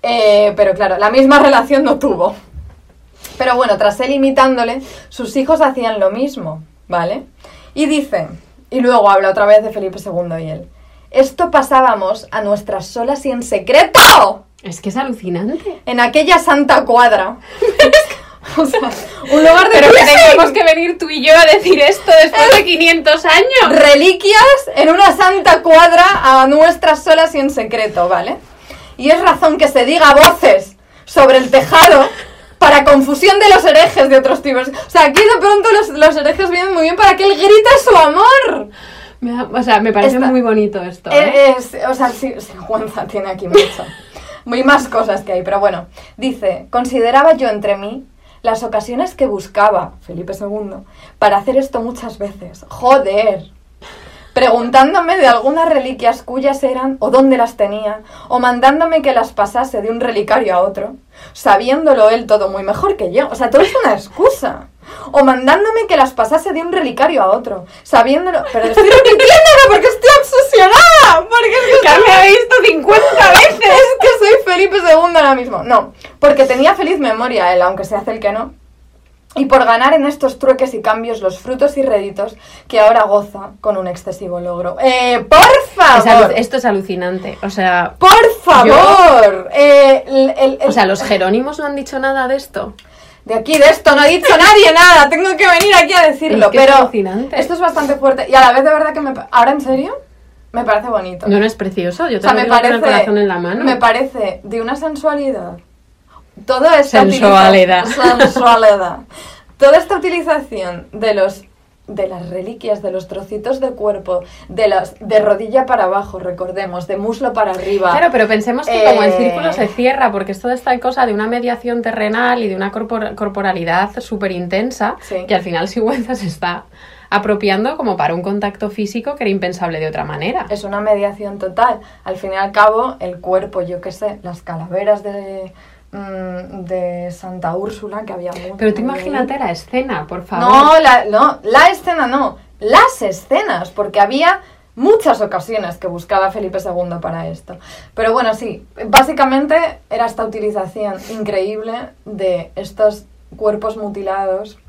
Eh, pero claro, la misma relación no tuvo. Pero bueno, tras él imitándole, sus hijos hacían lo mismo, ¿vale? Y dice, y luego habla otra vez de Felipe II y él, esto pasábamos a nuestras solas y en secreto Es que es alucinante. en aquella santa cuadra. o sea, un lugar de Pero que tenemos que venir tú y yo a decir esto después de 500 años. reliquias en una santa cuadra a nuestras solas y en secreto, ¿vale? Y es razón que se diga voces sobre el tejado para confusión de los herejes de otros tipos. O sea, aquí de pronto los, los herejes vienen muy bien para que él grite su amor. Me da- o sea, me parece Esta- muy bonito esto. ¿eh? Eh, es- o sea, sí, sí, Juanza tiene aquí mucho. Muy más cosas que hay, pero bueno. Dice, consideraba yo entre mí las ocasiones que buscaba Felipe II para hacer esto muchas veces. Joder. Preguntándome de algunas reliquias cuyas eran o dónde las tenía, o mandándome que las pasase de un relicario a otro, sabiéndolo él todo muy mejor que yo. O sea, todo es una excusa. O mandándome que las pasase de un relicario a otro, sabiéndolo... Pero estoy repitiéndolo porque estoy obsesionada. Porque ¡Ya me he visto 50 veces! es que soy Felipe II ahora mismo. No, porque tenía feliz memoria él, aunque se hace el que no. Y por ganar en estos trueques y cambios los frutos y réditos que ahora goza con un excesivo logro. ¡Eh, por Es favor! esto es alucinante. O sea, ¡Por favor! Eh, el- el- el- o sea, los jerónimos no han dicho nada de esto. De aquí, de esto, no ha dicho nadie nada. Tengo que venir aquí a decirlo. Es que es pero esto es bastante fuerte. Y a la vez, de verdad que me... ¿Ahora en serio? Me parece bonito. No, no es precioso. Yo O te sea, lo me digo con parece, el corazón en la mano. me parece de una sensualidad. Toda esta Sensualidad. sensualidad. Toda esta utilización de los de las reliquias, de los trocitos de cuerpo, de las de rodilla para abajo, recordemos, de muslo para arriba. Claro, pero pensemos que como el Eh, círculo se cierra, porque es toda esta cosa de una mediación terrenal y de una corpor- corporalidad súper intensa, Sí. que al final Sigüenza se está apropiando como para un contacto físico que era impensable de otra manera. Es una mediación total. Al fin y al cabo, el cuerpo, yo qué sé, las calaveras de, de Santa Úrsula, que había mucho. Pero tú imagínate la escena, por favor. No la, no, la escena no, las escenas, porque había muchas ocasiones que buscaba Felipe II para esto. Pero bueno, sí, básicamente era esta utilización increíble de estos cuerpos mutilados mm,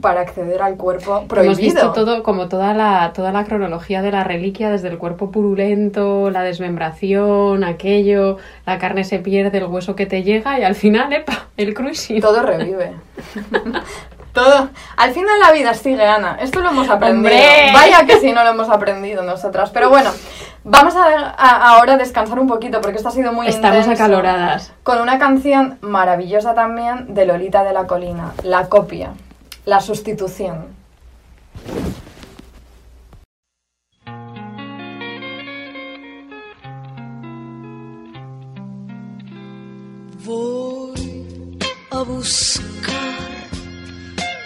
para acceder al cuerpo prohibido. Hemos visto todo, como toda la, toda la cronología de la reliquia, desde el cuerpo purulento, la desmembración, aquello, la carne se pierde, el hueso que te llega y al final, ¡epa! El cruising. Todo revive. Todo. Al final la vida sigue, Ana. Esto lo hemos aprendido. ¡Hombre! Vaya que si no lo hemos aprendido nosotras. Pero bueno, vamos a, a- ahora descansar un poquito porque esto ha sido muy Estamos intenso. acaloradas. Con una canción maravillosa también de Lolita de la Colina, La copia, la sustitución. Voy a buscar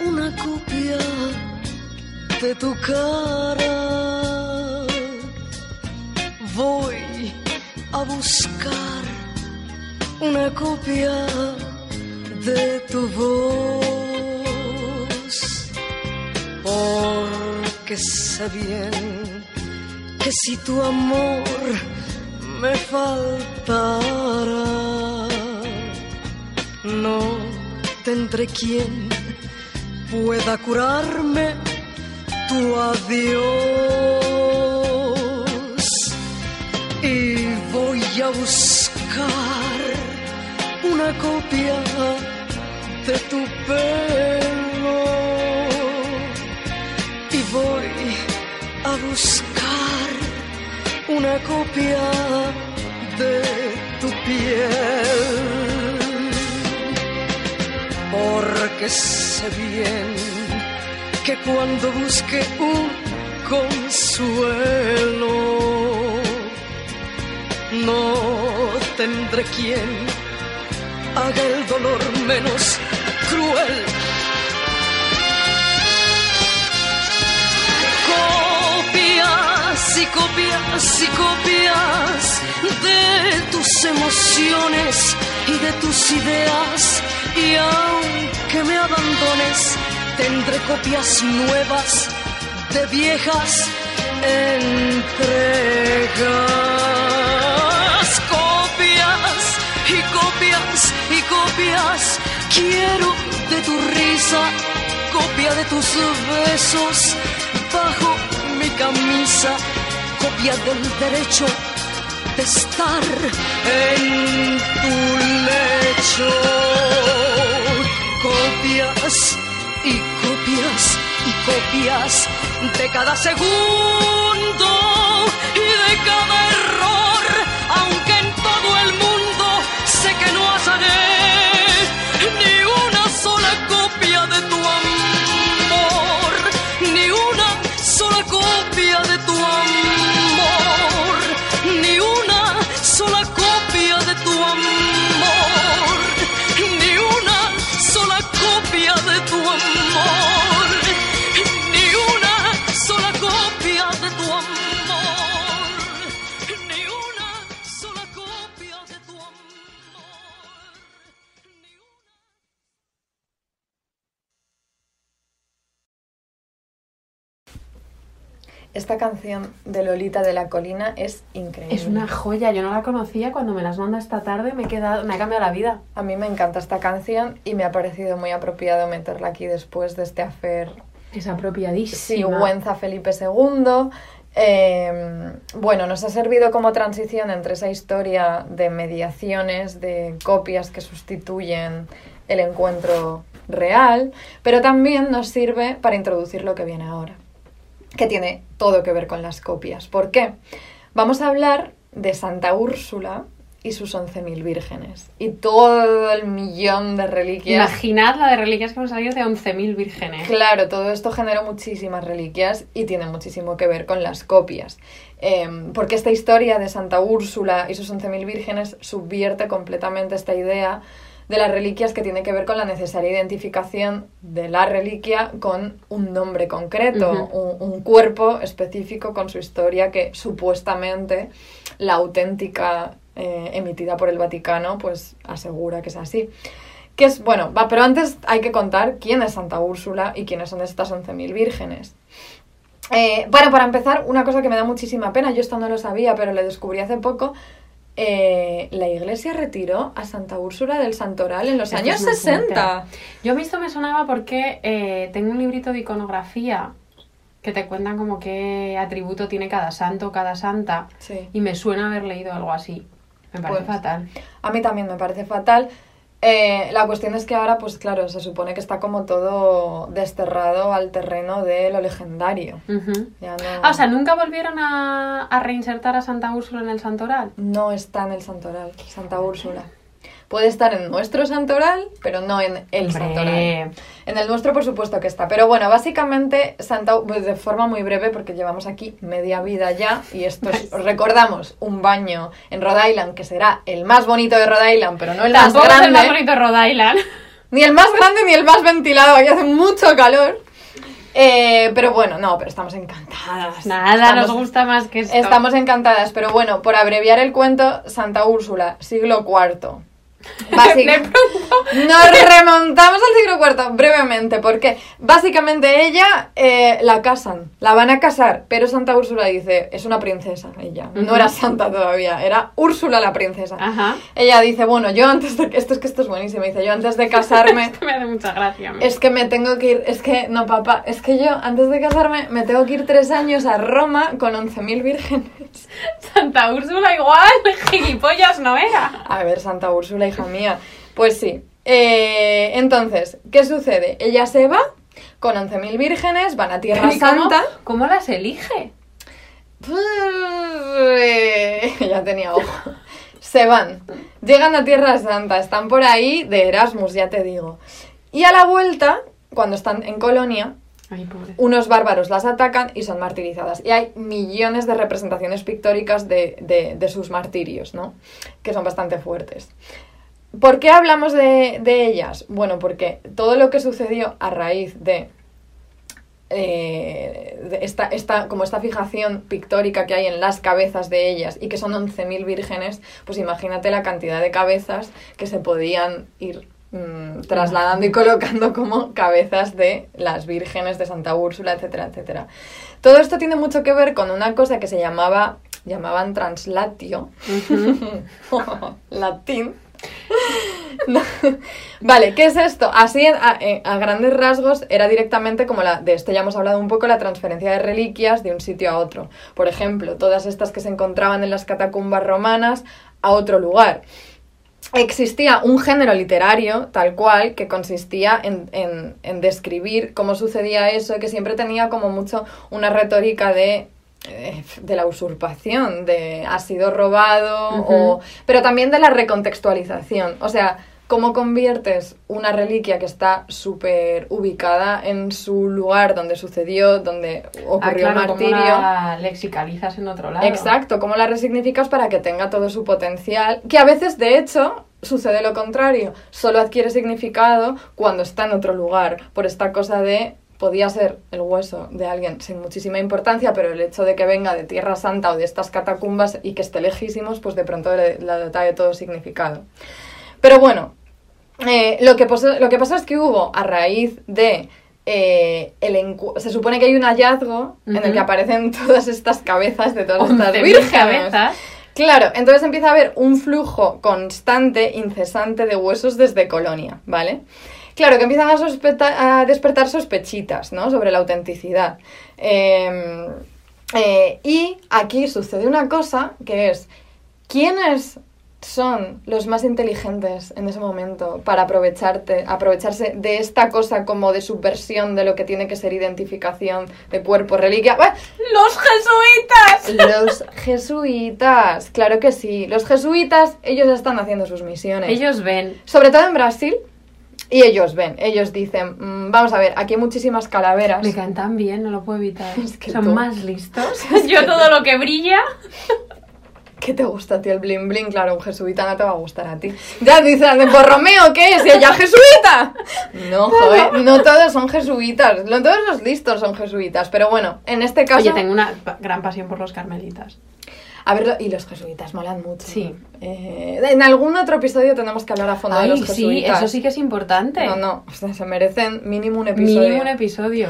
una copia de tu cara. Voy a buscar una copia de tu voz, porque sé bien que si tu amor me faltara, no tendré quien pueda curarme tu adiós. Y voy a buscar una copia de tu pelo. A buscar una copia de tu piel porque sé bien que cuando busque un consuelo, no tendré quien haga el dolor menos cruel. Copias y copias y copias de tus emociones y de tus ideas y aunque me abandones, tendré copias nuevas de viejas entregas. Copias y copias y copias, quiero de tu risa, copia de tus besos bajo mi camisa, copia del derecho de estar en tu lecho. Copias y copias y copias de cada segundo y de cada Esta canción de Lolita de la Colina es increíble. Es una joya, yo no la conocía, cuando me las manda esta tarde me, he quedado, me ha cambiado la vida. A mí me encanta esta canción y me ha parecido muy apropiado meterla aquí después de este afer Es apropiadísima. Sigüenza Felipe II. Eh, bueno, nos ha servido como transición entre esa historia de mediaciones, de copias que sustituyen el encuentro real, pero también nos sirve para introducir lo que viene ahora, que tiene todo que ver con las copias. ¿Por qué? Vamos a hablar de Santa Úrsula y sus 11.000 vírgenes y todo el millón de reliquias Imaginad la de reliquias que hemos salido de 11.000 vírgenes. Claro, todo esto generó muchísimas reliquias y tiene muchísimo que ver con las copias. Eh, porque esta historia de Santa Úrsula y sus 11.000 vírgenes subvierte completamente esta idea de las reliquias que tiene que ver con la necesaria identificación de la reliquia con un nombre concreto, un cuerpo específico con su historia que supuestamente la auténtica eh, emitida por el Vaticano pues asegura que es así. Que es, bueno, va, pero antes hay que contar quién es Santa Úrsula y quiénes son estas 11.000 vírgenes. Eh, bueno, para empezar, una cosa que me da muchísima pena, yo esto no lo sabía, pero lo descubrí hace poco. Eh, la iglesia retiró a Santa Úrsula del Santoral en los años es muy fuerte. 60. Yo a mí esto me sonaba porque eh, tengo un librito de iconografía que te cuentan como qué atributo tiene cada santo, cada santa, Sí. y me suena haber leído algo así. Me parece Pues, fatal. A mí también me parece fatal. Eh, la cuestión es que ahora, pues claro, se supone que está como todo desterrado al terreno de lo legendario. Ujú. Ya no, Ah, o sea, ¿nunca volvieron a, a reinsertar a Santa Úrsula en el santoral? no está en el santoral, Santa Úrsula. Puede estar en nuestro santoral, pero no en el Hombre. santoral. En el nuestro, por supuesto que está. Pero bueno, básicamente, Santa, pues de forma muy breve, porque llevamos aquí media vida ya, y esto es, os recordamos, un baño en Rhode Island, que será el más bonito de Rhode Island, pero no el más Tampoco es grande. el más bonito Rhode Island. Ni el más grande ni el más ventilado, aquí hace mucho calor. Eh, pero bueno, no, pero estamos encantadas. Nada, Estamos- nos gusta más que esto. Estamos encantadas, pero bueno, por abreviar el cuento, Santa Úrsula, siglo IV. Nos remontamos al siglo IV brevemente, porque básicamente ella eh, la casan, la van a casar, pero Santa Úrsula dice, es una princesa ella, no era santa todavía, era Úrsula la princesa. Ajá. Ella dice, bueno, yo antes de... Esto es que esto es buenísimo, dice, yo antes de casarme... Esto me hace mucha gracia. Es que me tengo que ir, es que, no papá, es que yo antes de casarme me tengo que ir tres años a Roma con 11.000 vírgenes. Santa Úrsula igual, gilipollas no era. A ver, Santa Úrsula, hija mía. Pues sí. Eh, entonces, ¿qué sucede? Ella se va con 11.000 vírgenes, van a Tierra ¿Y cómo- Santa. ¿Cómo las elige? Eh, ya tenía ojo. Se van. Llegan a Tierra Santa, están por ahí de Erasmus, ya te digo. Y a la vuelta, cuando están en Colonia, Ay, unos bárbaros las atacan y son martirizadas. Y hay millones de representaciones pictóricas de, de- de sus martirios, ¿no? Que son bastante fuertes. ¿Por qué hablamos de, de ellas? Bueno, porque todo lo que sucedió a raíz de, eh, de esta, esta, como esta fijación pictórica que hay en las cabezas de ellas y que son 11.000 vírgenes, pues imagínate la cantidad de cabezas que se podían ir mm, trasladando y colocando como cabezas de las vírgenes de Santa Úrsula, etcétera, etcétera. Todo esto tiene mucho que ver con una cosa que se llamaba, llamaban translatio, latín. Vale, ¿qué es esto? Así, a, grandes rasgos, era directamente como la, de esto ya hemos hablado un poco, la transferencia de reliquias de un sitio a otro. Por ejemplo, todas estas que se encontraban en las catacumbas romanas a otro lugar. Existía un género literario, tal cual, que consistía en, en- en describir cómo sucedía eso, que siempre tenía como mucho una retórica de, de la usurpación, de ha sido robado, o, pero también de la recontextualización. O sea, cómo conviertes una reliquia que está súper ubicada en su lugar donde sucedió, donde ocurrió ah, el ¿cómo martirio. la lexicalizas en otro lado. Exacto, cómo la resignificas para que tenga todo su potencial, que a veces de hecho sucede lo contrario, solo adquiere significado cuando está en otro lugar, por esta cosa de podía ser el hueso de alguien sin muchísima importancia, pero el hecho de que venga de Tierra Santa o de estas catacumbas y que esté lejísimos, pues de pronto le, le dota de todo significado. Pero bueno, eh, lo, que pos- lo que pasa es que hubo a raíz de... eh, el se supone que hay un hallazgo en el que aparecen todas estas cabezas de todas estas 11.000 vírgenes. cabezas. Claro, entonces empieza a haber un flujo constante, incesante de huesos desde Colonia, ¿vale? Claro, que empiezan a, despertar sospechitas, ¿no? Sobre la autenticidad. Eh, eh, y aquí sucede una cosa que es, ¿quiénes son los más inteligentes en ese momento para aprovecharte, aprovecharse de esta cosa como de subversión de lo que tiene que ser identificación de cuerpo, reliquia? ¡Bah! ¡Los jesuitas! Los jesuitas, claro que sí. Los jesuitas, ellos están haciendo sus misiones. Ellos ven. Sobre todo en Brasil. Y ellos ven, ellos dicen, "Mm, vamos a ver, aquí hay muchísimas calaveras. Me cantan bien, no lo puedo evitar. Es que Son tú- más listos. Yo todo lo que brilla. ¿Qué te gusta a ti el bling bling? Claro, un jesuita no te va a gustar a ti. Ya dicen, ¿por Romeo qué? ¿Si ella es jesuita? No, joder, no todos son jesuitas. No todos los listos son jesuitas. Pero bueno, en este caso... Oye, tengo una gran pasión por los carmelitas. A ver, y los jesuitas molan mucho. Sí. Eh, en algún otro episodio tenemos que hablar a fondo de los sí, jesuitas. eso sí que es importante. No, no, o sea, se merecen mínimo un episodio. Mínimo un episodio.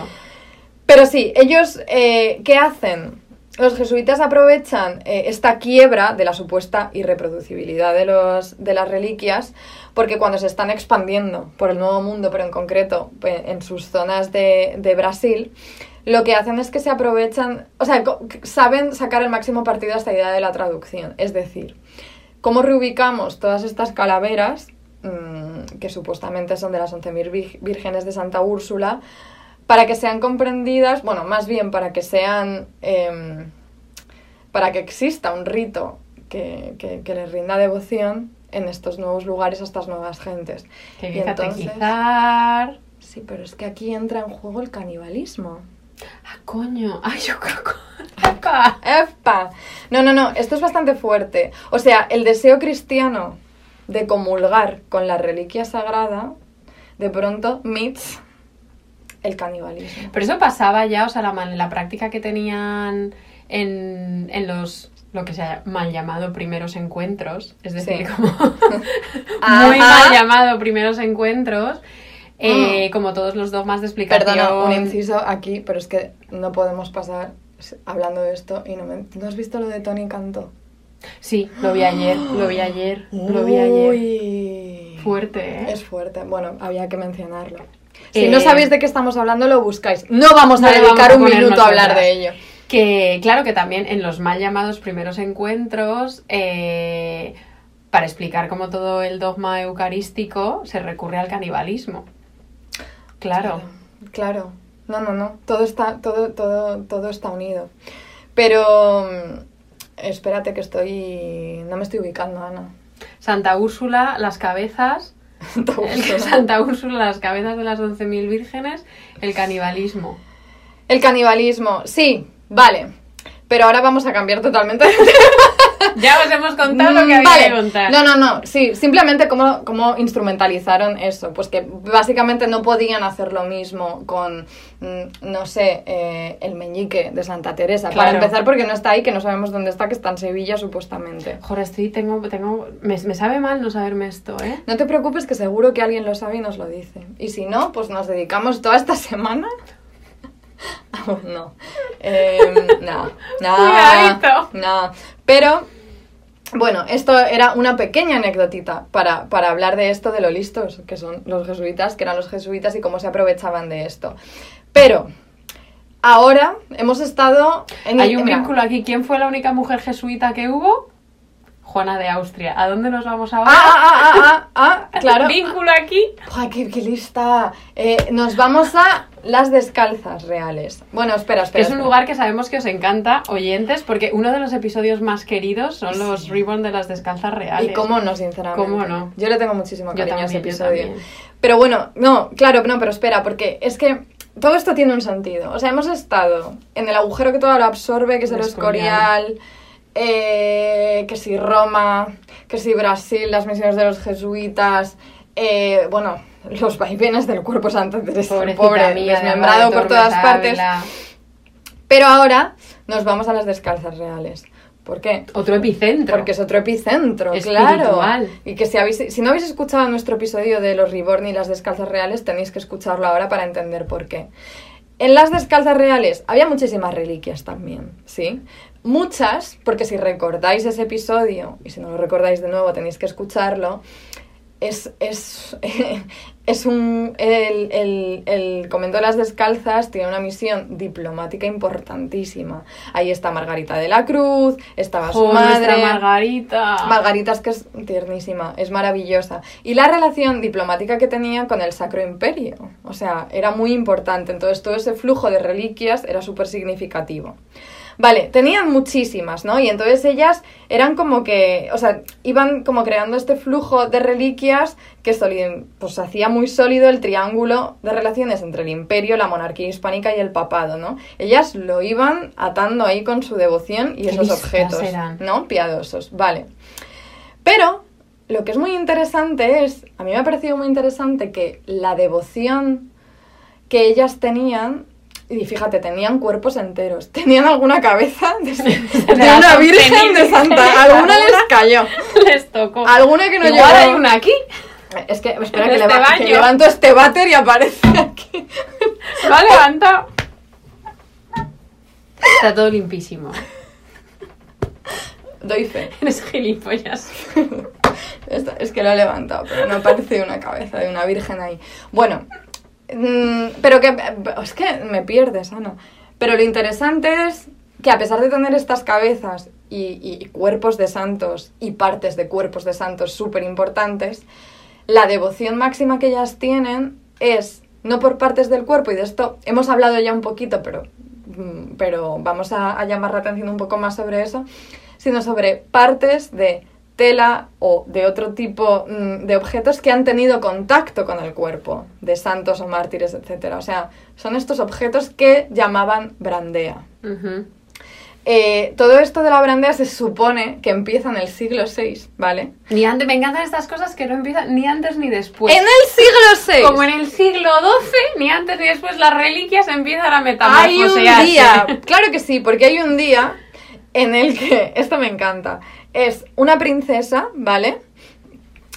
Pero sí, ellos, eh, ¿qué hacen? Los jesuitas aprovechan eh, esta quiebra de la supuesta irreproducibilidad de, los, de las reliquias porque cuando se están expandiendo por el Nuevo Mundo, pero en concreto en sus zonas de, de Brasil, lo que hacen es que se aprovechan, o sea, saben sacar el máximo partido a esta idea de la traducción. Es decir, ¿cómo reubicamos todas estas calaveras, mm, que supuestamente son de las 11.000 vir- vírgenes de Santa Úrsula, para que sean comprendidas, bueno, más bien para que sean, em, para que exista un rito que, que- que les rinda devoción en estos nuevos lugares a estas nuevas gentes. Que Y entonces-. Sí, pero es que aquí entra en juego el canibalismo. Ah, coño. Ay, yo creo que... Epa. ¡Epa! No, no, no, esto es bastante fuerte. O sea, el deseo cristiano de comulgar con la reliquia sagrada, de pronto meets el canibalismo. Pero eso pasaba ya, o sea, la, la práctica que tenían en, en los lo que se ha mal llamado primeros encuentros, es decir, Sí. como Ajá. muy mal llamado primeros encuentros, eh, como todos los dogmas de explicación. Perdona, un inciso aquí, pero es que no podemos pasar hablando de esto y no me... ¿No has visto lo de Tony Cantó? Sí, lo vi ayer, lo vi ayer, lo vi ayer. Uy. Fuerte, ¿eh? Es fuerte. Bueno, había que mencionarlo. Si Eh, no sabéis de qué estamos hablando, lo buscáis. No vamos a No dedicar vamos a un minuto a hablar de ello. Que claro que también en los mal llamados primeros encuentros, eh, para explicar cómo todo el dogma eucarístico se recurre al canibalismo. Claro. Claro. No, no, no. Todo está, todo, todo, todo está unido. Pero mm, espérate que estoy. No me estoy ubicando, Ana. Santa Úrsula, las cabezas. el- Santa Úrsula, las cabezas de las 11.000 vírgenes, el canibalismo. El canibalismo, sí, vale. Pero ahora vamos a cambiar totalmente de Ya os hemos contado lo que Mm, había vale. que contar. No, no, no. Sí, simplemente cómo, cómo instrumentalizaron eso. Pues que básicamente no podían hacer lo mismo con, mm, no sé, eh, el meñique de Santa Teresa. Para empezar, porque no está ahí, que no sabemos dónde está, que está en Sevilla supuestamente. Joder, estoy, tengo, tengo, me, me sabe mal no saberme esto, ¿eh? No te preocupes, que seguro que alguien lo sabe y nos lo dice. Y si no, pues nos dedicamos toda esta semana. No. Em, no, no. No. Pero, bueno, esto era una pequeña anecdotita para, para hablar de esto, de lo listos que son los jesuitas, que eran los jesuitas y cómo se aprovechaban de esto. Pero, ahora hemos estado en Hay un mira, vínculo aquí. ¿Quién fue la única mujer jesuita que hubo? Juana de Austria. ¿A dónde nos vamos ahora? Ah, ah, ah, ah, ah, ah, claro. Vínculo aquí. Buah, qué, qué lista! Eh, nos vamos a las descalzas reales. Bueno, espera, Que espera. es un espera. lugar que sabemos que os encanta, oyentes, porque uno de los episodios más queridos son los Reborn de las descalzas reales. Y cómo no, sinceramente. ¿Cómo no? Yo le tengo muchísimo cariño a ese también, episodio. también. Pero bueno, no, claro, no, pero espera, porque es que todo esto tiene un sentido. O sea, hemos estado en el agujero que todo lo absorbe, que es el El Escorial, eh, que si Roma, que si Brasil, las misiones de los jesuitas, eh, bueno, los vaivenes del cuerpo Santa Teresa, Pobrecita pobre, mía, de desmembrado de por todas partes. Pero ahora nos vamos a las descalzas reales. ¿Por qué? Otro epicentro. Porque es otro epicentro, Espiritual. claro. Y que si, habéis, si no habéis escuchado nuestro episodio de los Reborn y las descalzas reales, tenéis que escucharlo ahora para entender por qué. En las descalzas reales había muchísimas reliquias también, ¿sí? Muchas, porque si recordáis ese episodio, y si no lo recordáis de nuevo tenéis que escucharlo, es, es, es un... El, el, el convento de las descalzas tiene una misión diplomática importantísima. Ahí está Margarita de la Cruz, estaba su madre... Margarita. Margarita es que es tiernísima, es maravillosa. Y la relación diplomática que tenía con el Sacro Imperio. O sea, era muy importante. Entonces todo ese flujo de reliquias era súper significativo. Vale, tenían muchísimas, ¿no? Y entonces ellas eran como que, o sea, iban como creando este flujo de reliquias que pues hacía muy sólido el triángulo de relaciones entre el imperio, la monarquía hispánica y el papado, ¿no? Ellas lo iban atando ahí con su devoción y esos objetos, eran. ¿no? Piadosos, vale. Pero lo que es muy interesante es, a mí me ha parecido muy interesante que la devoción que ellas tenían, y fíjate, tenían cuerpos enteros, tenían alguna cabeza de, de una virgen de 11.000 Santa, alguna les cayó, Les tocó. alguna que no Igual llegó. hay una aquí. Es que, espera, que, este leva- que baño. levanto este váter y aparece aquí. Lo ha levantado. Está todo limpísimo. Doy fe. Eres gilipollas. Es que lo he levantado, pero no parece una cabeza de una virgen ahí. Bueno, pero que es que me pierdes, Ana. Pero lo interesante es que a pesar de tener estas cabezas y, y- cuerpos de santos y partes de cuerpos de santos súper importantes, la devoción máxima que ellas tienen es no por partes del cuerpo, y de esto hemos hablado ya un poquito, pero, mm, pero vamos a llamar la atención un poco más sobre eso, sino sobre partes de tela o de otro tipo mm, de objetos que han tenido contacto con el cuerpo, de santos o mártires, etc. O sea, son estos objetos que llamaban brandea. Eh, todo esto de la brandea se supone que empieza en el siglo VI, ¿vale? Ni antes, me encantan estas cosas que no empiezan ni antes ni después. en el siglo VI. Como en el siglo XII, ni antes ni después las reliquias empiezan a Hay un metamorfosearse. día, claro que sí, porque hay un día en el que, esto me encanta, es una princesa, ¿vale?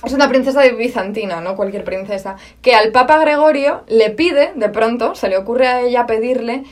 Es una princesa de bizantina, no cualquier princesa, que al Papa Gregorio le pide, de pronto, se le ocurre a ella pedirle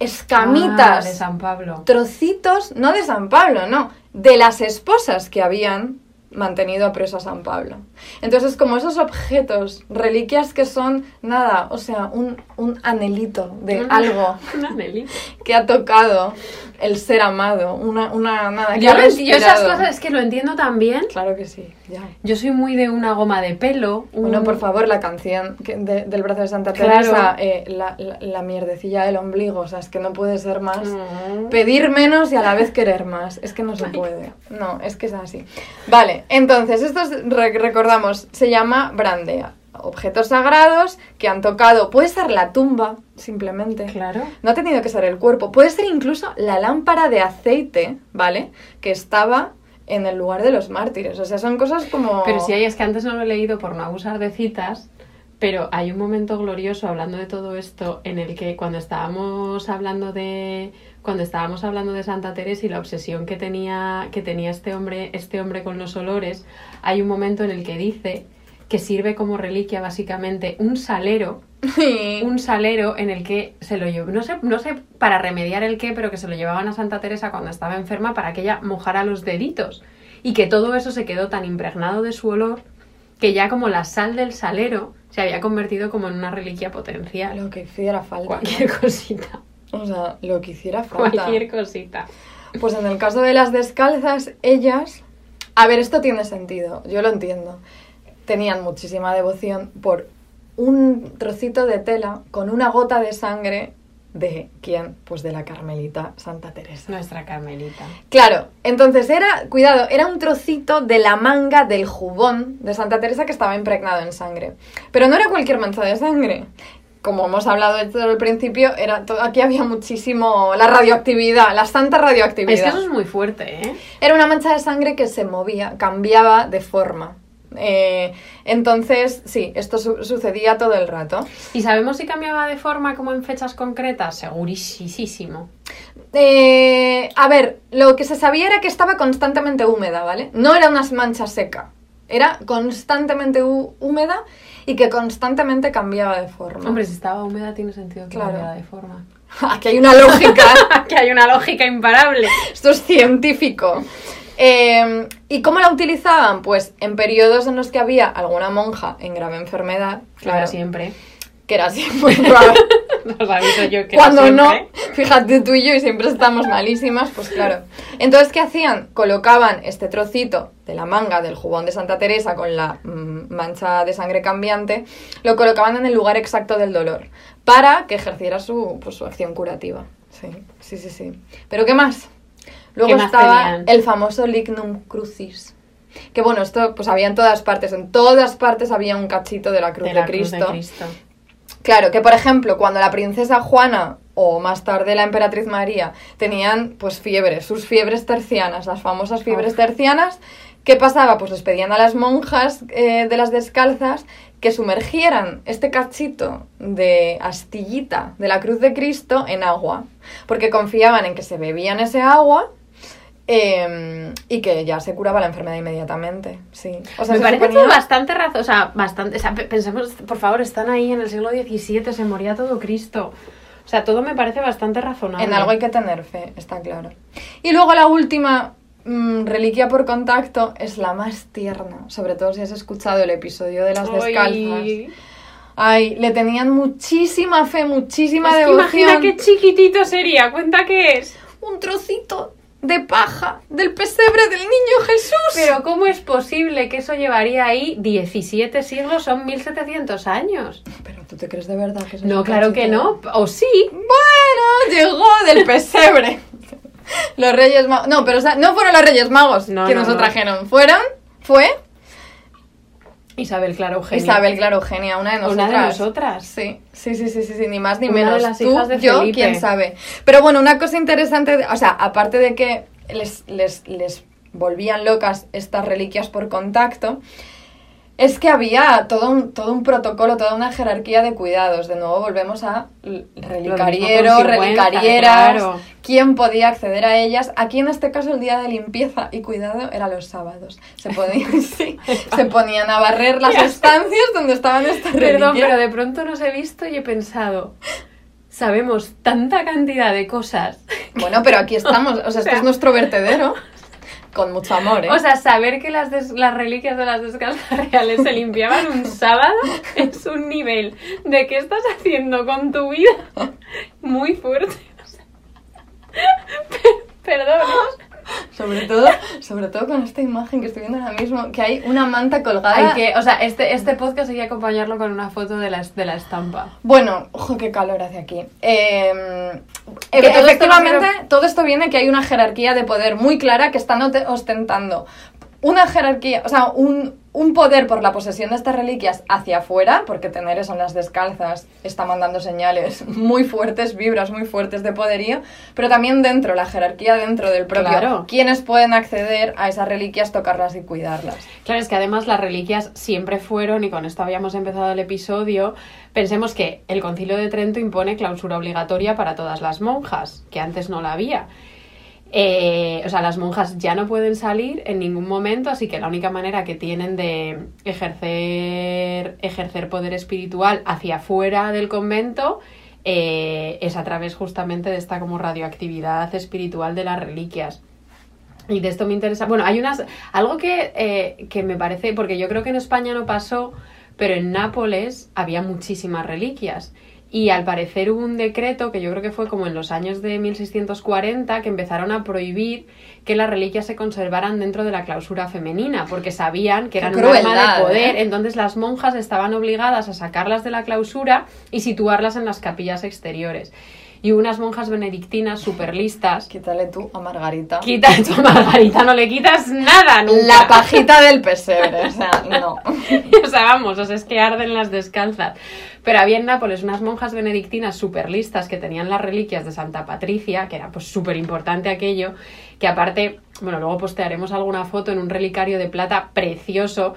escamitas, Ah, de San Pablo. trocitos, no de San Pablo, no, de las esposas que habían mantenido preso a San Pablo. Entonces, como esos objetos, reliquias que son nada, o sea, un, un anhelito de algo Una Nelly. que ha tocado el ser amado, una, una nada, que Yo, yo esas cosas es que lo entiendo también. Claro que sí, ya. Yo soy muy de una goma de pelo. un- Bueno, por favor, la canción que- de- del brazo de Santa Claro. Teresa, eh, la, la- la mierdecilla del ombligo, o sea, es que no puede ser más. Mm. Pedir menos y a la vez querer más. Es que no se puede. No, es que es así. Vale, entonces, esto es- re- recordamos, se llama brandea. Objetos sagrados que han tocado, puede ser la tumba, simplemente. Claro. No ha tenido que ser el cuerpo, puede ser incluso la lámpara de aceite, ¿vale? Que estaba en el lugar de los mártires. O sea, son cosas como... Pero si hay, es que antes no lo he leído por no abusar de citas, pero hay un momento glorioso hablando de todo esto en el que cuando estábamos hablando de cuando estábamos hablando de Santa Teresa y la obsesión que tenía que tenía este hombre este hombre con los olores, hay un momento en el que dice que sirve como reliquia básicamente un salero un salero en el que se lo llevó, no sé, no sé para remediar el qué, pero que se lo llevaban a Santa Teresa cuando estaba enferma para que ella mojara los deditos. Y que todo eso se quedó tan impregnado de su olor que ya como la sal del salero se había convertido como en una reliquia potencial. Lo que hiciera falta. Cualquier cosita. O sea, lo que hiciera falta. Cualquier cosita. Pues en el caso de las descalzas, ellas... A ver, esto tiene sentido, yo lo entiendo. Tenían muchísima devoción por un trocito de tela con una gota de sangre de quién? Pues de la Carmelita Santa Teresa. Nuestra Carmelita. Claro, entonces era, cuidado, era un trocito de la manga del jubón de Santa Teresa que estaba impregnado en sangre. Pero no era cualquier mancha de sangre. Como hemos hablado desde el principio, era todo, aquí había muchísimo la radioactividad, la santa radioactividad. Es que eso es muy fuerte, ¿eh? Era una mancha de sangre que se movía, cambiaba de forma. Eh, entonces, sí, esto su- sucedía todo el rato. ¿Y sabemos si cambiaba de forma como en fechas concretas? Segurísimo. Eh, a ver, lo que se sabía era que estaba constantemente húmeda, ¿vale? No era una mancha seca, era constantemente hú- húmeda y que constantemente cambiaba de forma. Hombre, si estaba húmeda tiene sentido que Claro. cambiara de forma. Aquí hay una lógica, que hay una lógica imparable. esto es científico. Eh, ¿Y cómo la utilizaban? Pues en periodos en los que había alguna monja en grave enfermedad, Claro, siempre. que era siempre claro. Os aviso yo que Cuando era no, fíjate tú y yo y siempre estamos malísimas, pues claro. Entonces, ¿qué hacían? Colocaban este trocito de la manga del jubón de Santa Teresa con la mm, mancha de sangre cambiante, lo colocaban en el lugar exacto del dolor para que ejerciera su, pues, su acción curativa. Sí, sí, sí, sí. ¿Pero qué más? Luego ¿Qué más estaba tenían? el famoso lignum crucis. Que bueno, esto pues había en todas partes, en todas partes había un cachito de la cruz De de, la cruz Cristo. de Cristo. Claro, que por ejemplo, cuando la princesa Juana o más tarde la emperatriz María tenían pues fiebres, sus fiebres tercianas, las famosas fiebres tercianas, ¿qué pasaba? Pues les pedían a las monjas eh, de las descalzas que sumergieran este cachito de astillita de la cruz de Cristo en agua, porque confiaban en que se bebían ese agua eh, y que ya se curaba la enfermedad inmediatamente. Sí. O sea, Me se parece suponía- bastante razón, o sea, bastante, o sea, pe- pensemos, por favor, están ahí en el siglo XVII, se moría todo Cristo. O sea, todo me parece bastante razonable. En algo hay que tener fe, está claro. Y luego la última mm, reliquia por contacto es la más tierna, sobre todo si has escuchado el episodio de las descalzas. Ay. Le tenían muchísima fe, muchísima Es que devoción. imagina qué chiquitito sería, cuenta qué es. Un trocito de paja del pesebre del niño Jesús. Pero ¿cómo es posible que eso llevaría ahí 17 siglos? Son 1700 años. Pero tú te crees de verdad que eso No, claro que no. O sí. Bueno, llegó del pesebre. Los Reyes Magos. No, pero o sea, no fueron los Reyes Magos No, que no, nos no. trajeron. Fueron, fue Isabel, claro, Eugenia. Isabel, claro, Eugenia, una de nosotras. Una de nosotras. Sí, sí, sí, sí, sí, sí, ni más ni Una de menos. las Tú, hijas de yo, Felipe. quién sabe. Pero bueno, una cosa interesante, o sea, aparte de que les, les, les volvían locas estas reliquias por contacto, es que había todo un, todo un protocolo, toda una jerarquía de cuidados. De nuevo volvemos a relicariero, relicarieras, claro. quién podía acceder a ellas. Aquí en este caso el día de limpieza y cuidado era los sábados. Se ponían, sí, se ponían a barrer las estancias donde estaban estas Perdón, reliquias. pero de pronto nos he visto y he pensado, sabemos tanta cantidad de cosas. Bueno, pero aquí estamos, o sea, este sea- es nuestro vertedero. Con mucho amor, ¿eh? O sea, saber que las, des- las reliquias de las descalzas reales se limpiaban un sábado es un nivel de qué estás haciendo con tu vida muy fuerte. O sea, Perdón. sobre todo, sobre todo con esta imagen que estoy viendo ahora mismo, que hay una manta colgada. Hay que, o sea, este, este podcast hay que acompañarlo con una foto de la, de la estampa. Bueno, ojo, qué calor hace aquí. Eh, Que todo esto efectivamente, no todo esto viene que hay una jerarquía de poder muy clara que están ostentando una jerarquía, o sea, un, un poder por la posesión de estas reliquias hacia afuera, porque tener eso en las descalzas está mandando señales muy fuertes, vibras muy fuertes de poderío, pero también dentro, la jerarquía dentro del propio. Claro. Quienes pueden acceder a esas reliquias, tocarlas y cuidarlas. Claro, es que además las reliquias siempre fueron, y con esto habíamos empezado el episodio, pensemos que el concilio de Trento impone clausura obligatoria para todas las monjas, que antes no la había. Eh, o sea, las monjas ya no pueden salir en ningún momento, así que la única manera que tienen de ejercer, ejercer poder espiritual hacia afuera del convento eh, es a través justamente de esta como radioactividad espiritual de las reliquias. Y de esto me interesa. Bueno, hay unas. Algo que, eh, que me parece. Porque yo creo que en España no pasó, pero en Nápoles había muchísimas reliquias. Y al parecer hubo un decreto que yo creo que fue como en los años de 1640 que empezaron a prohibir que las reliquias se conservaran dentro de la clausura femenina, porque sabían que eran un arma de poder. ¿eh? Entonces las monjas estaban obligadas a sacarlas de la clausura y situarlas en las capillas exteriores. Y unas monjas benedictinas súper listas. Quítale tú a Margarita. Quita esto a Margarita, no le quitas nada nunca. La pajita del pesebre, o sea, no. o sea, vamos, o sea, es que arden las descalzas. Pero había en Nápoles unas monjas benedictinas súper listas que tenían las reliquias de Santa Patricia, que era pues súper importante aquello, que aparte, bueno, luego postearemos alguna foto en un relicario de plata precioso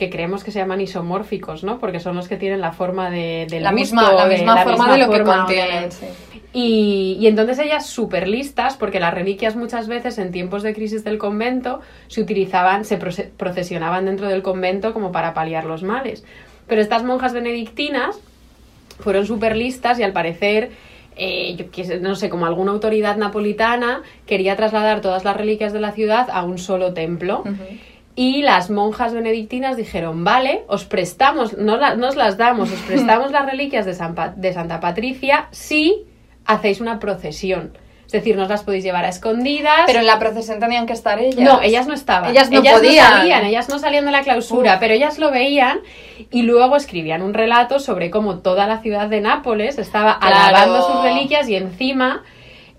que creemos que se llaman isomórficos, ¿no? Porque son los que tienen la forma de, del La busto, misma, la de- misma forma de lo que forma de- contienen. sí. y, y entonces ellas súper listas, porque las reliquias muchas veces en tiempos de crisis del convento se utilizaban, se proce- procesionaban dentro del convento como para paliar los males. Pero estas monjas benedictinas fueron súper listas y al parecer, eh, yo no sé, como alguna autoridad napolitana quería trasladar todas las reliquias de la ciudad a un solo templo. Ujú. Y las monjas benedictinas dijeron, vale, os prestamos, no, la- no os las damos, os prestamos las reliquias de, San Pa- de Santa Patricia si hacéis una procesión. Es decir, no las podéis llevar a escondidas. Pero en la procesión tenían que estar ellas. No, ellas no estaban. Ellas no podían. salían, ellas no salían de la clausura, Uf. pero ellas lo veían y luego escribían un relato sobre cómo toda la ciudad de Nápoles estaba Claro. alabando sus reliquias y encima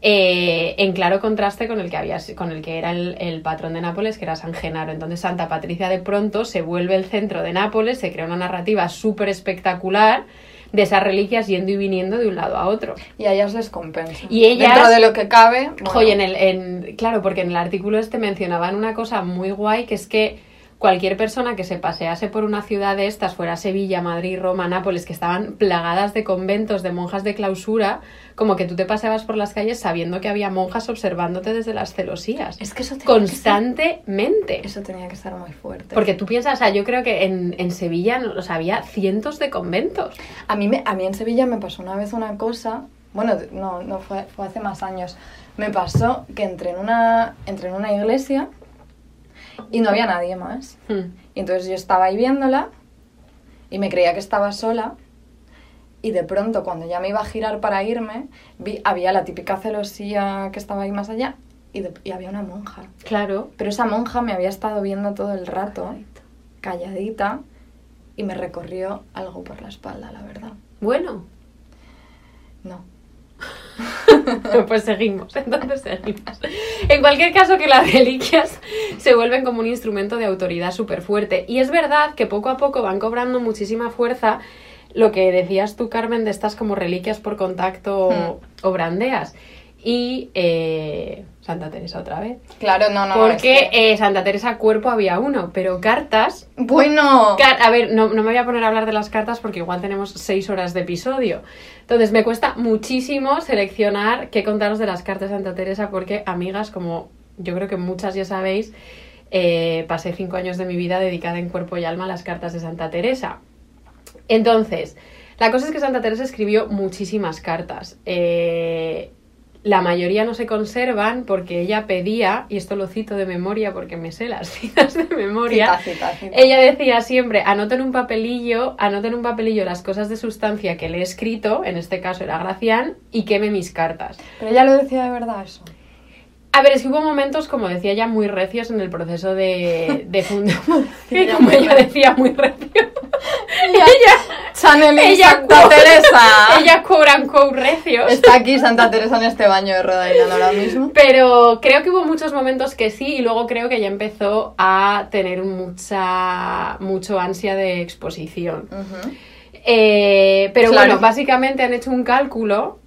eh, en claro contraste con el que había con el que era el, el patrón de Nápoles, que era San Genaro. Entonces Santa Patricia de pronto se vuelve el centro de Nápoles, se crea una narrativa súper espectacular de esas reliquias yendo y viniendo de un lado a otro. Y a ellas les compensa. Y ellas- Dentro de lo que cabe. bueno, en el, en, claro, porque en el artículo este mencionaban una cosa muy guay, que es que cualquier persona que se pasease por una ciudad de estas, fuera Sevilla, Madrid, Roma, Nápoles, que estaban plagadas de conventos, de monjas de clausura, como que tú te paseabas por las calles sabiendo que había monjas observándote desde las celosías. Es que eso tenía que Constantemente. ser- Eso tenía que estar muy fuerte. Porque tú piensas, o sea, yo creo que en, en Sevilla o sea, había cientos de conventos. A mí, me- a mí en Sevilla me pasó una vez una cosa, bueno, no, no fue, fue hace más años. Me pasó que entré en una, entré en una iglesia y no había nadie más. Hmm. Y entonces yo estaba ahí viéndola y me creía que estaba sola. Y de pronto, cuando ya me iba a girar para irme, vi, había la típica celosía que estaba ahí más allá y, de- y había una monja. Claro. Pero esa monja me había estado viendo todo el rato, calladita, y me recorrió algo por la espalda, la verdad. Bueno, No. pues seguimos, entonces seguimos. En cualquier caso, que las reliquias se vuelven como un instrumento de autoridad súper fuerte. Y es verdad que poco a poco van cobrando muchísima fuerza lo que decías tú, Carmen, de estas como reliquias por contacto Hmm. o brandeas. Y eh, Santa Teresa otra vez. Claro, no, no. Porque eh, Santa Teresa cuerpo había uno, pero cartas Bueno. Car- a ver, no, no me voy a poner a hablar de las cartas porque igual tenemos seis horas de episodio. Entonces me cuesta muchísimo seleccionar qué contaros de las cartas de Santa Teresa porque, amigas, como yo creo que muchas ya sabéis, eh, pasé cinco años de mi vida dedicada en cuerpo y alma a las cartas de Santa Teresa. Entonces, la cosa es que Santa Teresa escribió muchísimas cartas. Eh, la mayoría no se conservan porque ella pedía, y esto lo cito de memoria porque me sé las citas de memoria, Cita, cita, cita. ella decía siempre, anoten un papelillo, anoten un papelillo las cosas de sustancia que le he escrito, en este caso era Gracián, y queme mis cartas. Pero ella lo decía de verdad eso. A ver, es que hubo momentos, como decía ella, muy recios en el proceso de, de fundación. Como ella decía, muy recio. Ella, Chanel y ella Santa Teresa. Ella cobran recios. Está aquí Santa Teresa en este baño de Island ahora mismo. Pero creo que hubo muchos momentos que sí, y luego creo que ya empezó a tener mucha, mucho ansia de exposición. Eh, pero Claro. bueno, básicamente han hecho un cálculo.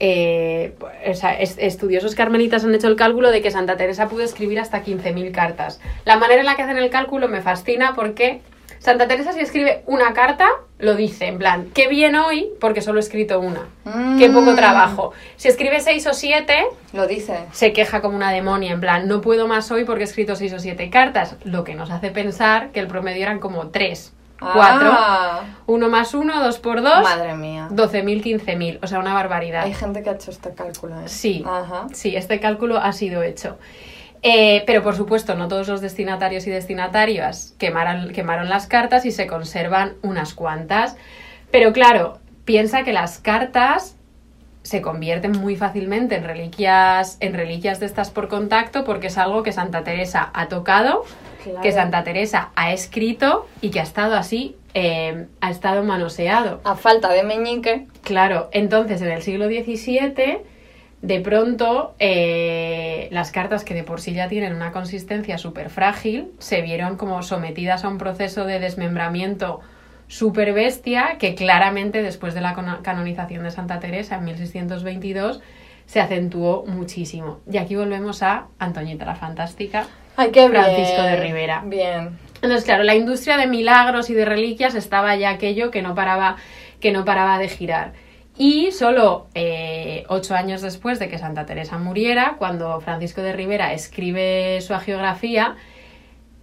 Eh, o sea, es- estudiosos carmelitas han hecho el cálculo de que Santa Teresa pudo escribir hasta 15.000 cartas. La manera en la que hacen el cálculo me fascina porque Santa Teresa si escribe una carta, lo dice, en plan, qué bien hoy porque solo he escrito una. Qué poco Mm. trabajo. Si escribe seis o siete, Lo dice. se queja como una demonia, en plan, no puedo más hoy porque he escrito seis o siete cartas. Lo que nos hace pensar que el promedio eran como tres, cuatro. Ah, Uno más uno, dos por dos. Madre mía. 12.000, 15.000, o sea, una barbaridad. Hay gente que ha hecho este cálculo, ¿eh? Sí, Ajá. sí, este cálculo ha sido hecho. Eh, pero por supuesto, no todos los destinatarios y destinatarias quemaron, quemaron las cartas y se conservan unas cuantas. Pero claro, piensa que las cartas se convierten muy fácilmente en reliquias, en reliquias de estas por contacto, porque es algo que Santa Teresa ha tocado, Claro. que Santa Teresa ha escrito y que ha estado así, eh, ha estado manoseado. A falta de meñique. Claro, entonces en el siglo XVII, de pronto, eh, las cartas que de por sí ya tienen una consistencia súper frágil, se vieron como sometidas a un proceso de desmembramiento súper bestia, que claramente después de la canonización de Santa Teresa en 1622 se acentuó muchísimo. Y aquí volvemos a Antoñita la Fantástica. Ay, qué Francisco bien. de Rivera. Bien. Entonces, claro, la industria de milagros y de reliquias estaba ya aquello que no paraba, que no paraba de girar. Y solo eh, ocho años después de que Santa Teresa muriera, cuando Francisco de Rivera escribe su agiografía,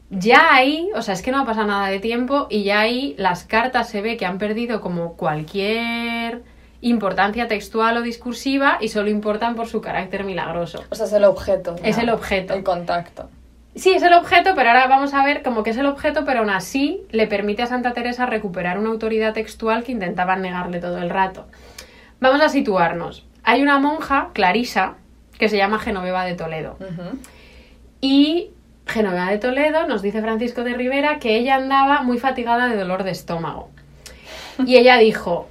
ya ahí, o sea, es que no ha pasado nada de tiempo y ya ahí las cartas se ve que han perdido como cualquier importancia textual o discursiva y solo importan por su carácter milagroso. O sea, es el objeto. Es el objeto. El contacto. Sí, es el objeto, pero ahora vamos a ver como que es el objeto, pero aún así le permite a Santa Teresa recuperar una autoridad textual que intentaban negarle todo el rato. Vamos a situarnos. Hay una monja, Clarisa, que se llama Genoveva de Toledo. Y Genoveva de Toledo nos dice Francisco de Rivera que ella andaba muy fatigada de dolor de estómago. Y ella dijo,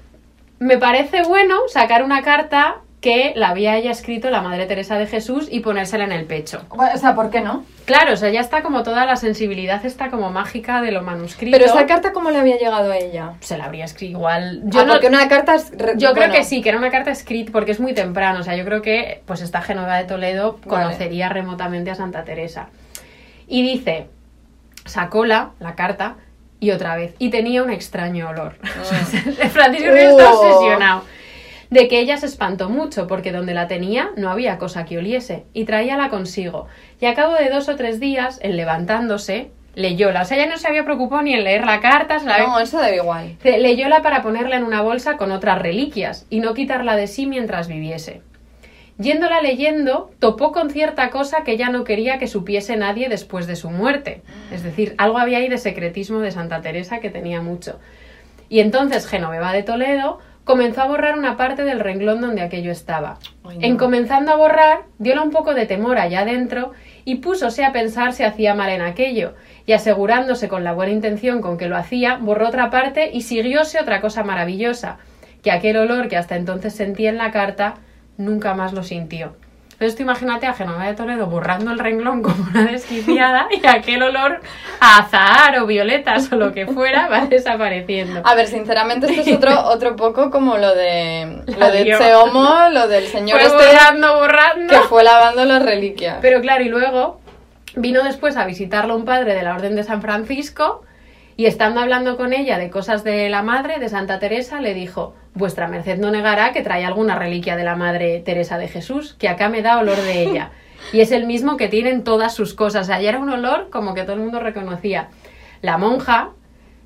me parece bueno sacar una carta que la había ella escrito la Madre Teresa de Jesús y ponérsela en el pecho. O sea, ¿por qué no? Claro, o sea, ya está como toda la sensibilidad está como mágica de lo manuscrito. Pero esa carta, ¿cómo le había llegado a ella? se la habría escrito igual. Yo Yo, no- porque una carta es... re- yo creo que sí, que era una carta escrita porque es muy temprano. O sea, yo creo que pues esta Genoveva de Toledo Vale. conocería remotamente a Santa Teresa. Y dice, sacóla la carta y otra vez. Y tenía un extraño olor. Francisco Rivera está Oh. obsesionado. De que ella se espantó mucho, porque donde la tenía no había cosa que oliese, y traíala consigo. Y a cabo de dos o tres días, en levantándose, leyóla. O sea, ella no se había preocupado ni en leer la carta, se la No, eso da igual. Leyóla para ponerla en una bolsa con otras reliquias y no quitarla de sí mientras viviese. Yéndola leyendo, topó con cierta cosa que ya no quería que supiese nadie después de su muerte. Es decir, algo había ahí de secretismo de Santa Teresa que tenía mucho. Y entonces Genoveva de Toledo comenzó a borrar una parte del renglón donde aquello estaba. Ay, no. En comenzando a borrar, dióle un poco de temor allá adentro y púsose a pensar si hacía mal en aquello, y asegurándose con la buena intención con que lo hacía, borró otra parte y siguióse otra cosa maravillosa, que aquel olor que hasta entonces sentía en la carta nunca más lo sintió. Entonces tú imagínate a Genoveva de Toledo borrando el renglón como una desquiciada y aquel olor a azahar o violetas o lo que fuera va desapareciendo. A ver, sinceramente esto es otro, otro poco como lo de La lo de lo del señor Fue este borrando, borrando. que fue lavando las reliquias. Pero claro, y luego vino después a visitarlo un padre de la Orden de San Francisco y estando hablando con ella de cosas de la madre, de Santa Teresa, le dijo, vuestra merced no negará que trae alguna reliquia de la madre Teresa de Jesús, que acá me da olor de ella. Y es el mismo que tienen todas sus cosas. Ya era un olor como que todo el mundo reconocía. La monja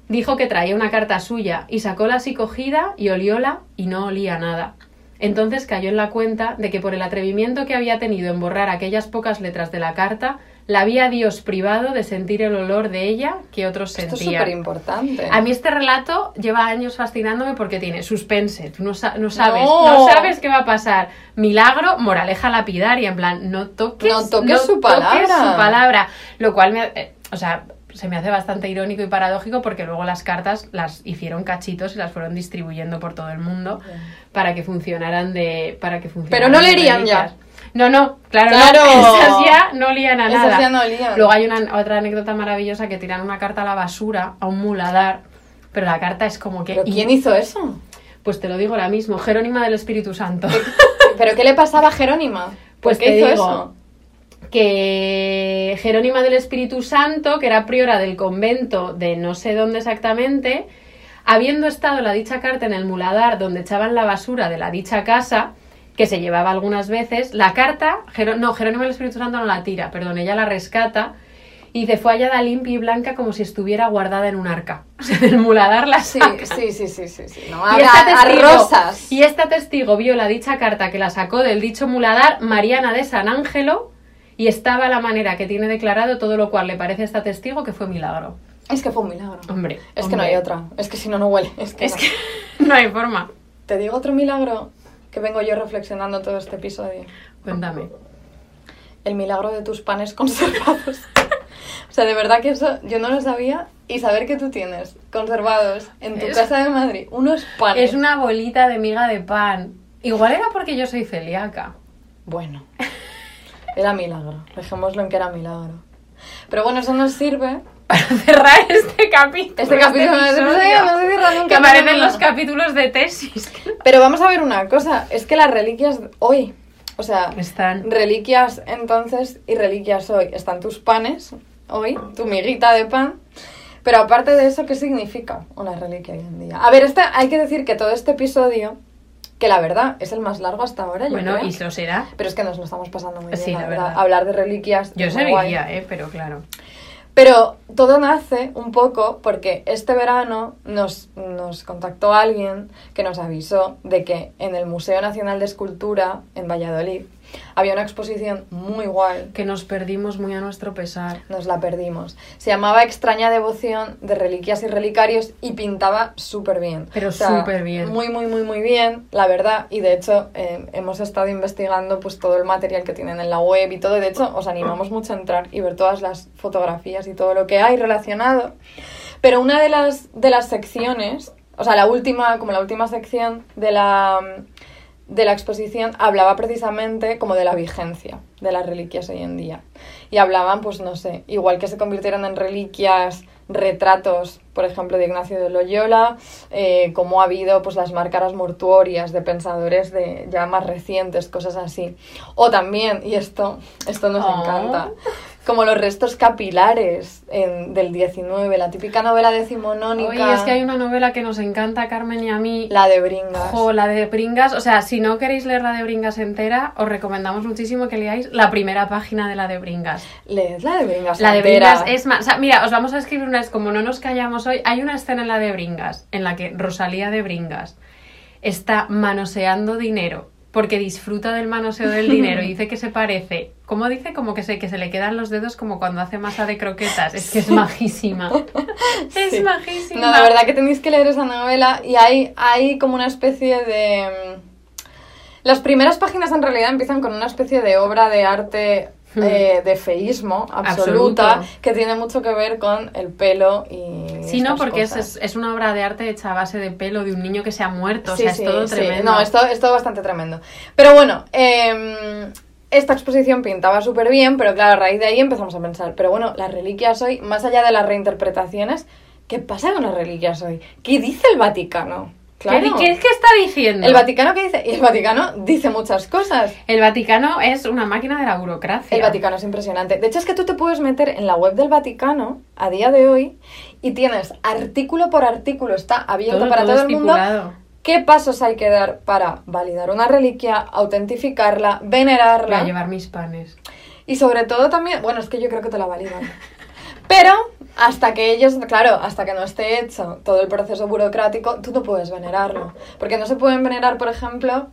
dijo que traía una carta suya y sacóla así cogida y olióla y no olía nada. Entonces cayó en la cuenta de que por el atrevimiento que había tenido en borrar aquellas pocas letras de la carta, la había Dios privado de sentir el olor de ella que otros Esto es sentían. súper importante. A mí este relato lleva años fascinándome porque tiene suspense, tú no, sa- no sabes, No. no. sabes qué va a pasar. Milagro, moraleja lapidaria, en plan, no toques, No toques su palabra. su palabra. Lo cual me, eh, o sea, se me hace bastante irónico y paradójico porque luego las cartas las hicieron cachitos y las fueron distribuyendo por todo el mundo para que funcionaran de para que funcionaran Pero no leerían ya. No, no, claro, Claro. no, esas ya no olían a Esas nada. ya no olían. Luego hay una otra anécdota maravillosa que tiran una carta a la basura, a un muladar, pero la carta es como que... ¿Pero quién hizo eso? Pues te lo digo ahora mismo, Jerónima del Espíritu Santo. ¿Pero qué le pasaba a Jerónima? ¿Por Pues qué te hizo digo, eso? que Jerónima del Espíritu Santo, que era priora del convento de no sé dónde exactamente, habiendo estado la dicha carta en el muladar donde echaban la basura de la dicha casa, que se llevaba algunas veces, la carta, Jeró- no, Jerónima del Espíritu Santo no la tira, perdón, ella la rescata y dice, fue hallada limpia y blanca como si estuviera guardada en un arca. O sea, del muladar la Sí, saca. sí, sí, sí, sí, sí. No, Y a, esta, testigo, rosas. y esta testigo vio la dicha carta que la sacó del dicho muladar Mariana de San Ángelo y estaba la manera que tiene declarado todo lo cual le parece a esta testigo que fue milagro. Es que fue un milagro. Hombre, Es que no hay otra. Es que si no, no huele. Es que, Es no. que no hay forma. Te digo otro milagro que vengo yo reflexionando todo este episodio. Cuéntame. El milagro de tus panes conservados. o sea, de verdad que eso yo no lo sabía. Y saber que tú tienes conservados en tu Es- casa de Madrid unos panes. Es una bolita de miga de pan. Igual era porque yo soy celíaca. Bueno, era milagro. Dejémoslo en que era milagro. Pero bueno, eso nos sirve. Para cerrar este capítulo. Este capítulo no se- episodio, no se cierra nunca, Que aparecen no, los capítulos de tesis. Pero vamos a ver una cosa. Es que las reliquias hoy, o sea, Están. reliquias entonces y reliquias hoy. Están tus panes hoy, tu miguita de pan. Pero aparte de eso, ¿qué significa una reliquia hoy en día? A ver, este, hay que decir que todo este episodio, que la verdad es el más largo hasta ahora, yo Bueno, creo. y lo será. Pero es que nos lo estamos pasando muy bien, Sí, la la verdad. verdad. Hablar de reliquias. Yo seguiría, ¿eh? Pero claro. Pero todo nace un poco porque este verano nos, nos contactó alguien que nos avisó de que en el Museo Nacional de Escultura en Valladolid había una exposición muy guay. Que nos perdimos muy a nuestro pesar. Nos la perdimos. Se llamaba Extraña Devoción de Reliquias y Relicarios y pintaba súper bien. Pero súper bien. Muy, muy, muy, muy bien, la verdad. Y de hecho, eh, hemos estado investigando pues todo el material que tienen en la web y todo. De hecho, os animamos mucho a entrar y ver todas las fotografías y todo lo que hay relacionado. Pero una de las, de las secciones, o sea, la última, como la última sección de la, de la exposición, hablaba precisamente como de la vigencia de las reliquias hoy en día. Y hablaban, pues no sé, igual que se convirtieron en reliquias retratos, por ejemplo, de Ignacio de Loyola, eh, como ha habido pues las márcaras mortuorias de pensadores de ya más recientes, cosas así. O también, y esto, esto nos Oh. encanta, como los restos capilares en- del 19, la típica novela decimonónica, Oye, es que hay una novela que nos encanta a Carmen y a mí. la de Bringas. Jo, la de Bringas. O sea, si no queréis leer la de Bringas entera, os recomendamos muchísimo que leáis la primera página de la de Bringas. Leed la de Bringas. La de. Bringas es más. O sea, mira, os vamos a escribir una. Es como no nos callamos hoy. Hay una escena en la de Bringas en la que Rosalía de Bringas está manoseando dinero porque disfruta del manoseo del dinero y dice que se parece. ¿Cómo dice? Como que se, que se le quedan los dedos como cuando hace masa de croquetas. Es que es majísima. Es Sí. majísima. No, de verdad que tenéis que leer esa novela y hay, hay como una especie de... mm, Las primeras páginas en realidad empiezan con una especie de obra de arte. Eh, de feísmo absoluta, Absoluto. que tiene mucho que ver con el pelo y. Sí, no, porque es, es, es una obra de arte hecha a base de pelo de un niño que se ha muerto. Sí, o sea, sí, es todo sí. tremendo. No, es todo bastante tremendo. Pero bueno, em, esta exposición pintaba súper bien, pero claro, a raíz de ahí empezamos a pensar, pero bueno, las reliquias hoy, más allá de las reinterpretaciones, ¿qué pasa con las reliquias hoy? ¿Qué dice el Vaticano? Claro. ¿Qué, qué, qué está diciendo? El Vaticano qué dice? Y el Vaticano dice muchas cosas. El Vaticano es una máquina de la burocracia. El Vaticano es impresionante. De hecho, es que tú te puedes meter en la web del Vaticano a día de hoy y tienes artículo por artículo, está abierto Todo, para todo todo, el mundo. ¿Qué pasos hay que dar para validar una reliquia, autentificarla, venerarla? Voy a llevar mis panes. Y sobre todo también, bueno, es que yo creo que te la validan. Pero hasta que ellos, claro, hasta que no esté hecho todo el proceso burocrático, tú no puedes venerarlo. Porque no se pueden venerar, por ejemplo,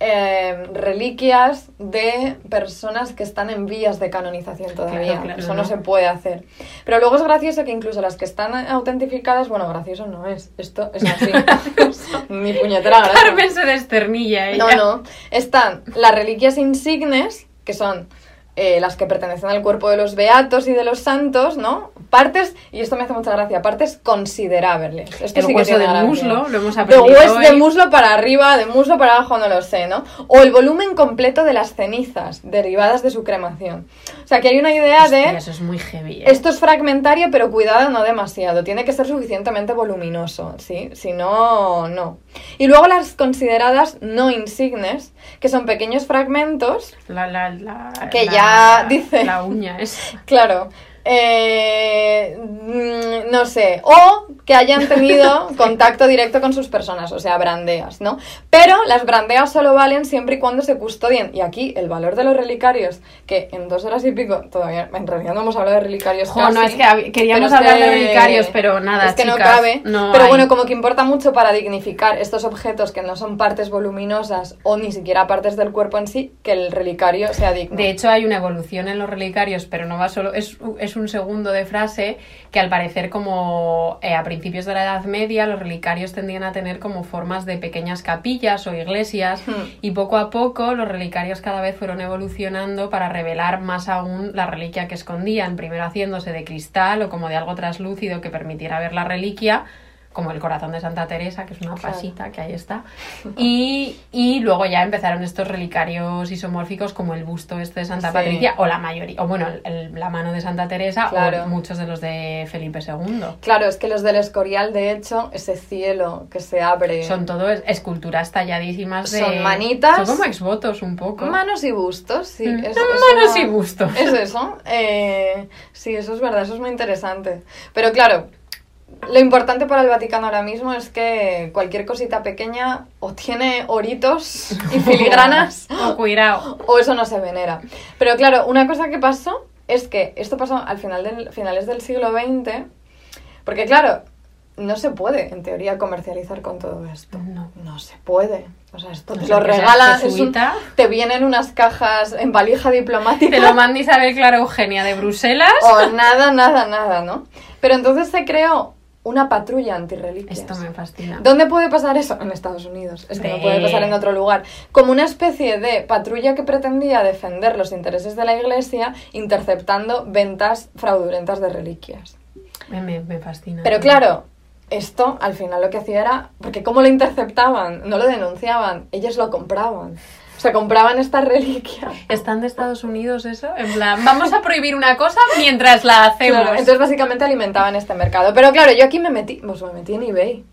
eh, reliquias de personas que están en vías de canonización todavía. Claro, claro, Eso no. no. se puede hacer. Pero luego es gracioso que incluso las que están autentificadas, bueno, gracioso no es. Esto es así. Ni puñetera gracia. Carmen se desternilla No, ella. no. Están las reliquias insignes, que son eh, las que pertenecen al cuerpo de los beatos y de los santos, ¿no? Partes, y esto me hace mucha gracia, partes considerables. Esto El sí que hueso tiene del gracia. muslo, lo hemos De aprendido hueso de hoy. muslo para arriba, de muslo para abajo, no lo sé, ¿no? O el volumen completo de las cenizas derivadas de su cremación. O sea, que hay una idea Hostia, de... Eso es muy heavy. ¿eh? Esto es fragmentario, pero cuidado, no demasiado. Tiene que ser suficientemente voluminoso, ¿sí? Si no, no. Y luego las consideradas no insignes, que son pequeños fragmentos, La, la, la, Que la- ya dice. La uña es. claro, eh, mm, no sé, o que hayan tenido contacto directo con sus personas, o sea, brandeas, ¿no? Pero las brandeas solo valen siempre y cuando se custodien. Y aquí el valor de los relicarios, que en dos horas y pico, todavía, en realidad no hemos hablado de relicarios Jo, no, casi, es que queríamos hablar de relicarios, pero nada, Es que no cabe. no pero hay. bueno, como que importa mucho para dignificar estos objetos que no son partes voluminosas o ni siquiera partes del cuerpo en sí, que el relicario sea digno. De hecho, hay una evolución en los relicarios, pero no va solo. Es, es un segundo de frase que, al parecer, como eh, a principios de la Edad Media, los relicarios tendían a tener como formas de pequeñas capillas o iglesias, Hmm. y poco a poco los relicarios cada vez fueron evolucionando para revelar más aún la reliquia que escondían, primero haciéndose de cristal o como de algo traslúcido que permitiera ver la reliquia. Como el corazón de Santa Teresa, que es una Claro. pasita que ahí está. Y, y luego ya empezaron estos relicarios isomórficos como el busto este de Santa Sí. Patricia o la mayoría, o bueno, el- la mano de Santa Teresa Claro. o muchos de los de Felipe II. Claro, es que los del Escorial, de hecho, ese cielo que se abre. Son todo es- esculturas talladísimas de... Son manitas. Son como exvotos un poco. Manos y bustos, sí. Mm. es- Son es manos una- y bustos. Es eso. eh, sí, eso es verdad, eso es muy interesante. Pero claro, lo importante para el Vaticano ahora mismo es que cualquier cosita pequeña o tiene oritos y filigranas Oh, cuidado. o eso no se venera. Pero claro, una cosa que pasó es que esto pasó al final del, finales del siglo XX, porque claro, no se puede en teoría comercializar con todo esto. No. No se puede. O sea, esto O te sea, lo regalan, te vienen unas cajas en valija diplomática. Te lo manda Isabel Clara Eugenia de Bruselas. o nada, nada, nada, ¿no? Pero entonces se creó una patrulla antirreliquias. Esto me fascina. ¿Dónde puede pasar eso? En Estados Unidos. Es que no De- puede pasar en otro lugar. Como una especie de patrulla que pretendía defender los intereses de la Iglesia interceptando ventas fraudulentas de reliquias. Me, me- me fascina. Pero claro, esto al final lo que hacía era... Porque ¿cómo lo interceptaban? No lo denunciaban, ellos lo compraban. Sea, compraban estas reliquias. ¿Están de Estados Unidos eso? En plan, vamos a prohibir una cosa mientras la hacemos. Claro, entonces básicamente alimentaban este mercado. Pero claro, yo aquí me metí, pues me metí en eBay.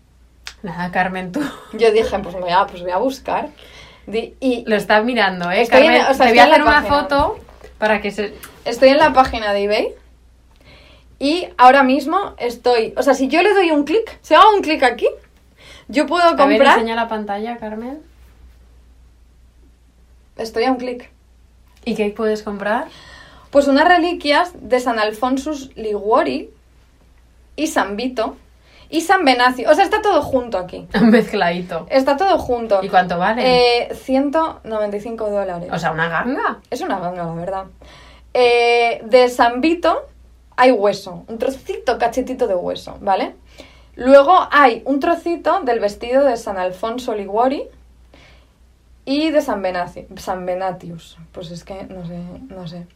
Nada, Carmen, tú Yo dije, pues voy a, pues voy a buscar. Di- y lo estás mirando, ¿eh? Estoy en- Carmen, o sea, te voy a hacer una página. foto para que se... estoy en la página de eBay. Y ahora mismo estoy... O sea, si yo le doy un clic, si hago un clic aquí, yo puedo A ver, comprar... enseña la pantalla, Carmen. Estoy a un clic. ¿Y qué puedes comprar? Pues unas reliquias de San Alfonsus Liguori y San Vito y San Venacio. O sea, está todo junto aquí. Mezcladito. Está todo junto. ¿Y cuánto vale? Eh, 195 dólares. O sea, una ganga. Es una ganga, la verdad. Eh, de San Vito hay hueso, un trocito, cachetito de hueso, ¿vale? Luego hay un trocito del vestido de San Alfonso Liguori y de San, Venaci- San Venatius. Pues es que no sé, no sé.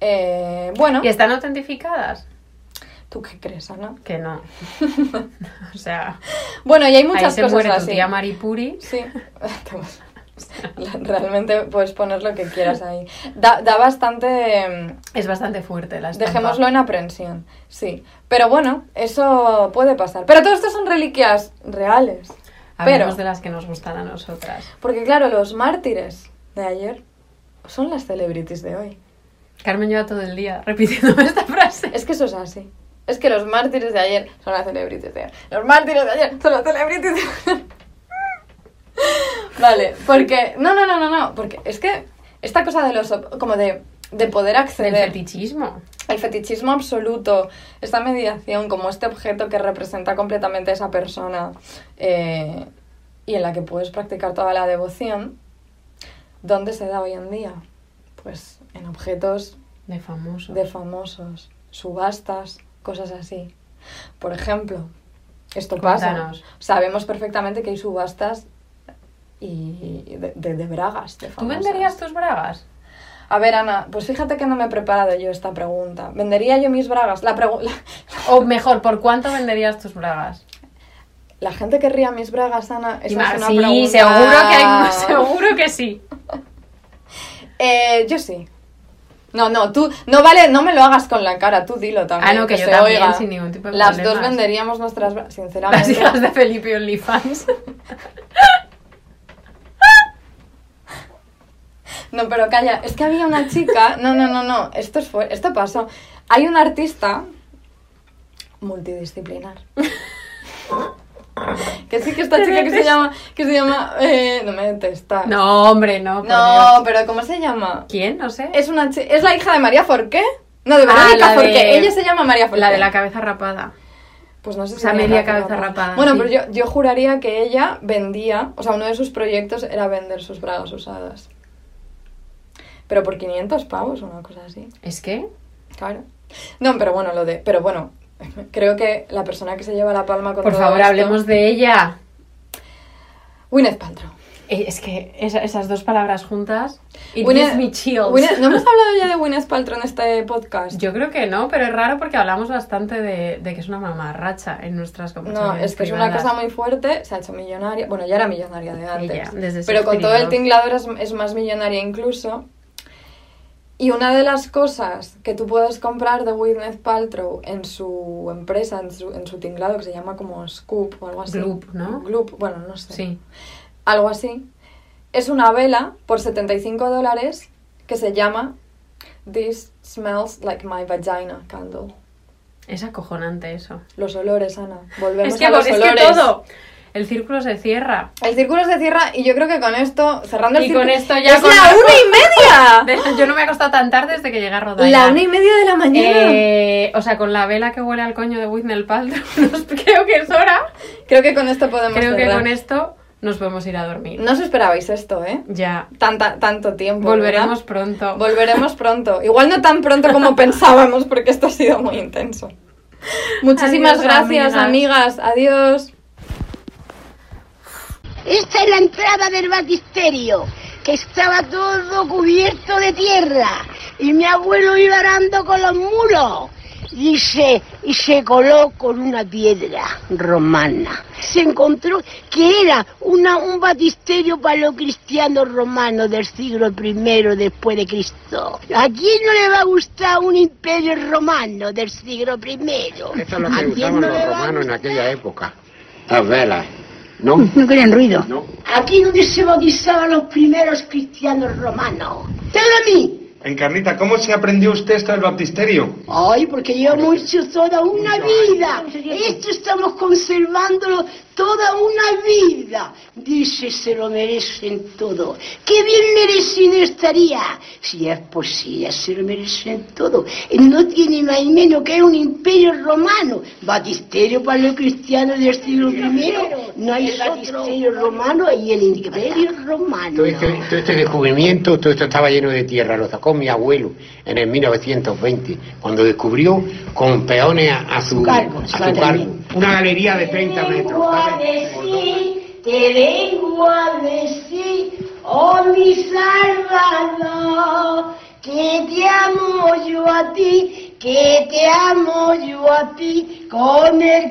Eh, bueno, ¿Y están autentificadas? ¿tú qué crees, Ana? Que no. o sea, Bueno, y hay ahí muchas se cosas muere tu así. tía Maripuri. Sí, realmente puedes poner lo que quieras ahí. Da, da bastante... Es bastante fuerte la mm, estampa. Dejémoslo en aprensión, sí. Pero bueno, eso puede pasar. Pero todo esto son reliquias reales. Pero, de las que nos gustan a nosotras. porque claro, los mártires de ayer son las celebrities de hoy. Carmen lleva todo el día repitiéndome esta frase. Es que eso es así. Es que los mártires de ayer son las celebrities de ayer. Los mártires de ayer son las celebrities de ayer. Vale, porque... No, no, no, no, no. Porque es que esta cosa de los... Como de, de poder Del acceder... fetichismo. El fetichismo absoluto, esta mediación como este objeto que representa completamente a esa persona eh, y en la que puedes practicar toda la devoción, ¿dónde se da hoy en día? Pues en objetos De famoso. de famosos, subastas, cosas así. Por ejemplo, esto pasa. Cuéntanos. Sabemos perfectamente que hay subastas y de, de- de bragas. De ¿Tú venderías tus bragas? A ver, Ana, pues fíjate que no me he preparado yo esta pregunta. ¿Vendería yo mis bragas? La, pregu- la, O mejor, ¿por cuánto venderías tus bragas? la gente querría mis bragas, Ana. Esa es una sí, pregunta... seguro que hay, seguro que sí. Eh, yo sí. No, no, tú, no vale, no me lo hagas con la cara, tú dilo también. Ah, no, que yo se también, oiga. sin ningún tipo de Las problemas. dos venderíamos nuestras bragas, Las sinceramente. hijas de Felipe OnlyFans. No, pero calla, es que había una chica. No, no, no, no. Esto, es fue, esto pasó. Hay un artista multidisciplinar. Que sí que esta chica que se llama. Que se llama. eh, no me detesta. No, hombre, no. No, pero ¿cómo se llama? ¿Quién? No sé. Es una es la hija de María Forqué. No, de Ah, Verónica de- Forqué. Ella se llama María Forqué. La de la cabeza rapada. Pues no sé si O sea, era media cabeza rapada. rapada, Bueno, sí. pero yo, yo juraría que ella vendía, o sea, uno de sus proyectos era vender sus bragas usadas. Pero por 500 pavos, una cosa así. ¿Es que? Claro. No, pero bueno, lo de. Pero bueno, creo que la persona que se lleva la palma con Por todo favor, esto- hablemos de ella. Gwyneth Paltrow. Eh, Es que esa- esas dos palabras juntas. It Gwyneth- me chills. Gwyneth- ¿No hemos hablado ya de Gwyneth Paltrow en este podcast? Yo creo que no, pero es raro porque hablamos bastante de, de que es una mamarracha en nuestras No, conversaciones es que es una cosa muy fuerte, se ha hecho millonaria, bueno, ya era millonaria de antes, Ella, desde pero con 16 todo el tinglador es, es más millonaria incluso. Y una de las cosas que tú puedes comprar de Gwyneth Paltrow en su empresa, en su, en su tinglado, que se llama como Scoop o algo así. Gloop, ¿no? Gloop, bueno, no sé. Sí. Algo así. Es una vela por 75 dólares que se llama This Smells Like My Vagina Candle. Es acojonante eso. Los olores, Ana. Volvemos Es que, a los es que olores. todo. El círculo se cierra. El círculo se cierra y yo creo que con esto, cerrando el Y círculo... con esto ya ¡Es con la una y media! De- Yo no me he acostado tan tarde desde que llegué a rodar. la una y media de la mañana. Eh, o sea, con la vela que huele al coño de Whitney Paltrow, creo que es hora. Creo que con esto podemos Creo que con esto nos podemos ir a dormir. No os esperabais esto, ¿eh? Ya. Tanta, tanto tiempo. Volveremos ¿verdad? pronto. Volveremos pronto. Igual no tan pronto como pensábamos, porque esto ha sido muy intenso. Muchísimas Adiós, gracias, amigas. amigas. Adiós. Esta es la entrada del batisterio, que estaba todo cubierto de tierra, y mi abuelo iba arando con los muros. Y se, y se coló con una piedra romana. Se encontró que era una, un batisterio para los cristianos romanos del siglo I después de Cristo. ¿A quién no le va a gustar un imperio romano del siglo I? Eso es lo ¿A que usaban los romanos en aquella época. Las velas. ¿No? No querían ruido. No. Aquí donde se bautizaban los primeros cristianos romanos. ¡Dígame a mí! Encarnita, ¿cómo se aprendió usted esto del baptisterio? Ay, porque llevamos hecho toda una vida. Esto estamos conservándolo toda una vida. Dice, se lo merecen todo. ¡Qué bien merecido estaría! Si es posible, se lo merecen todo. No tiene más y menos que un imperio romano. Batisterio para los cristianos del siglo I. No hay batisterio romano y el imperio romano. Todo este, todo este descubrimiento, todo esto estaba lleno de tierra, lo sacó mi abuelo en el 1920, cuando descubrió con peones a, a su, cargo, a su cargo. una galería de 30 Te metros. vengo a ¿sabes? decir, te vengo a decir, oh mi Salvador, que te amo yo a ti, que te amo yo a ti con el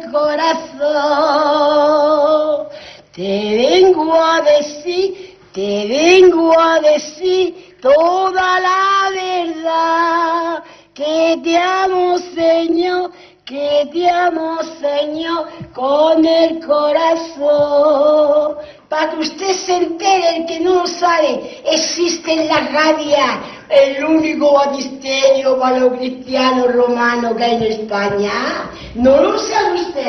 corazón. Te vengo a decir, te vengo a decir toda la verdad, que te amo Señor, que te amo Señor con el corazón. Para que usted se entere, que no lo sabe, existe en la Gadia el único batisterio para los cristianos romanos que hay en España. ¿No lo sabe usted?